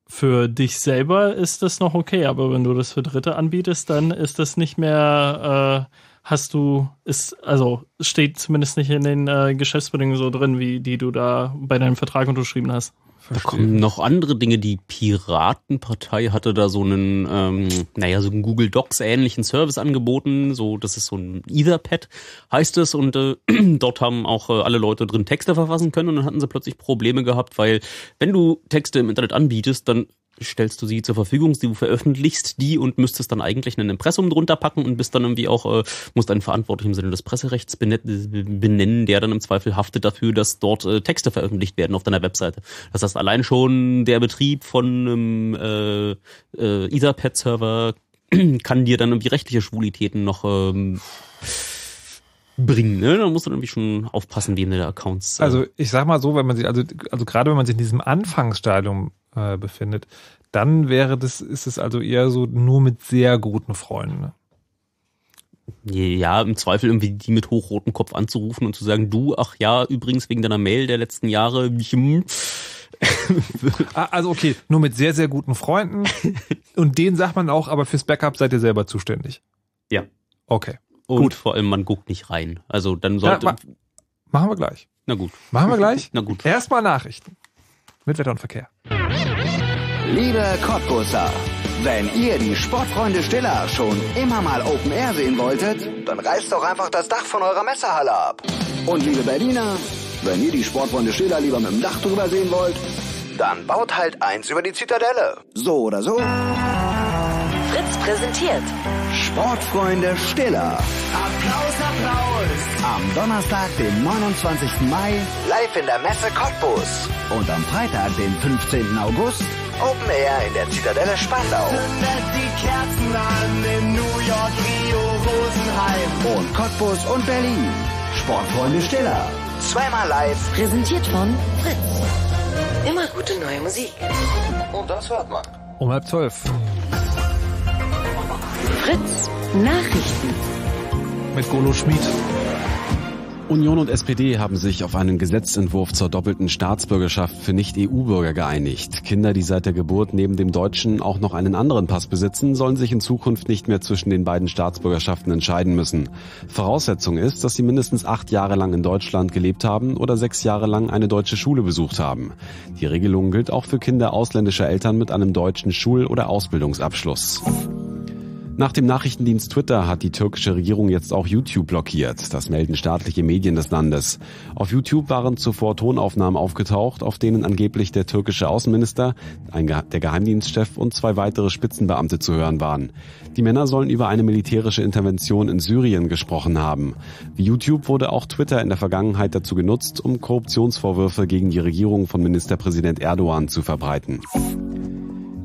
für dich selber ist das noch okay, aber wenn du das für Dritte anbietest, dann ist das nicht mehr, äh, hast du, ist, also steht zumindest nicht in den äh, Geschäftsbedingungen so drin, wie die du da bei deinem Vertrag unterschrieben hast. Da kommen noch andere Dinge. Die Piratenpartei hatte da so einen, ähm, naja, so einen Google Docs ähnlichen Service angeboten. So, das ist so ein Etherpad, heißt es. Und äh, dort haben auch äh, alle Leute drin Texte verfassen können. Und dann hatten sie plötzlich Probleme gehabt, weil wenn du Texte im Internet anbietest, dann stellst du sie zur Verfügung, du veröffentlichst die und müsstest dann eigentlich ein Impressum drunter packen und bist dann irgendwie auch, äh, musst einen Verantwortlichen im Sinne des Presserechts benennen, der dann im Zweifel haftet dafür, dass dort äh, Texte veröffentlicht werden auf deiner Webseite. Das heißt, allein schon der Betrieb von einem äh, äh, Etherpad-Server kann dir dann irgendwie rechtliche Schwulitäten noch ähm, bringen. Ne? Da musst du irgendwie schon aufpassen, wem da Accounts. Äh, Also ich sag mal so, wenn man sich, also, also gerade wenn man sich in diesem Anfangsstadium äh, befindet, dann wäre das, ist es also eher so nur mit sehr guten Freunden. Ne? Ja, im Zweifel irgendwie die mit hochrotem Kopf anzurufen und zu sagen, du, ach ja, übrigens wegen deiner Mail der letzten Jahre, hm, Ah, Also okay, nur mit sehr, sehr guten Freunden. Und denen sagt man auch, aber fürs Backup seid ihr selber zuständig. Ja. Okay. Und Gut. vor allem, man guckt nicht rein. Also dann Ja, sollte. ma machen wir gleich. na gut. Machen wir gleich? Na gut. Erstmal Nachrichten. Mit Wetter und Verkehr. Liebe Cottbusser, wenn ihr die Sportfreunde Stiller schon immer mal Open Air sehen wolltet, dann reißt doch einfach das Dach von eurer Messehalle ab. Und liebe Berliner, wenn ihr die Sportfreunde Stiller lieber mit dem Dach drüber sehen wollt, dann baut halt eins über die Zitadelle. So oder so, Fritz präsentiert Sportfreunde Stiller. Applaus, Applaus. Am Donnerstag, den 29. Mai, live in der Messe Cottbus. Und am Freitag, den 15. August, Open Air in der Zitadelle Spandau. die Kerzen an in New York, Rio, Rosenheim. Und Cottbus und Berlin. Sportfreunde Stiller. Zweimal live. Präsentiert von Fritz. Immer gute neue Musik. Und das hört man. Um halb zwölf. Fritz Nachrichten. Mit Golo Schmid. Union und SPD haben sich auf einen Gesetzentwurf zur doppelten Staatsbürgerschaft für Nicht-EU-Bürger geeinigt. Kinder, die seit der Geburt neben dem deutschen auch noch einen anderen Pass besitzen, sollen sich in Zukunft nicht mehr zwischen den beiden Staatsbürgerschaften entscheiden müssen. Voraussetzung ist, dass sie mindestens acht Jahre lang in Deutschland gelebt haben oder sechs Jahre lang eine deutsche Schule besucht haben. Die Regelung gilt auch für Kinder ausländischer Eltern mit einem deutschen Schul- oder Ausbildungsabschluss. Nach dem Nachrichtendienst Twitter hat die türkische Regierung jetzt auch YouTube blockiert. Das melden staatliche Medien des Landes. Auf YouTube waren zuvor Tonaufnahmen aufgetaucht, auf denen angeblich der türkische Außenminister, der Geheimdienstchef und zwei weitere Spitzenbeamte zu hören waren. Die Männer sollen über eine militärische Intervention in Syrien gesprochen haben. Wie YouTube wurde auch Twitter in der Vergangenheit dazu genutzt, um Korruptionsvorwürfe gegen die Regierung von Ministerpräsident Erdogan zu verbreiten.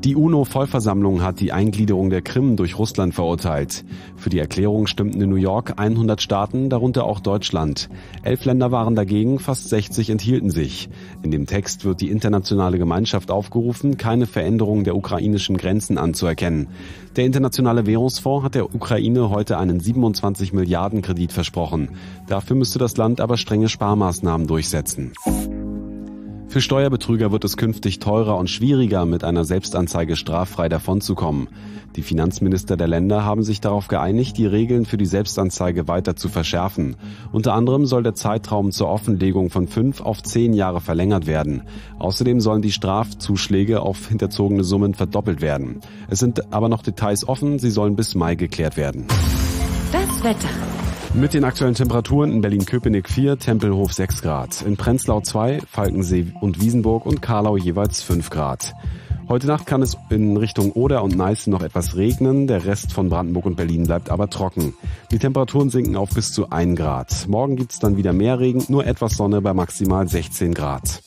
Die UNO-Vollversammlung hat die Eingliederung der Krim durch Russland verurteilt. Für die Erklärung stimmten in New York 100 Staaten, darunter auch Deutschland. Elf Länder waren dagegen, fast 60 enthielten sich. In dem Text wird die internationale Gemeinschaft aufgerufen, keine Veränderung der ukrainischen Grenzen anzuerkennen. Der Internationale Währungsfonds hat der Ukraine heute einen 27 Milliarden Kredit versprochen. Dafür müsste das Land aber strenge Sparmaßnahmen durchsetzen. Für Steuerbetrüger wird es künftig teurer und schwieriger, mit einer Selbstanzeige straffrei davonzukommen. Die Finanzminister der Länder haben sich darauf geeinigt, die Regeln für die Selbstanzeige weiter zu verschärfen. Unter anderem soll der Zeitraum zur Offenlegung von fünf auf zehn Jahre verlängert werden. Außerdem sollen die Strafzuschläge auf hinterzogene Summen verdoppelt werden. Es sind aber noch Details offen, sie sollen bis Mai geklärt werden. Das Wetter. Mit den aktuellen Temperaturen in Berlin-Köpenick 4, Tempelhof 6 Grad, in Prenzlau 2, Falkensee und Wiesenburg und Karlau jeweils 5 Grad. Heute Nacht kann es in Richtung Oder und Neißen noch etwas regnen, der Rest von Brandenburg und Berlin bleibt aber trocken. Die Temperaturen sinken auf bis zu 1 Grad. Morgen gibt's dann wieder mehr Regen, nur etwas Sonne bei maximal 16 Grad.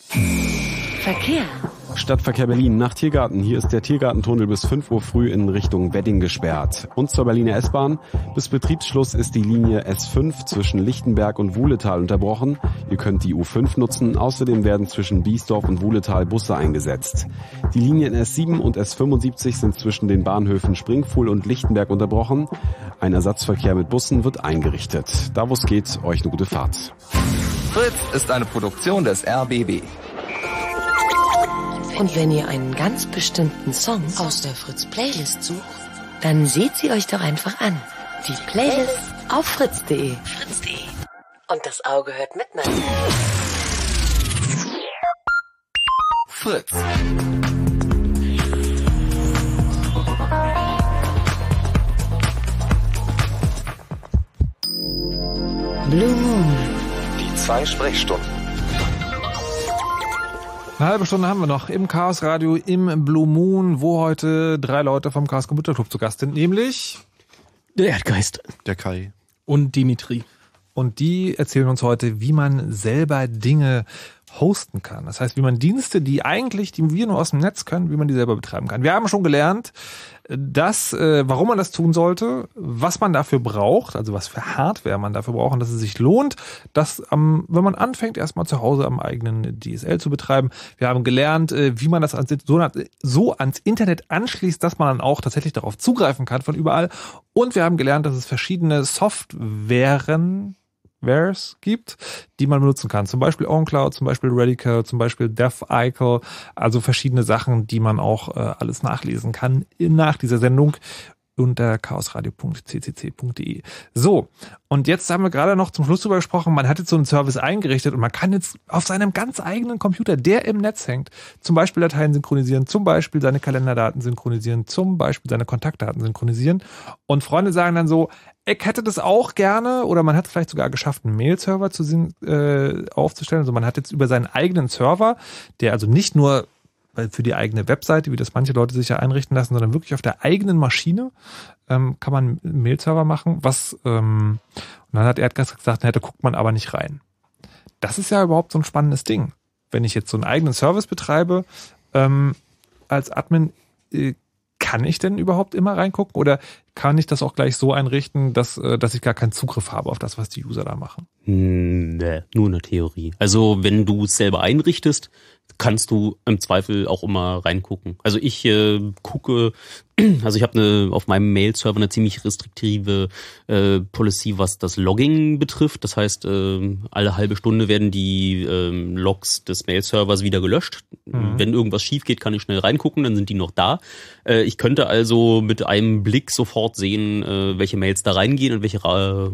Verkehr. Stadtverkehr Berlin nach Tiergarten. Hier ist der Tiergartentunnel bis 5 Uhr früh in Richtung Wedding gesperrt. Und zur Berliner S-Bahn. Bis Betriebsschluss ist die Linie S5 zwischen Lichtenberg und Wuhletal unterbrochen. Ihr könnt die U5 nutzen. Außerdem werden zwischen Biesdorf und Wuhletal Busse eingesetzt. Die Linien S7 und S75 sind zwischen den Bahnhöfen Springfuhl und Lichtenberg unterbrochen. Ein Ersatzverkehr mit Bussen wird eingerichtet. Da wo es geht, euch eine gute Fahrt. Fritz ist eine Produktion des RBB. Und wenn ihr einen ganz bestimmten Song aus der Fritz Playlist sucht, dann seht sie euch doch einfach an. Die Playlist auf fritz.de. Fritz.de. Und das Auge hört mit, Mann. Fritz. Blue Moon. Die zwei Sprechstunden. Eine halbe Stunde haben wir noch im Chaos Radio im Blue Moon, wo heute drei Leute vom Chaos Computer Club zu Gast sind, nämlich Der Erdgeist. Der Kai. Und Dimitri. und die erzählen uns heute, wie man selber Dinge hosten kann. Das heißt, wie man Dienste, die eigentlich, die wir nur aus dem Netz können, wie man die selber betreiben kann. Wir haben schon gelernt, dass, äh, warum man das tun sollte, was man dafür braucht, also was für Hardware man dafür braucht und dass es sich lohnt, dass, ähm, wenn man anfängt, erstmal zu Hause am eigenen DSL zu betreiben. Wir haben gelernt, äh, wie man das ans, so, so ans Internet anschließt, dass man dann auch tatsächlich darauf zugreifen kann von überall. Und wir haben gelernt, dass es verschiedene Softwaren Wares gibt, die man benutzen kann. Zum Beispiel OnCloud, zum Beispiel Radical, zum Beispiel DevIcle, also verschiedene Sachen, die man auch äh, alles nachlesen kann nach dieser Sendung unter chaosradio.ccc.de. So, und jetzt haben wir gerade noch zum Schluss drüber gesprochen, man hat jetzt so einen Service eingerichtet und man kann jetzt auf seinem ganz eigenen Computer, der im Netz hängt, zum Beispiel Dateien synchronisieren, zum Beispiel seine Kalenderdaten synchronisieren, zum Beispiel seine Kontaktdaten synchronisieren. Und Freunde sagen dann so, ich hätte das auch gerne oder man hat es vielleicht sogar geschafft, einen Mail-Server äh, aufzustellen. Also man hat jetzt über seinen eigenen Server, der also nicht nur für die eigene Webseite, wie das manche Leute sich ja einrichten lassen, sondern wirklich auf der eigenen Maschine ähm, kann man einen Mail-Server machen. Was ähm, und dann hat Erdgas gesagt, na, da guckt man aber nicht rein. Das ist ja überhaupt so ein spannendes Ding. Wenn ich jetzt so einen eigenen Service betreibe ähm, als Admin, äh, kann ich denn überhaupt immer reingucken oder kann ich das auch gleich so einrichten, dass, äh, dass ich gar keinen Zugriff habe auf das, was die User da machen? Hm, Nee, nur eine Theorie. Also wenn du es selber einrichtest, kannst du im Zweifel auch immer reingucken. Also ich äh, gucke, also ich habe eine auf meinem Mail-Server eine ziemlich restriktive äh, Policy, was das Logging betrifft. Das heißt, äh, alle halbe Stunde werden die ähm, Logs des Mail-Servers wieder gelöscht. Mhm. Wenn irgendwas schief geht, kann ich schnell reingucken, dann sind die noch da. Äh, ich könnte also mit einem Blick sofort sehen, äh, welche Mails da reingehen und welche ra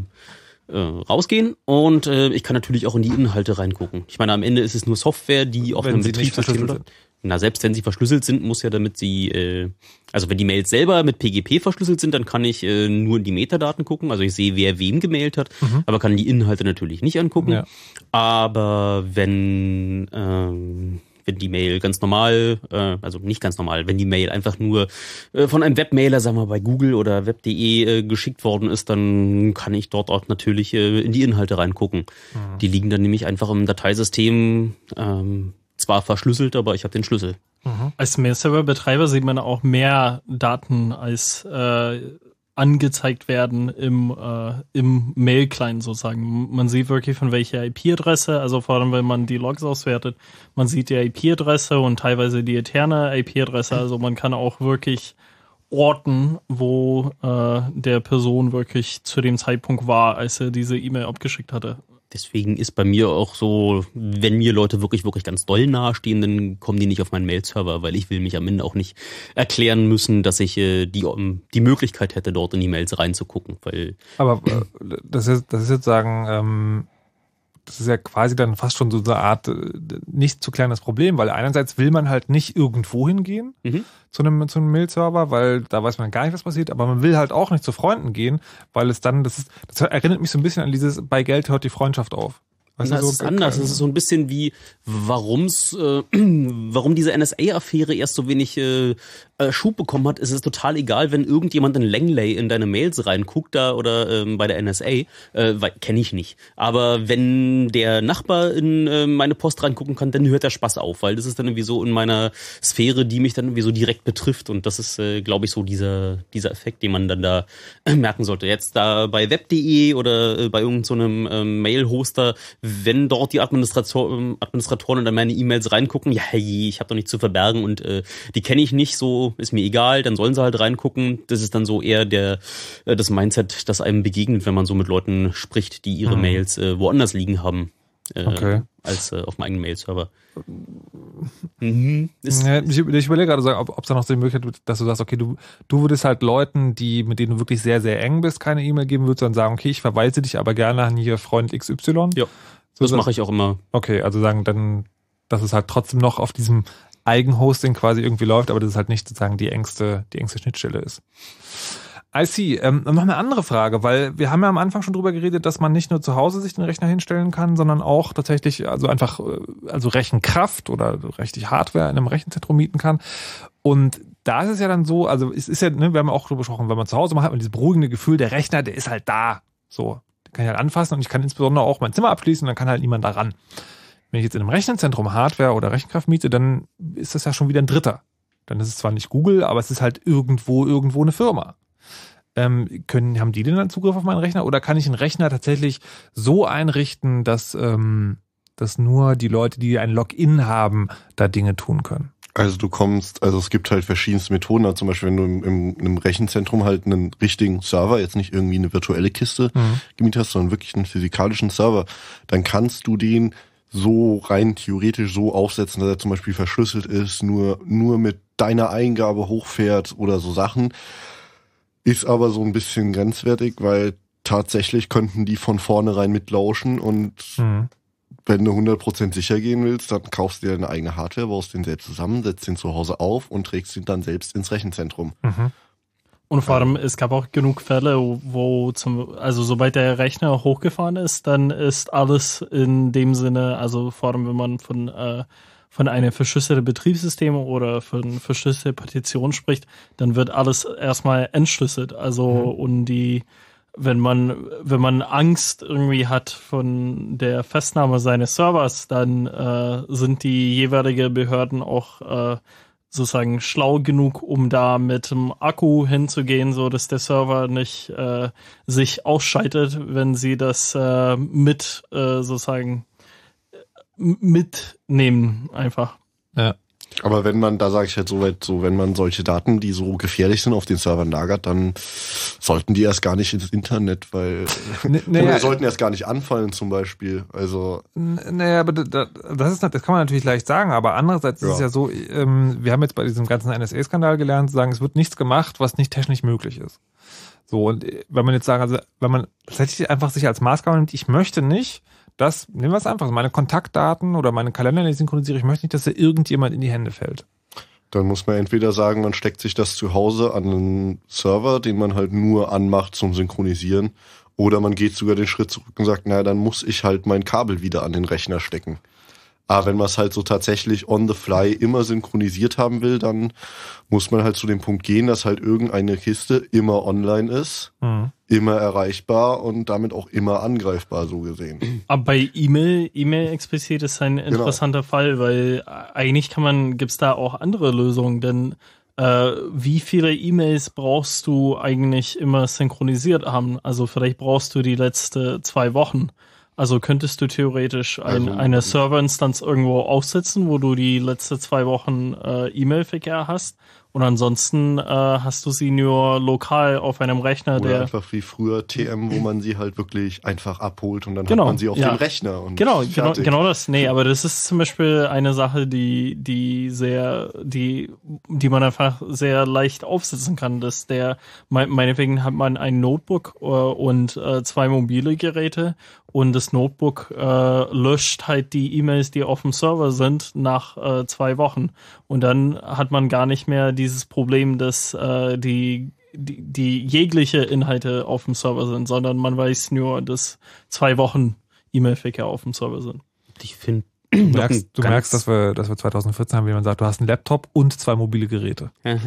äh, rausgehen und äh, ich kann natürlich auch in die Inhalte reingucken. Ich meine, am Ende ist es nur Software, die auf Wenn einem Betriebssystem verschlüsselt läuft. Na, selbst wenn sie verschlüsselt sind, muss ja damit sie, äh, also wenn die Mails selber mit PGP verschlüsselt sind, dann kann ich äh, nur in die Metadaten gucken. Also ich sehe, wer wem gemailt hat, Mhm. aber kann die Inhalte natürlich nicht angucken. Ja. Aber wenn ähm, wenn die Mail ganz normal, äh, also nicht ganz normal, wenn die Mail einfach nur äh, von einem Webmailer, sagen wir bei Google oder web.de äh, geschickt worden ist, dann kann ich dort auch natürlich äh, in die Inhalte reingucken. Mhm. Die liegen dann nämlich einfach im Dateisystem ähm, zwar verschlüsselt, aber ich habe den Schlüssel. Als Mail-Server-Betreiber sieht man auch mehr Daten als äh, angezeigt werden im, äh, im Mail-Client sozusagen. Man sieht wirklich von welcher IP-Adresse, also vor allem wenn man die Logs auswertet, man sieht die IP-Adresse und teilweise die interne IP-Adresse, also man kann auch wirklich orten, wo äh, der Person wirklich zu dem Zeitpunkt war, als er diese E-Mail abgeschickt hatte. Deswegen ist bei mir auch so, wenn mir Leute wirklich, wirklich ganz doll nahestehen, dann kommen die nicht auf meinen Mail-Server, weil ich will mich am Ende auch nicht erklären müssen, dass ich äh, die, um, die Möglichkeit hätte, dort in die Mails reinzugucken. Weil Aber äh, das ist, das ist jetzt sagen, ähm, das ist ja quasi dann fast schon so eine Art äh, nicht zu klärendes Problem, weil einerseits will man halt nicht irgendwo hingehen Mhm. zu einem, zu einem Mail-Server, weil da weiß man gar nicht, was passiert, aber man will halt auch nicht zu Freunden gehen, weil es dann, das ist, das erinnert mich so ein bisschen an dieses, bei Geld hört die Freundschaft auf. Weißt es so- ist anders. Es ist so ein bisschen wie, warum's, äh, warum diese NSA-Affäre erst so wenig äh, äh, Schub bekommen hat. Es ist total egal, wenn irgendjemand in Langley in deine Mails reinguckt da oder ähm, bei der NSA, äh, kenne ich nicht. Aber wenn der Nachbar in äh, meine Post reingucken kann, dann hört der Spaß auf, weil das ist dann irgendwie so in meiner Sphäre, die mich dann irgendwie so direkt betrifft. Und das ist, äh, glaube ich, so dieser, dieser Effekt, den man dann da äh, merken sollte. Jetzt da bei web.de oder äh, bei irgendeinem so einem, ähm, Mail-Hoster, wenn dort die Administrator, ähm, Administratoren in meine E-Mails reingucken, ja, je, ich habe doch nichts zu verbergen und äh, die kenne ich nicht, so ist mir egal, dann sollen sie halt reingucken. Das ist dann so eher der äh, das Mindset, das einem begegnet, wenn man so mit Leuten spricht, die ihre Mhm. Mails äh, woanders liegen haben. Äh, Okay. als äh, auf dem eigenen Mail-Server. Mhm. Ja, ich, ich überlege gerade, so, ob es da noch so die Möglichkeit gibt, dass du sagst, okay, du, du würdest halt Leuten, die, mit denen du wirklich sehr, sehr eng bist, keine E-Mail geben würdest, dann sagen, okay, ich verweise dich aber gerne an hier Freund XY. Ja, das mache ich auch immer. Okay, also sagen dann, dass es halt trotzdem noch auf diesem Eigenhosting quasi irgendwie läuft, aber das ist halt nicht sozusagen die engste, die engste Schnittstelle ist. I see. Ähm, noch eine andere Frage, weil wir haben ja am Anfang schon drüber geredet, dass man nicht nur zu Hause sich den Rechner hinstellen kann, sondern auch tatsächlich also einfach äh, also Rechenkraft oder richtig Hardware in einem Rechenzentrum mieten kann. Und da ist es ja dann so, also es ist ja, ne, wir haben auch drüber gesprochen, wenn man zu Hause macht, hat man dieses beruhigende Gefühl, der Rechner, der ist halt da. So, den kann ich halt anfassen und ich kann insbesondere auch mein Zimmer abschließen und dann kann halt niemand da ran. Wenn ich jetzt in einem Rechenzentrum Hardware oder Rechenkraft miete, dann ist das ja schon wieder ein Dritter. Dann ist es zwar nicht Google, aber es ist halt irgendwo, irgendwo eine Firma. Ähm, können, haben die denn dann Zugriff auf meinen Rechner oder kann ich einen Rechner tatsächlich so einrichten, dass, ähm, dass nur die Leute, die ein Login haben, da Dinge tun können? Also du kommst, also es gibt halt verschiedenste Methoden. Also zum Beispiel, wenn du im, im, in einem Rechenzentrum halt einen richtigen Server, jetzt nicht irgendwie eine virtuelle Kiste Mhm. gemietet hast, sondern wirklich einen physikalischen Server, dann kannst du den so rein theoretisch so aufsetzen, dass er zum Beispiel verschlüsselt ist, nur, nur mit deiner Eingabe hochfährt oder so Sachen. Ist aber so ein bisschen grenzwertig, weil tatsächlich könnten die von vornherein mitlauschen und Mhm. wenn du 100% sicher gehen willst, dann kaufst du dir eine eigene Hardware, baust den selbst zusammen, setzt den zu Hause auf und trägst ihn dann selbst ins Rechenzentrum. Mhm. Und vor allem, es gab auch genug Fälle, wo zum, also sobald der Rechner hochgefahren ist, dann ist alles in dem Sinne, also vor allem, wenn man von, äh, von einem verschlüsselten Betriebssystem oder von verschlüsselte Partition spricht, dann wird alles erstmal entschlüsselt. Also, und die, wenn man, wenn man Angst irgendwie hat von der Festnahme seines Servers, dann äh, sind die jeweilige Behörden auch äh, sozusagen schlau genug, um da mit dem Akku hinzugehen, so dass der Server nicht äh, sich ausschaltet, wenn sie das äh, mit äh, sozusagen mitnehmen einfach. Ja. Aber wenn man, da sage ich halt so weit, so wenn man solche Daten, die so gefährlich sind, auf den Servern lagert, dann sollten die erst gar nicht ins Internet, weil oder naja, sollten erst gar nicht anfallen zum Beispiel. Also N- Naja, aber da- das ist, das kann man natürlich leicht sagen, aber andererseits ist es Ja. ja so, ähm, wir haben jetzt bei diesem ganzen NSA-Skandal gelernt, zu sagen, es wird nichts gemacht, was nicht technisch möglich ist. So, und äh, wenn man jetzt sagen, also wenn man tatsächlich einfach sich als Maßgabe nimmt, ich möchte nicht, dass, nehmen wir es einfach, meine Kontaktdaten oder meine Kalender, die ich synchronisiere, ich möchte nicht, dass da irgendjemand in die Hände fällt. dann muss man entweder sagen, man steckt sich das zu Hause an einen Server, den man halt nur anmacht zum Synchronisieren, oder man geht sogar den Schritt zurück und sagt, naja, dann muss ich halt mein Kabel wieder an den Rechner stecken. Aber wenn man es halt so tatsächlich on the fly immer synchronisiert haben will, dann muss man halt zu dem Punkt gehen, dass halt irgendeine Kiste immer online ist, Mhm. immer erreichbar und damit auch immer angreifbar, so gesehen. Aber bei E-Mail, E-Mail explizit ist ein interessanter Fall, weil eigentlich kann man, gibt's da auch andere Lösungen, denn äh, wie viele E-Mails brauchst du eigentlich immer synchronisiert haben? Also vielleicht brauchst du die letzte zwei Wochen. Also könntest du theoretisch ein, Also- eine Serverinstanz irgendwo aufsetzen, wo du die letzte zwei Wochen äh, E-Mail-Verkehr hast Und ansonsten äh, hast du sie nur lokal auf einem Rechner, Oder der einfach wie früher TM, wo man sie halt wirklich einfach abholt und dann Genau, hat man sie auf ja. dem Rechner. Und Genau, genau, genau das. Nee, aber das ist zum Beispiel eine Sache, die, die sehr, die, die man einfach sehr leicht aufsetzen kann, dass der, mein- meinetwegen hat man ein Notebook äh, und äh, zwei mobile Geräte und das Notebook äh, löscht halt die E-Mails, die auf dem Server sind, nach äh, zwei Wochen. Und dann hat man gar nicht mehr dieses Problem, dass äh, die die, die jegliche Inhalte auf dem Server sind, sondern man weiß nur, dass zwei Wochen E-Mail-Verkehr auf dem Server sind. Ich finde, merkst, du merkst dass, wir, dass wir 2014 haben, wie man sagt, du hast einen Laptop und zwei mobile Geräte.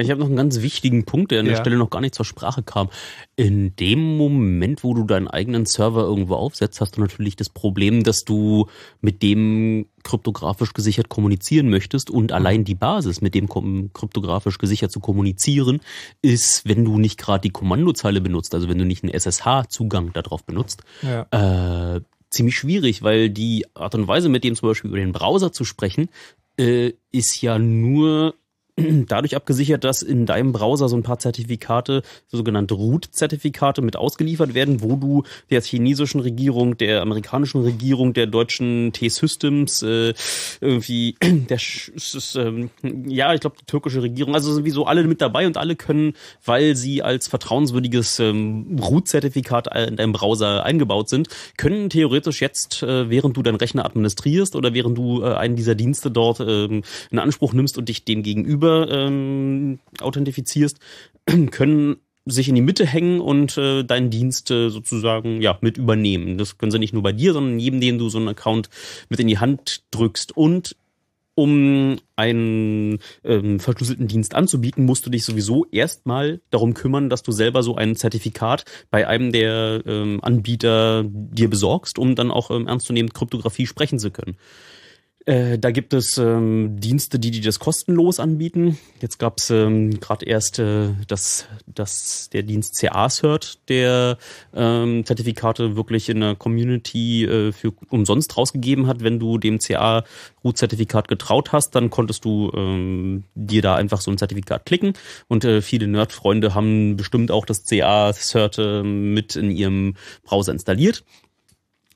Ich habe noch einen ganz wichtigen Punkt, der an der Ja. Stelle noch gar nicht zur Sprache kam. In dem Moment, wo du deinen eigenen Server irgendwo aufsetzt, hast du natürlich das Problem, dass du mit dem kryptografisch gesichert kommunizieren möchtest und allein die Basis, mit dem kryptografisch gesichert zu kommunizieren, ist, wenn du nicht gerade die Kommandozeile benutzt, also wenn du nicht einen SSH-Zugang darauf benutzt, Ja. äh, ziemlich schwierig, weil die Art und Weise, mit dem zum Beispiel über den Browser zu sprechen, äh, ist ja nur dadurch abgesichert, dass in deinem Browser so ein paar Zertifikate, sogenannte Root-Zertifikate mit ausgeliefert werden, wo du der chinesischen Regierung, der amerikanischen Regierung, der deutschen T-Systems, äh, irgendwie der ähm, ja, ich glaube die türkische Regierung, also sowieso alle mit dabei und alle können, weil sie als vertrauenswürdiges ähm, Root-Zertifikat in deinem Browser eingebaut sind, können theoretisch jetzt, äh, während du deinen Rechner administrierst oder während du äh, einen dieser Dienste dort ähm, in Anspruch nimmst und dich dem gegenüber ähm, authentifizierst, können sich in die Mitte hängen und äh, deinen Dienst äh, sozusagen ja mit übernehmen. Das können sie nicht nur bei dir, sondern jedem, den du so einen Account mit in die Hand drückst. Und um einen ähm, verschlüsselten Dienst anzubieten, musst du dich sowieso erstmal darum kümmern, dass du selber so ein Zertifikat bei einem der ähm, Anbieter dir besorgst, um dann auch ähm, ernstzunehmend Kryptographie sprechen zu können. Äh, da gibt es ähm, Dienste, die, die das kostenlos anbieten. Jetzt gab es ähm, gerade erst äh, das, das, der Dienst CA-Cert, der ähm, Zertifikate wirklich in der Community äh, für umsonst rausgegeben hat. Wenn du dem CA-Root-Zertifikat getraut hast, dann konntest du ähm, dir da einfach so ein Zertifikat klicken. Und äh, viele Nerd-Freunde haben bestimmt auch das CA-Cert äh, mit in ihrem Browser installiert.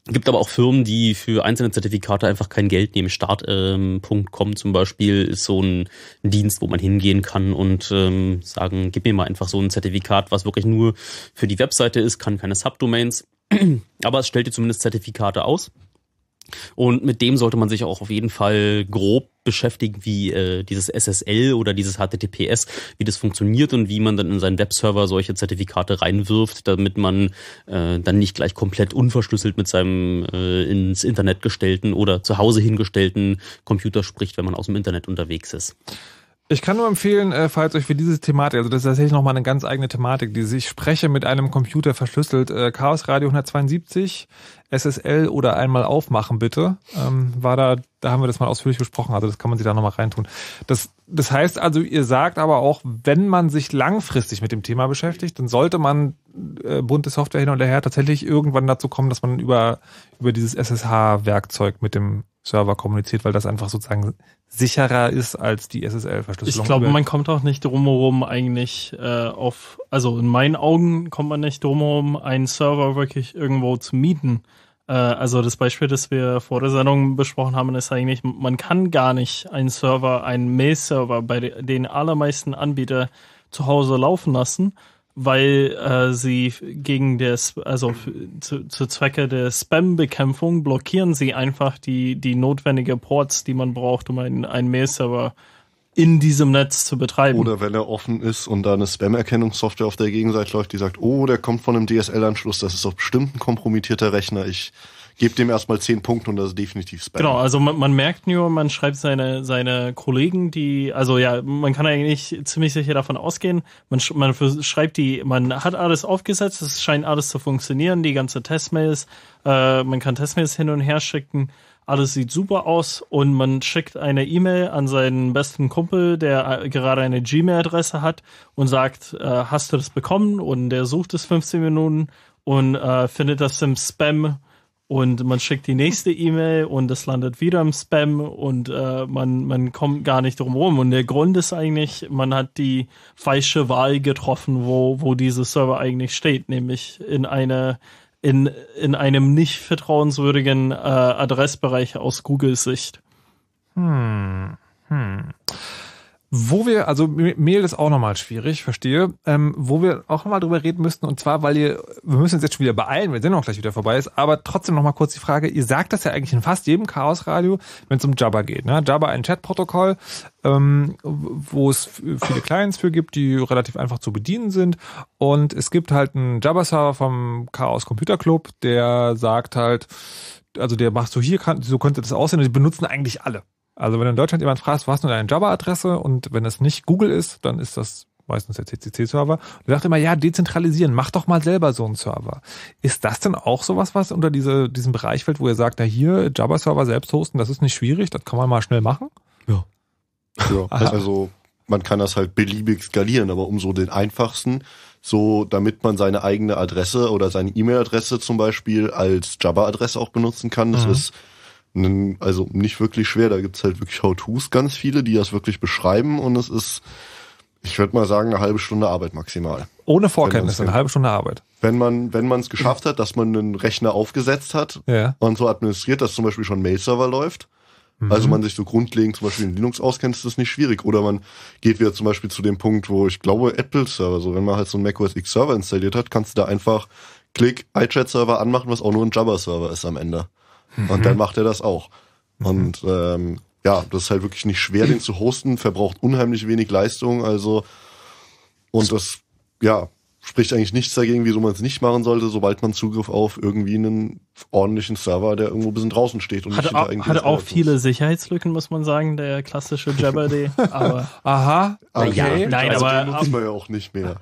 Gibt aber auch Firmen, die für einzelne Zertifikate einfach kein Geld nehmen. Start.com zum Beispiel ist so ein Dienst, wo man hingehen kann und ähm, sagen, gib mir mal einfach so ein Zertifikat, was wirklich nur für die Webseite ist, kann keine Subdomains. Aber es stellt dir zumindest Zertifikate aus. Und mit dem sollte man sich auch auf jeden Fall grob beschäftigen, wie äh, dieses SSL oder dieses HTTPS, wie das funktioniert und wie man dann in seinen Webserver solche Zertifikate reinwirft, damit man äh, dann nicht gleich komplett unverschlüsselt mit seinem äh, ins Internet gestellten oder zu Hause hingestellten Computer spricht, wenn man aus dem Internet unterwegs ist. Ich kann nur empfehlen, äh, falls euch für diese Thematik, also das ist tatsächlich nochmal eine ganz eigene Thematik, die sich spreche mit einem Computer verschlüsselt, äh, Chaos Radio 172, SSL oder einmal aufmachen bitte, ähm, war da, da haben wir das mal ausführlich besprochen, also das kann man sich da nochmal reintun. Das, das heißt also, ihr sagt aber auch, wenn man sich langfristig mit dem Thema beschäftigt, dann sollte man äh, bunte Software hin und her tatsächlich irgendwann dazu kommen, dass man über, über dieses SSH-Werkzeug mit dem Server kommuniziert, weil das einfach sozusagen sicherer ist als die SSL-Verschlüsselung. Ich glaube, man kommt auch nicht drumherum eigentlich äh, auf, also in meinen Augen kommt man nicht drumherum, einen Server wirklich irgendwo zu mieten. Äh, also das Beispiel, das wir vor der Sendung besprochen haben, ist eigentlich, man kann gar nicht einen Server, einen Mail-Server bei de- den allermeisten Anbieter zu Hause laufen lassen, weil äh, sie gegen das, also zu, zu Zwecke der Spam-Bekämpfung blockieren sie einfach die, die notwendige Ports, die man braucht, um einen, einen Mail-Server in diesem Netz zu betreiben. Oder wenn er offen ist und da eine Spam-Erkennungssoftware auf der Gegenseite läuft, die sagt, oh, der kommt von einem DSL-Anschluss, das ist doch bestimmt ein kompromittierter Rechner. Ich gebe dem erstmal 10 Punkte und das ist definitiv Spam. Genau, also man, man merkt nur, man schreibt seine, seine Kollegen, die, also ja, man kann eigentlich ziemlich sicher davon ausgehen, man, sch- man schreibt die, man hat alles aufgesetzt, es scheint alles zu funktionieren, die ganze Testmails, äh, man kann Testmails hin und her schicken, alles sieht super aus und man schickt eine E-Mail an seinen besten Kumpel, der äh, gerade eine Gmail-Adresse hat und sagt, äh, hast du das bekommen? Und der sucht es 15 Minuten und äh, findet das im Spam und man schickt die nächste E-Mail und es landet wieder im Spam und äh, man, man kommt gar nicht drum rum. Und der Grund ist eigentlich, man hat die falsche Wahl getroffen, wo, wo dieser Server eigentlich steht, nämlich in eine in, in einem nicht vertrauenswürdigen äh, Adressbereich aus Googles Sicht. Hm. Hm. Wo wir, also Mail ist auch nochmal schwierig, verstehe, ähm, wo wir auch nochmal drüber reden müssten, und zwar, weil ihr, wir müssen uns jetzt schon wieder beeilen, wenn der Sendung gleich wieder vorbei ist, aber trotzdem nochmal kurz die Frage, ihr sagt das ja eigentlich in fast jedem Chaosradio, wenn es um Jabba geht. Ne? Jabba ein Chatprotokoll, ähm, wo es viele Clients für gibt, die relativ einfach zu bedienen sind. Und es gibt halt einen Jabba-Server vom Chaos Computer Club, der sagt halt, also der macht so hier, so könnte das aussehen, und die benutzen eigentlich alle. Also wenn du in Deutschland jemand fragst, wo hast du deine Java-Adresse und wenn es nicht Google ist, dann ist das meistens der CCC-Server. Der sagt immer, ja, dezentralisieren, mach doch mal selber so einen Server. Ist das denn auch sowas, was unter diese, diesem Bereich fällt, wo ihr sagt, na hier, Java-Server selbst hosten, das ist nicht schwierig, das kann man mal schnell machen? Ja. ja also man kann das halt beliebig skalieren, aber um so den einfachsten, so damit man seine eigene Adresse oder seine E-Mail-Adresse zum Beispiel als Java-Adresse auch benutzen kann, das mhm. ist also nicht wirklich schwer. Da gibt's halt wirklich How-Tos ganz viele, die das wirklich beschreiben und es ist, ich würde mal sagen, eine halbe Stunde Arbeit maximal. Ohne Vorkenntnis, eine halbe Stunde Arbeit. Wenn man wenn man es geschafft hat, dass man einen Rechner aufgesetzt hat ja. und so administriert, dass zum Beispiel schon Mail-Server läuft, mhm. also man sich so grundlegend zum Beispiel in Linux auskennt, ist das nicht schwierig. Oder man geht wieder zum Beispiel zu dem Punkt, wo ich glaube Apple-Server, so wenn man halt so einen macOS X Server installiert hat, kannst du da einfach Klick iChat-Server anmachen, was auch nur ein Java-Server ist am Ende. Mhm. Und dann macht er das auch. Mhm. Und ähm, ja, das ist halt wirklich nicht schwer, den zu hosten, verbraucht unheimlich wenig Leistung, also und das, ja, spricht eigentlich nichts dagegen, wieso man es nicht machen sollte, sobald man Zugriff auf irgendwie einen ordentlichen Server, der irgendwo ein bisschen draußen steht. Und hatte nicht auch, hatte auch viele Sicherheitslücken, muss man sagen, der klassische Jabberday. aber aha, okay. Ja, nein, also aber nutzt man ja auch nicht mehr.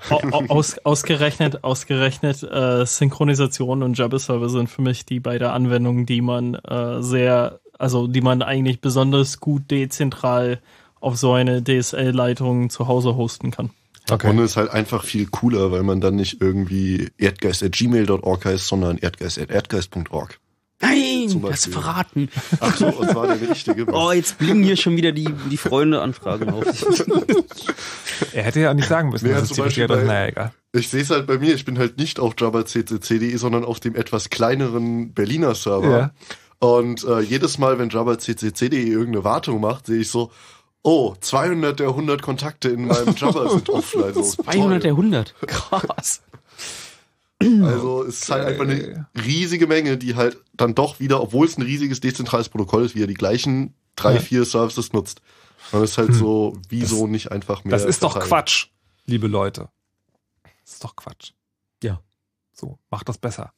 Aus, ausgerechnet, ausgerechnet äh, Synchronisation und Jabber-Server sind für mich die beiden Anwendungen, die man äh, sehr, also die man eigentlich besonders gut dezentral auf so eine DSL-Leitung zu Hause hosten kann. Okay. Und es ist halt einfach viel cooler, weil man dann nicht irgendwie erdgeist.gmail.org heißt, sondern erdgeist.erdgeist.org. Nein, hast du verraten. Ach so, das war der richtige. oh, jetzt blinken hier schon wieder die, die Freunde-Anfragen auf. er hätte ja nicht sagen müssen, nee, das ist die bei, naja, egal. Ich sehe es halt bei mir, ich bin halt nicht auf java.ccc.de, sondern auf dem etwas kleineren Berliner Server. Ja. Und äh, jedes Mal, wenn java.ccc.de irgendeine Wartung macht, sehe ich so, Oh, 200 der 100 Kontakte in meinem Java sind offline. So 200 toll. der 100? Krass. Also es ist halt einfach eine riesige Menge, die halt dann doch wieder, obwohl es ein riesiges dezentrales Protokoll ist, wieder die gleichen drei, vier Services nutzt. Es ist halt hm. so, wieso das, nicht einfach mehr. Das ist doch Quatsch, liebe Leute. Das ist doch Quatsch. Ja. So, macht das besser.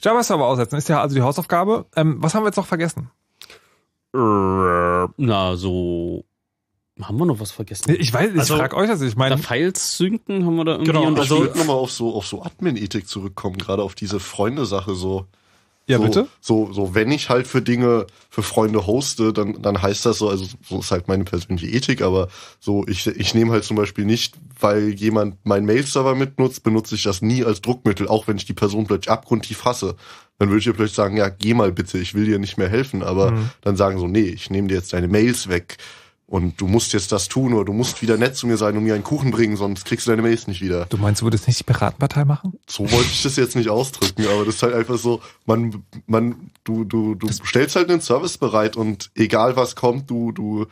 Java-Server aussetzen ist ja also die Hausaufgabe. Ähm, was haben wir jetzt noch vergessen? Na, so. Haben wir noch was vergessen? Ich weiß, ich also, frage euch das. Ich meine, Files synken haben wir da irgendwie. Genau, und also, ich würde nochmal auf so, auf so Admin-Ethik zurückkommen, gerade auf diese Freunde-Sache so. Ja, so, bitte? So, so, wenn ich halt für Dinge, für Freunde hoste, dann, dann heißt das so, also so ist halt meine persönliche Ethik, aber so, ich, ich nehme halt zum Beispiel nicht, weil jemand meinen Mail-Server mitnutzt, benutze ich das nie als Druckmittel, auch wenn ich die Person plötzlich abgrundtief hasse. Dann würde ich ihr plötzlich sagen, ja, geh mal bitte, ich will dir nicht mehr helfen, aber mhm. dann sagen so, nee, ich nehme dir jetzt deine Mails weg und du musst jetzt das tun oder du musst wieder nett zu mir sein und mir einen Kuchen bringen, sonst kriegst du deine Mails nicht wieder. Du meinst, du würdest nicht die Piratenpartei machen? So wollte ich das jetzt nicht ausdrücken, aber das ist halt einfach so, man, man, du, du, du stellst halt einen Service bereit und egal was kommt, du, du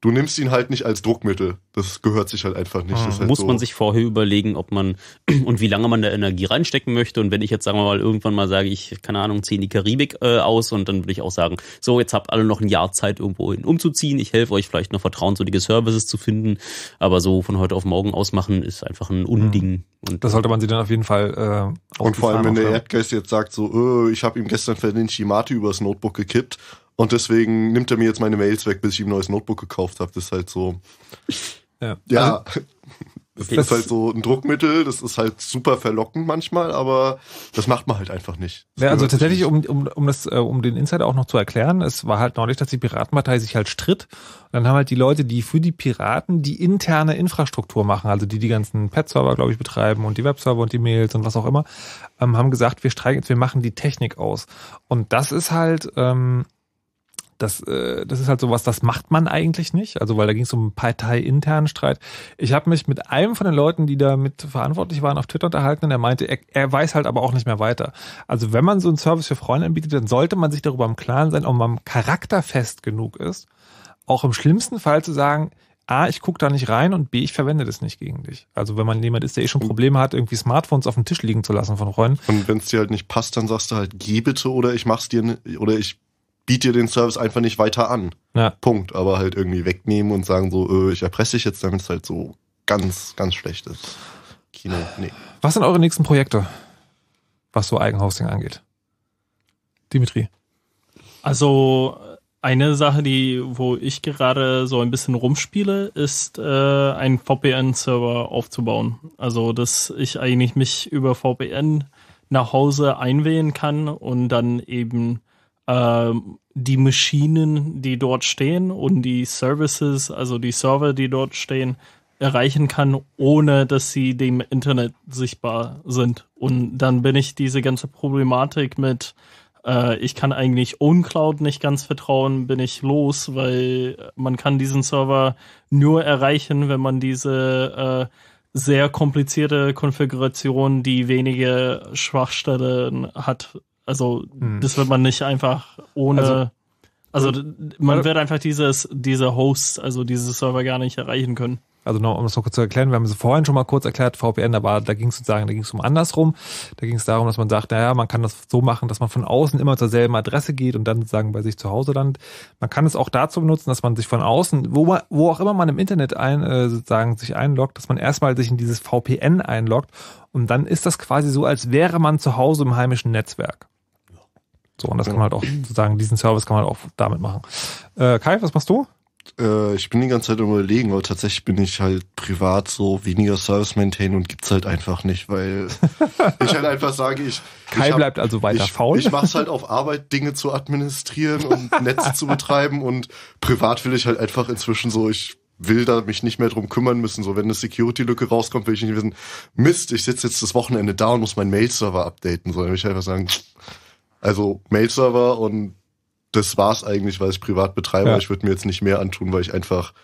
du nimmst ihn halt nicht als Druckmittel. Das gehört sich halt einfach nicht. Ah, halt muss so. man sich vorher überlegen, ob man und wie lange man da Energie reinstecken möchte. Und wenn ich jetzt, sagen wir mal, irgendwann mal sage, ich, keine Ahnung, ziehe die Karibik äh, aus und dann würde ich auch sagen, so, jetzt habt alle noch ein Jahr Zeit, irgendwo hin umzuziehen. Ich helfe euch vielleicht noch vertrauenswürdige Services zu finden. Aber so von heute auf morgen ausmachen ist einfach ein Unding. Mhm. Und das sollte man sich dann auf jeden Fall äh, Und vor allem, wenn der Erdgeist jetzt sagt, so, öh, ich habe ihm gestern für den Shimati übers Notebook gekippt und deswegen nimmt er mir jetzt meine Mails weg, bis ich ihm ein neues Notebook gekauft habe. Das ist halt so. Ja. ja. Also, Das, ist halt so ein Druckmittel, das ist halt super verlockend manchmal, aber das macht man halt einfach nicht. Das Ja, also tatsächlich, um, um, um das, äh, um den Insider auch noch zu erklären, es war halt neulich, dass die Piratenpartei sich halt stritt. Und dann haben halt die Leute, die für die Piraten die interne Infrastruktur machen, also die die ganzen Pet-Server, glaube ich, betreiben und die Webserver und die Mails und was auch immer, ähm, haben gesagt, wir streiken jetzt, wir machen die Technik aus. Und das ist halt, ähm, das, äh, das ist halt sowas, das macht man eigentlich nicht. Also weil da ging es um einen parteiinternen Streit. Ich habe mich mit einem von den Leuten, die da mit verantwortlich waren, auf Twitter unterhalten und er meinte, er, er weiß halt aber auch nicht mehr weiter. Also wenn man so einen Service für Freunde anbietet, dann sollte man sich darüber im Klaren sein, ob man charakterfest genug ist, auch im schlimmsten Fall zu sagen, A, ich gucke da nicht rein und B, ich verwende das nicht gegen dich. Also wenn man jemand ist, der eh schon Probleme hat, irgendwie Smartphones auf dem Tisch liegen zu lassen von Freunden. Und wenn es dir halt nicht passt, dann sagst du halt, geh bitte oder ich mach's dir oder ich biete dir den Service einfach nicht weiter an. Ja. Punkt. Aber halt irgendwie wegnehmen und sagen so, äh, ich erpresse dich jetzt, damit es halt so ganz, ganz schlecht ist. Kino, nee. Was sind eure nächsten Projekte, was so Eigenhosting angeht? Dimitri. Also eine Sache, die, wo ich gerade so ein bisschen rumspiele, ist äh, einen VPN-Server aufzubauen. Also dass ich eigentlich mich über VPN nach Hause einwählen kann und dann eben ähm, die Maschinen, die dort stehen und die Services, also die Server, die dort stehen, erreichen kann, ohne dass sie dem Internet sichtbar sind. Und dann bin ich diese ganze Problematik mit, äh, ich kann eigentlich OwnCloud nicht ganz vertrauen, bin ich los, weil man kann diesen Server nur erreichen, wenn man diese äh, sehr komplizierte Konfiguration, die wenige Schwachstellen hat. Also Hm. das wird man nicht einfach ohne Also- also, d- man wird einfach dieses, diese Hosts, also diese Server gar nicht erreichen können. Also noch, um das noch kurz zu erklären, wir haben es vorhin schon mal kurz erklärt, VPN, da war, da ging es sozusagen, da ging es um andersrum. Da ging es darum, dass man sagt, naja, man kann das so machen, dass man von außen immer zur selben Adresse geht und dann sozusagen bei sich zu Hause landet. Man kann es auch dazu benutzen, dass man sich von außen, wo man, wo auch immer man im Internet ein, äh, sozusagen sich einloggt, dass man erstmal sich in dieses VPN einloggt und dann ist das quasi so, als wäre man zu Hause im heimischen Netzwerk. So, und das kann man halt auch sozusagen, diesen Service kann man halt auch damit machen. Äh, Kai, was machst du? Äh, ich bin die ganze Zeit überlegen, aber tatsächlich bin ich halt privat so weniger Service maintain und gibt's halt einfach nicht, weil ich halt einfach sage, ich Kai ich hab- bleibt also weiter ich, faul. Ich mach's halt auf Arbeit, Dinge zu administrieren und Netze zu betreiben und privat will ich halt einfach inzwischen so, ich will da mich nicht mehr drum kümmern müssen. So, wenn eine Security-Lücke rauskommt, will ich nicht wissen, Mist, ich sitze jetzt das Wochenende da und muss meinen Mail-Server updaten. So, dann will ich einfach sagen, also Mail-Server und das war's eigentlich, was ich privat betreibe. Ja. Ich würde mir jetzt nicht mehr antun, weil ich einfach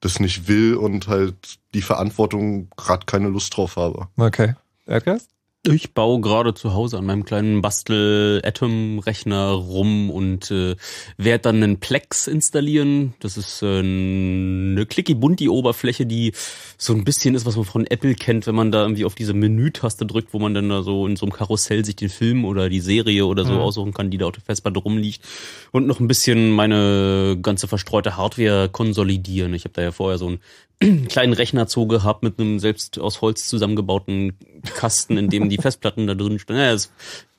das nicht will und halt die Verantwortung gerade keine Lust drauf habe. Okay. Erdgeist? Ich baue gerade zu Hause an meinem kleinen Bastel-Atom-Rechner rum und äh, werde dann einen Plex installieren. Das ist äh, eine clicky-bunti-Oberfläche, die so ein bisschen ist, was man von Apple kennt, wenn man da irgendwie auf diese Menü-Taste drückt, wo man dann da so in so einem Karussell sich den Film oder die Serie oder so Mhm. aussuchen kann, die da auf der Festplatte rumliegt. Und noch ein bisschen meine ganze verstreute Hardware konsolidieren. Ich habe da ja vorher so einen kleinen Rechnerzoo gehabt mit einem selbst aus Holz zusammengebauten Kasten, in dem die Festplatten da drin stehen. Ja, ist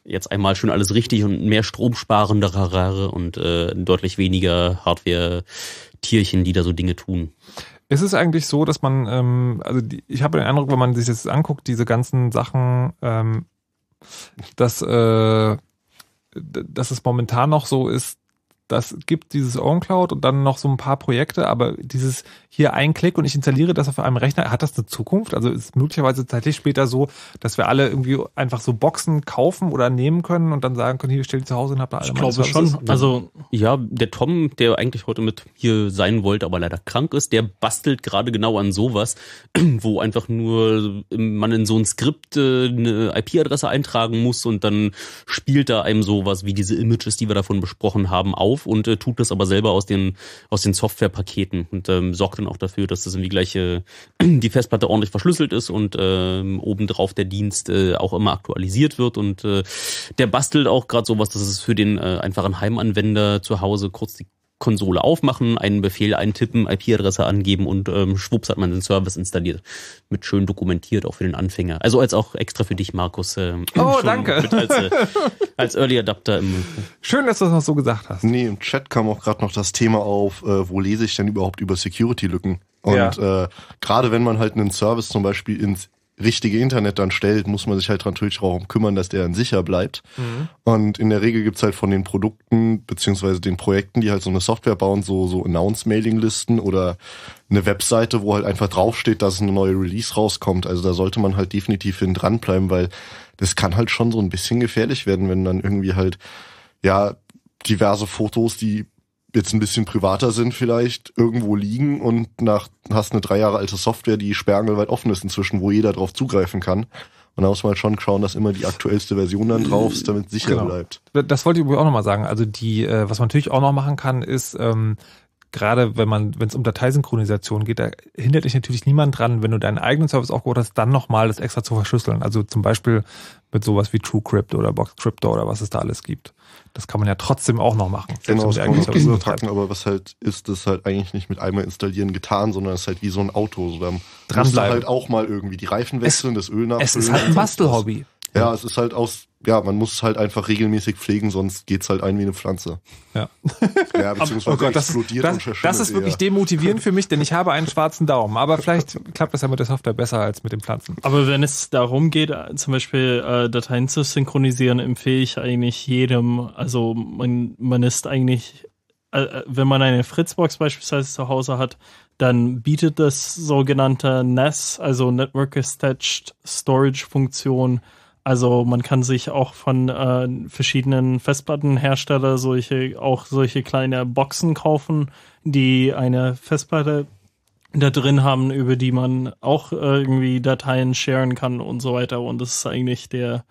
jetzt einmal schon alles richtig und mehr stromsparendere und äh, deutlich weniger Hardware-Tierchen, die da so Dinge tun. Ist es eigentlich so, dass man, ähm, also die, ich habe den Eindruck, wenn man sich das anguckt, diese ganzen Sachen, ähm, dass, äh, dass es momentan noch so ist, das gibt dieses OwnCloud und dann noch so ein paar Projekte, aber dieses hier ein Klick und ich installiere das auf einem Rechner, hat das eine Zukunft? Also ist möglicherweise zeitlich später so, dass wir alle irgendwie einfach so Boxen kaufen oder nehmen können und dann sagen können, hier stell die zu Hause und habt da alle Ich glaube schon. Also Ja, der Tom, der eigentlich heute mit hier sein wollte, aber leider krank ist, der bastelt gerade genau an sowas, wo einfach nur man in so ein Skript äh, eine IP-Adresse eintragen muss und dann spielt da einem sowas wie diese Images, die wir davon besprochen haben, auf und äh, tut das aber selber aus den aus den Softwarepaketen und ähm, sorgt dann auch dafür, dass das irgendwie gleich äh, die Festplatte ordentlich verschlüsselt ist und ähm, obendrauf der Dienst äh, auch immer aktualisiert wird und äh, der bastelt auch gerade sowas, dass es für den äh, einfachen Heimanwender zu Hause kurz die Konsole aufmachen, einen Befehl eintippen, IP-Adresse angeben und ähm, schwupps hat man den Service installiert. Mit schön dokumentiert, auch für den Anfänger. Also als auch extra für dich, Markus. ähm, Oh, danke. Als, äh, als Early Adapter im Schön, dass du das noch so gesagt hast. Nee, im Chat kam auch gerade noch das Thema auf, äh, wo lese ich denn überhaupt über Security-Lücken? Und äh, gerade wenn man halt einen Service zum Beispiel ins richtige Internet dann stellt, muss man sich halt natürlich darum kümmern, dass der dann sicher bleibt. Mhm. Und in der Regel gibt's halt von den Produkten beziehungsweise den Projekten, die halt so eine Software bauen, so, so Announce-Mailing-Listen oder eine Webseite, wo halt einfach draufsteht, dass eine neue Release rauskommt. Also da sollte man halt definitiv hin dranbleiben, weil das kann halt schon so ein bisschen gefährlich werden, wenn dann irgendwie halt, ja, diverse Fotos, die jetzt ein bisschen privater sind vielleicht, irgendwo liegen und nach hast eine drei Jahre alte Software, die sperrangelweit offen ist inzwischen, wo jeder drauf zugreifen kann. Und da muss man halt schon schauen, dass immer die aktuellste Version dann drauf ist, damit es sicher Genau. bleibt. Das wollte ich auch nochmal sagen. Also die, äh, was man natürlich auch noch machen kann, ist, ähm, gerade wenn man, wenn es um Dateisynchronisation geht, da hindert dich natürlich niemand dran, wenn du deinen eigenen Service aufgebaut hast, dann nochmal das extra zu verschlüsseln. Also zum Beispiel mit sowas wie TrueCrypt oder BoxCrypto oder was es da alles gibt. Das kann man ja trotzdem auch noch machen. Genau, das kann man Service überpacken, aber was halt ist, das halt eigentlich nicht mit einmal installieren getan, sondern es ist halt wie so ein Auto. So, da musst du Dranbleiben. halt auch mal irgendwie die Reifen wechseln, das Öl nachfüllen. Es ist halt ein Bastelhobby. Ja, es ist halt aus, ja, man muss es halt einfach regelmäßig pflegen, sonst geht's halt ein wie eine Pflanze. Ja. Ja, beziehungsweise Oh Gott, das, explodiert das, und das ist wirklich eher. demotivierend für mich, denn ich habe einen schwarzen Daumen. Aber vielleicht klappt das ja mit der Software besser als mit den Pflanzen. Aber wenn es darum geht, äh, zum Beispiel äh, Dateien zu synchronisieren, empfehle ich eigentlich jedem, also man, man ist eigentlich, äh, wenn man eine Fritzbox beispielsweise zu Hause hat, dann bietet das sogenannte NAS, also Network Attached Storage Funktion. Also man kann sich auch von äh, verschiedenen Festplattenhersteller solche, auch solche kleine Boxen kaufen, die eine Festplatte da drin haben, über die man auch äh, irgendwie Dateien sharen kann und so weiter. Und das ist eigentlich der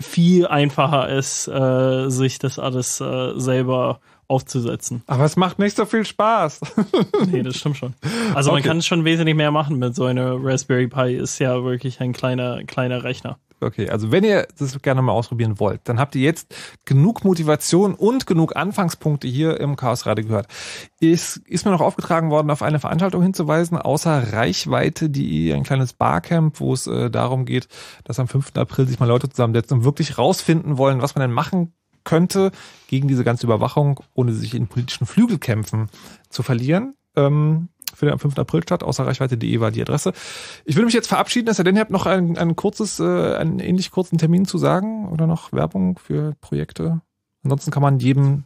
viel einfacher ist, äh, sich das alles äh, selber aufzusetzen. Aber es macht nicht so viel Spaß. nee, das stimmt schon. Also man Okay. kann schon wesentlich mehr machen mit so einer Raspberry Pi. Ist ja wirklich ein kleiner, kleiner Rechner. Okay, also wenn ihr das gerne mal ausprobieren wollt, dann habt ihr jetzt genug Motivation und genug Anfangspunkte hier im Chaos Radio gehört. Ist, ist mir noch aufgetragen worden, auf eine Veranstaltung hinzuweisen, außer Reichweite.de, ein kleines Barcamp, wo es äh, darum geht, dass am 5. April sich mal Leute zusammensetzen und wirklich rausfinden wollen, was man denn machen könnte gegen diese ganze Überwachung, ohne sich in politischen Flügelkämpfen zu verlieren. Ähm, findet am 5. April statt, außer Reichweite.de war die Adresse. Ich würde mich jetzt verabschieden, es sei denn, ihr habt noch ein, ein kurzes, äh, einen ähnlich kurzen Termin zu sagen oder noch Werbung für Projekte. Ansonsten kann man jedem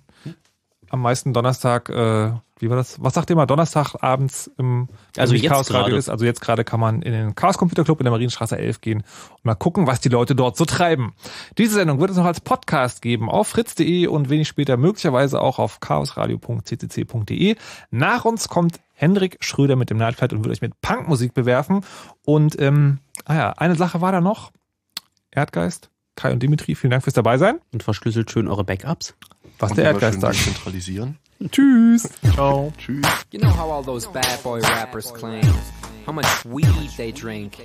am meisten Donnerstag, äh, wie war das? Was sagt ihr mal Donnerstag abends im Also im jetzt Chaos Radio ist? Also jetzt gerade kann man in den Chaos Computer Club in der Marienstraße 11 gehen und mal gucken, was die Leute dort so treiben. Diese Sendung wird es noch als Podcast geben auf fritz.de und wenig später möglicherweise auch auf chaosradio.ccc.de. Nach uns kommt Hendrik Schröder mit dem Nightflight und wird euch mit Punkmusik bewerfen. Und ähm, ah ja, eine Sache war da noch. Erdgeist, Kai und Dimitri, vielen Dank fürs dabei sein. Und verschlüsselt schön eure Backups. Was Und der Erdgeist sagt. Zentralisieren. Tschüss. Ciao. Tschüss. You know how all those bad boy rappers claim how much weed they drink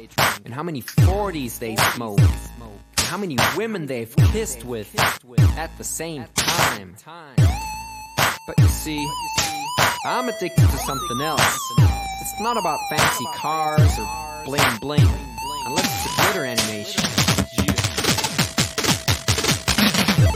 and how many 40s they smoke and how many women they've kissed with at the same time. But you see, I'm addicted to something else. It's not about fancy cars or bling bling, unless it's a glitter animation.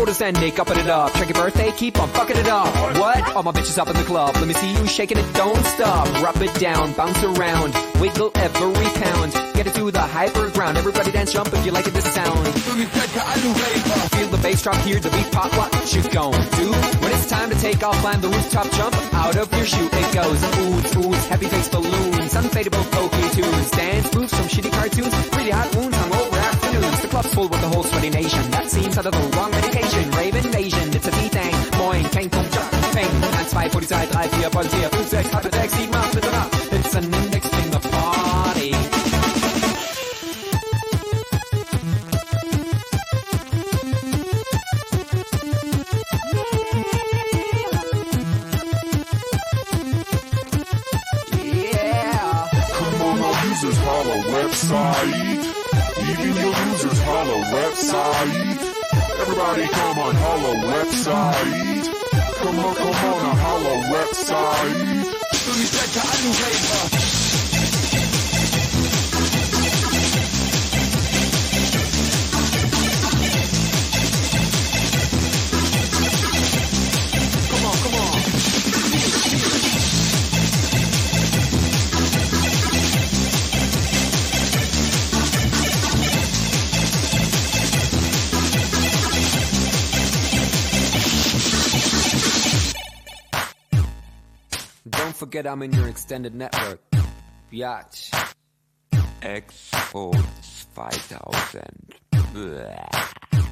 orders and make up it up. Check your birthday, keep on fucking it up. What? All my bitches up in the club. Let me see you shaking it, don't stop. Rub it down, bounce around, wiggle every pound. Get it to the hyper ground. Everybody dance, jump if you like it, this sound. Feel the bass drop here, the beat pop, what you gon' do? When it's time to take off, climb the rooftop, jump out of your shoe. It goes oohs, oohs, heavy face balloons, unfadable pokey tunes, dance moves from shitty cartoons, really hot wounds, hungover afternoons. The club's full with the whole sweaty nation. That seems out of the wrong medication. Rave invasion, it's a B-Thing. Moin, kein Punkt, Peng. 1, 2, Polizei, 3, 4, Polizei, 5, 6, 8, 6, 7, 8, bitte da. It's an index finger party. Yeah. Come on, our users holla website holla website. Everybody come on holla website. Come on, come on, a holla website. Let me check the new paper. Forget I'm in your extended network. Biatch. Expo 2000. Blah.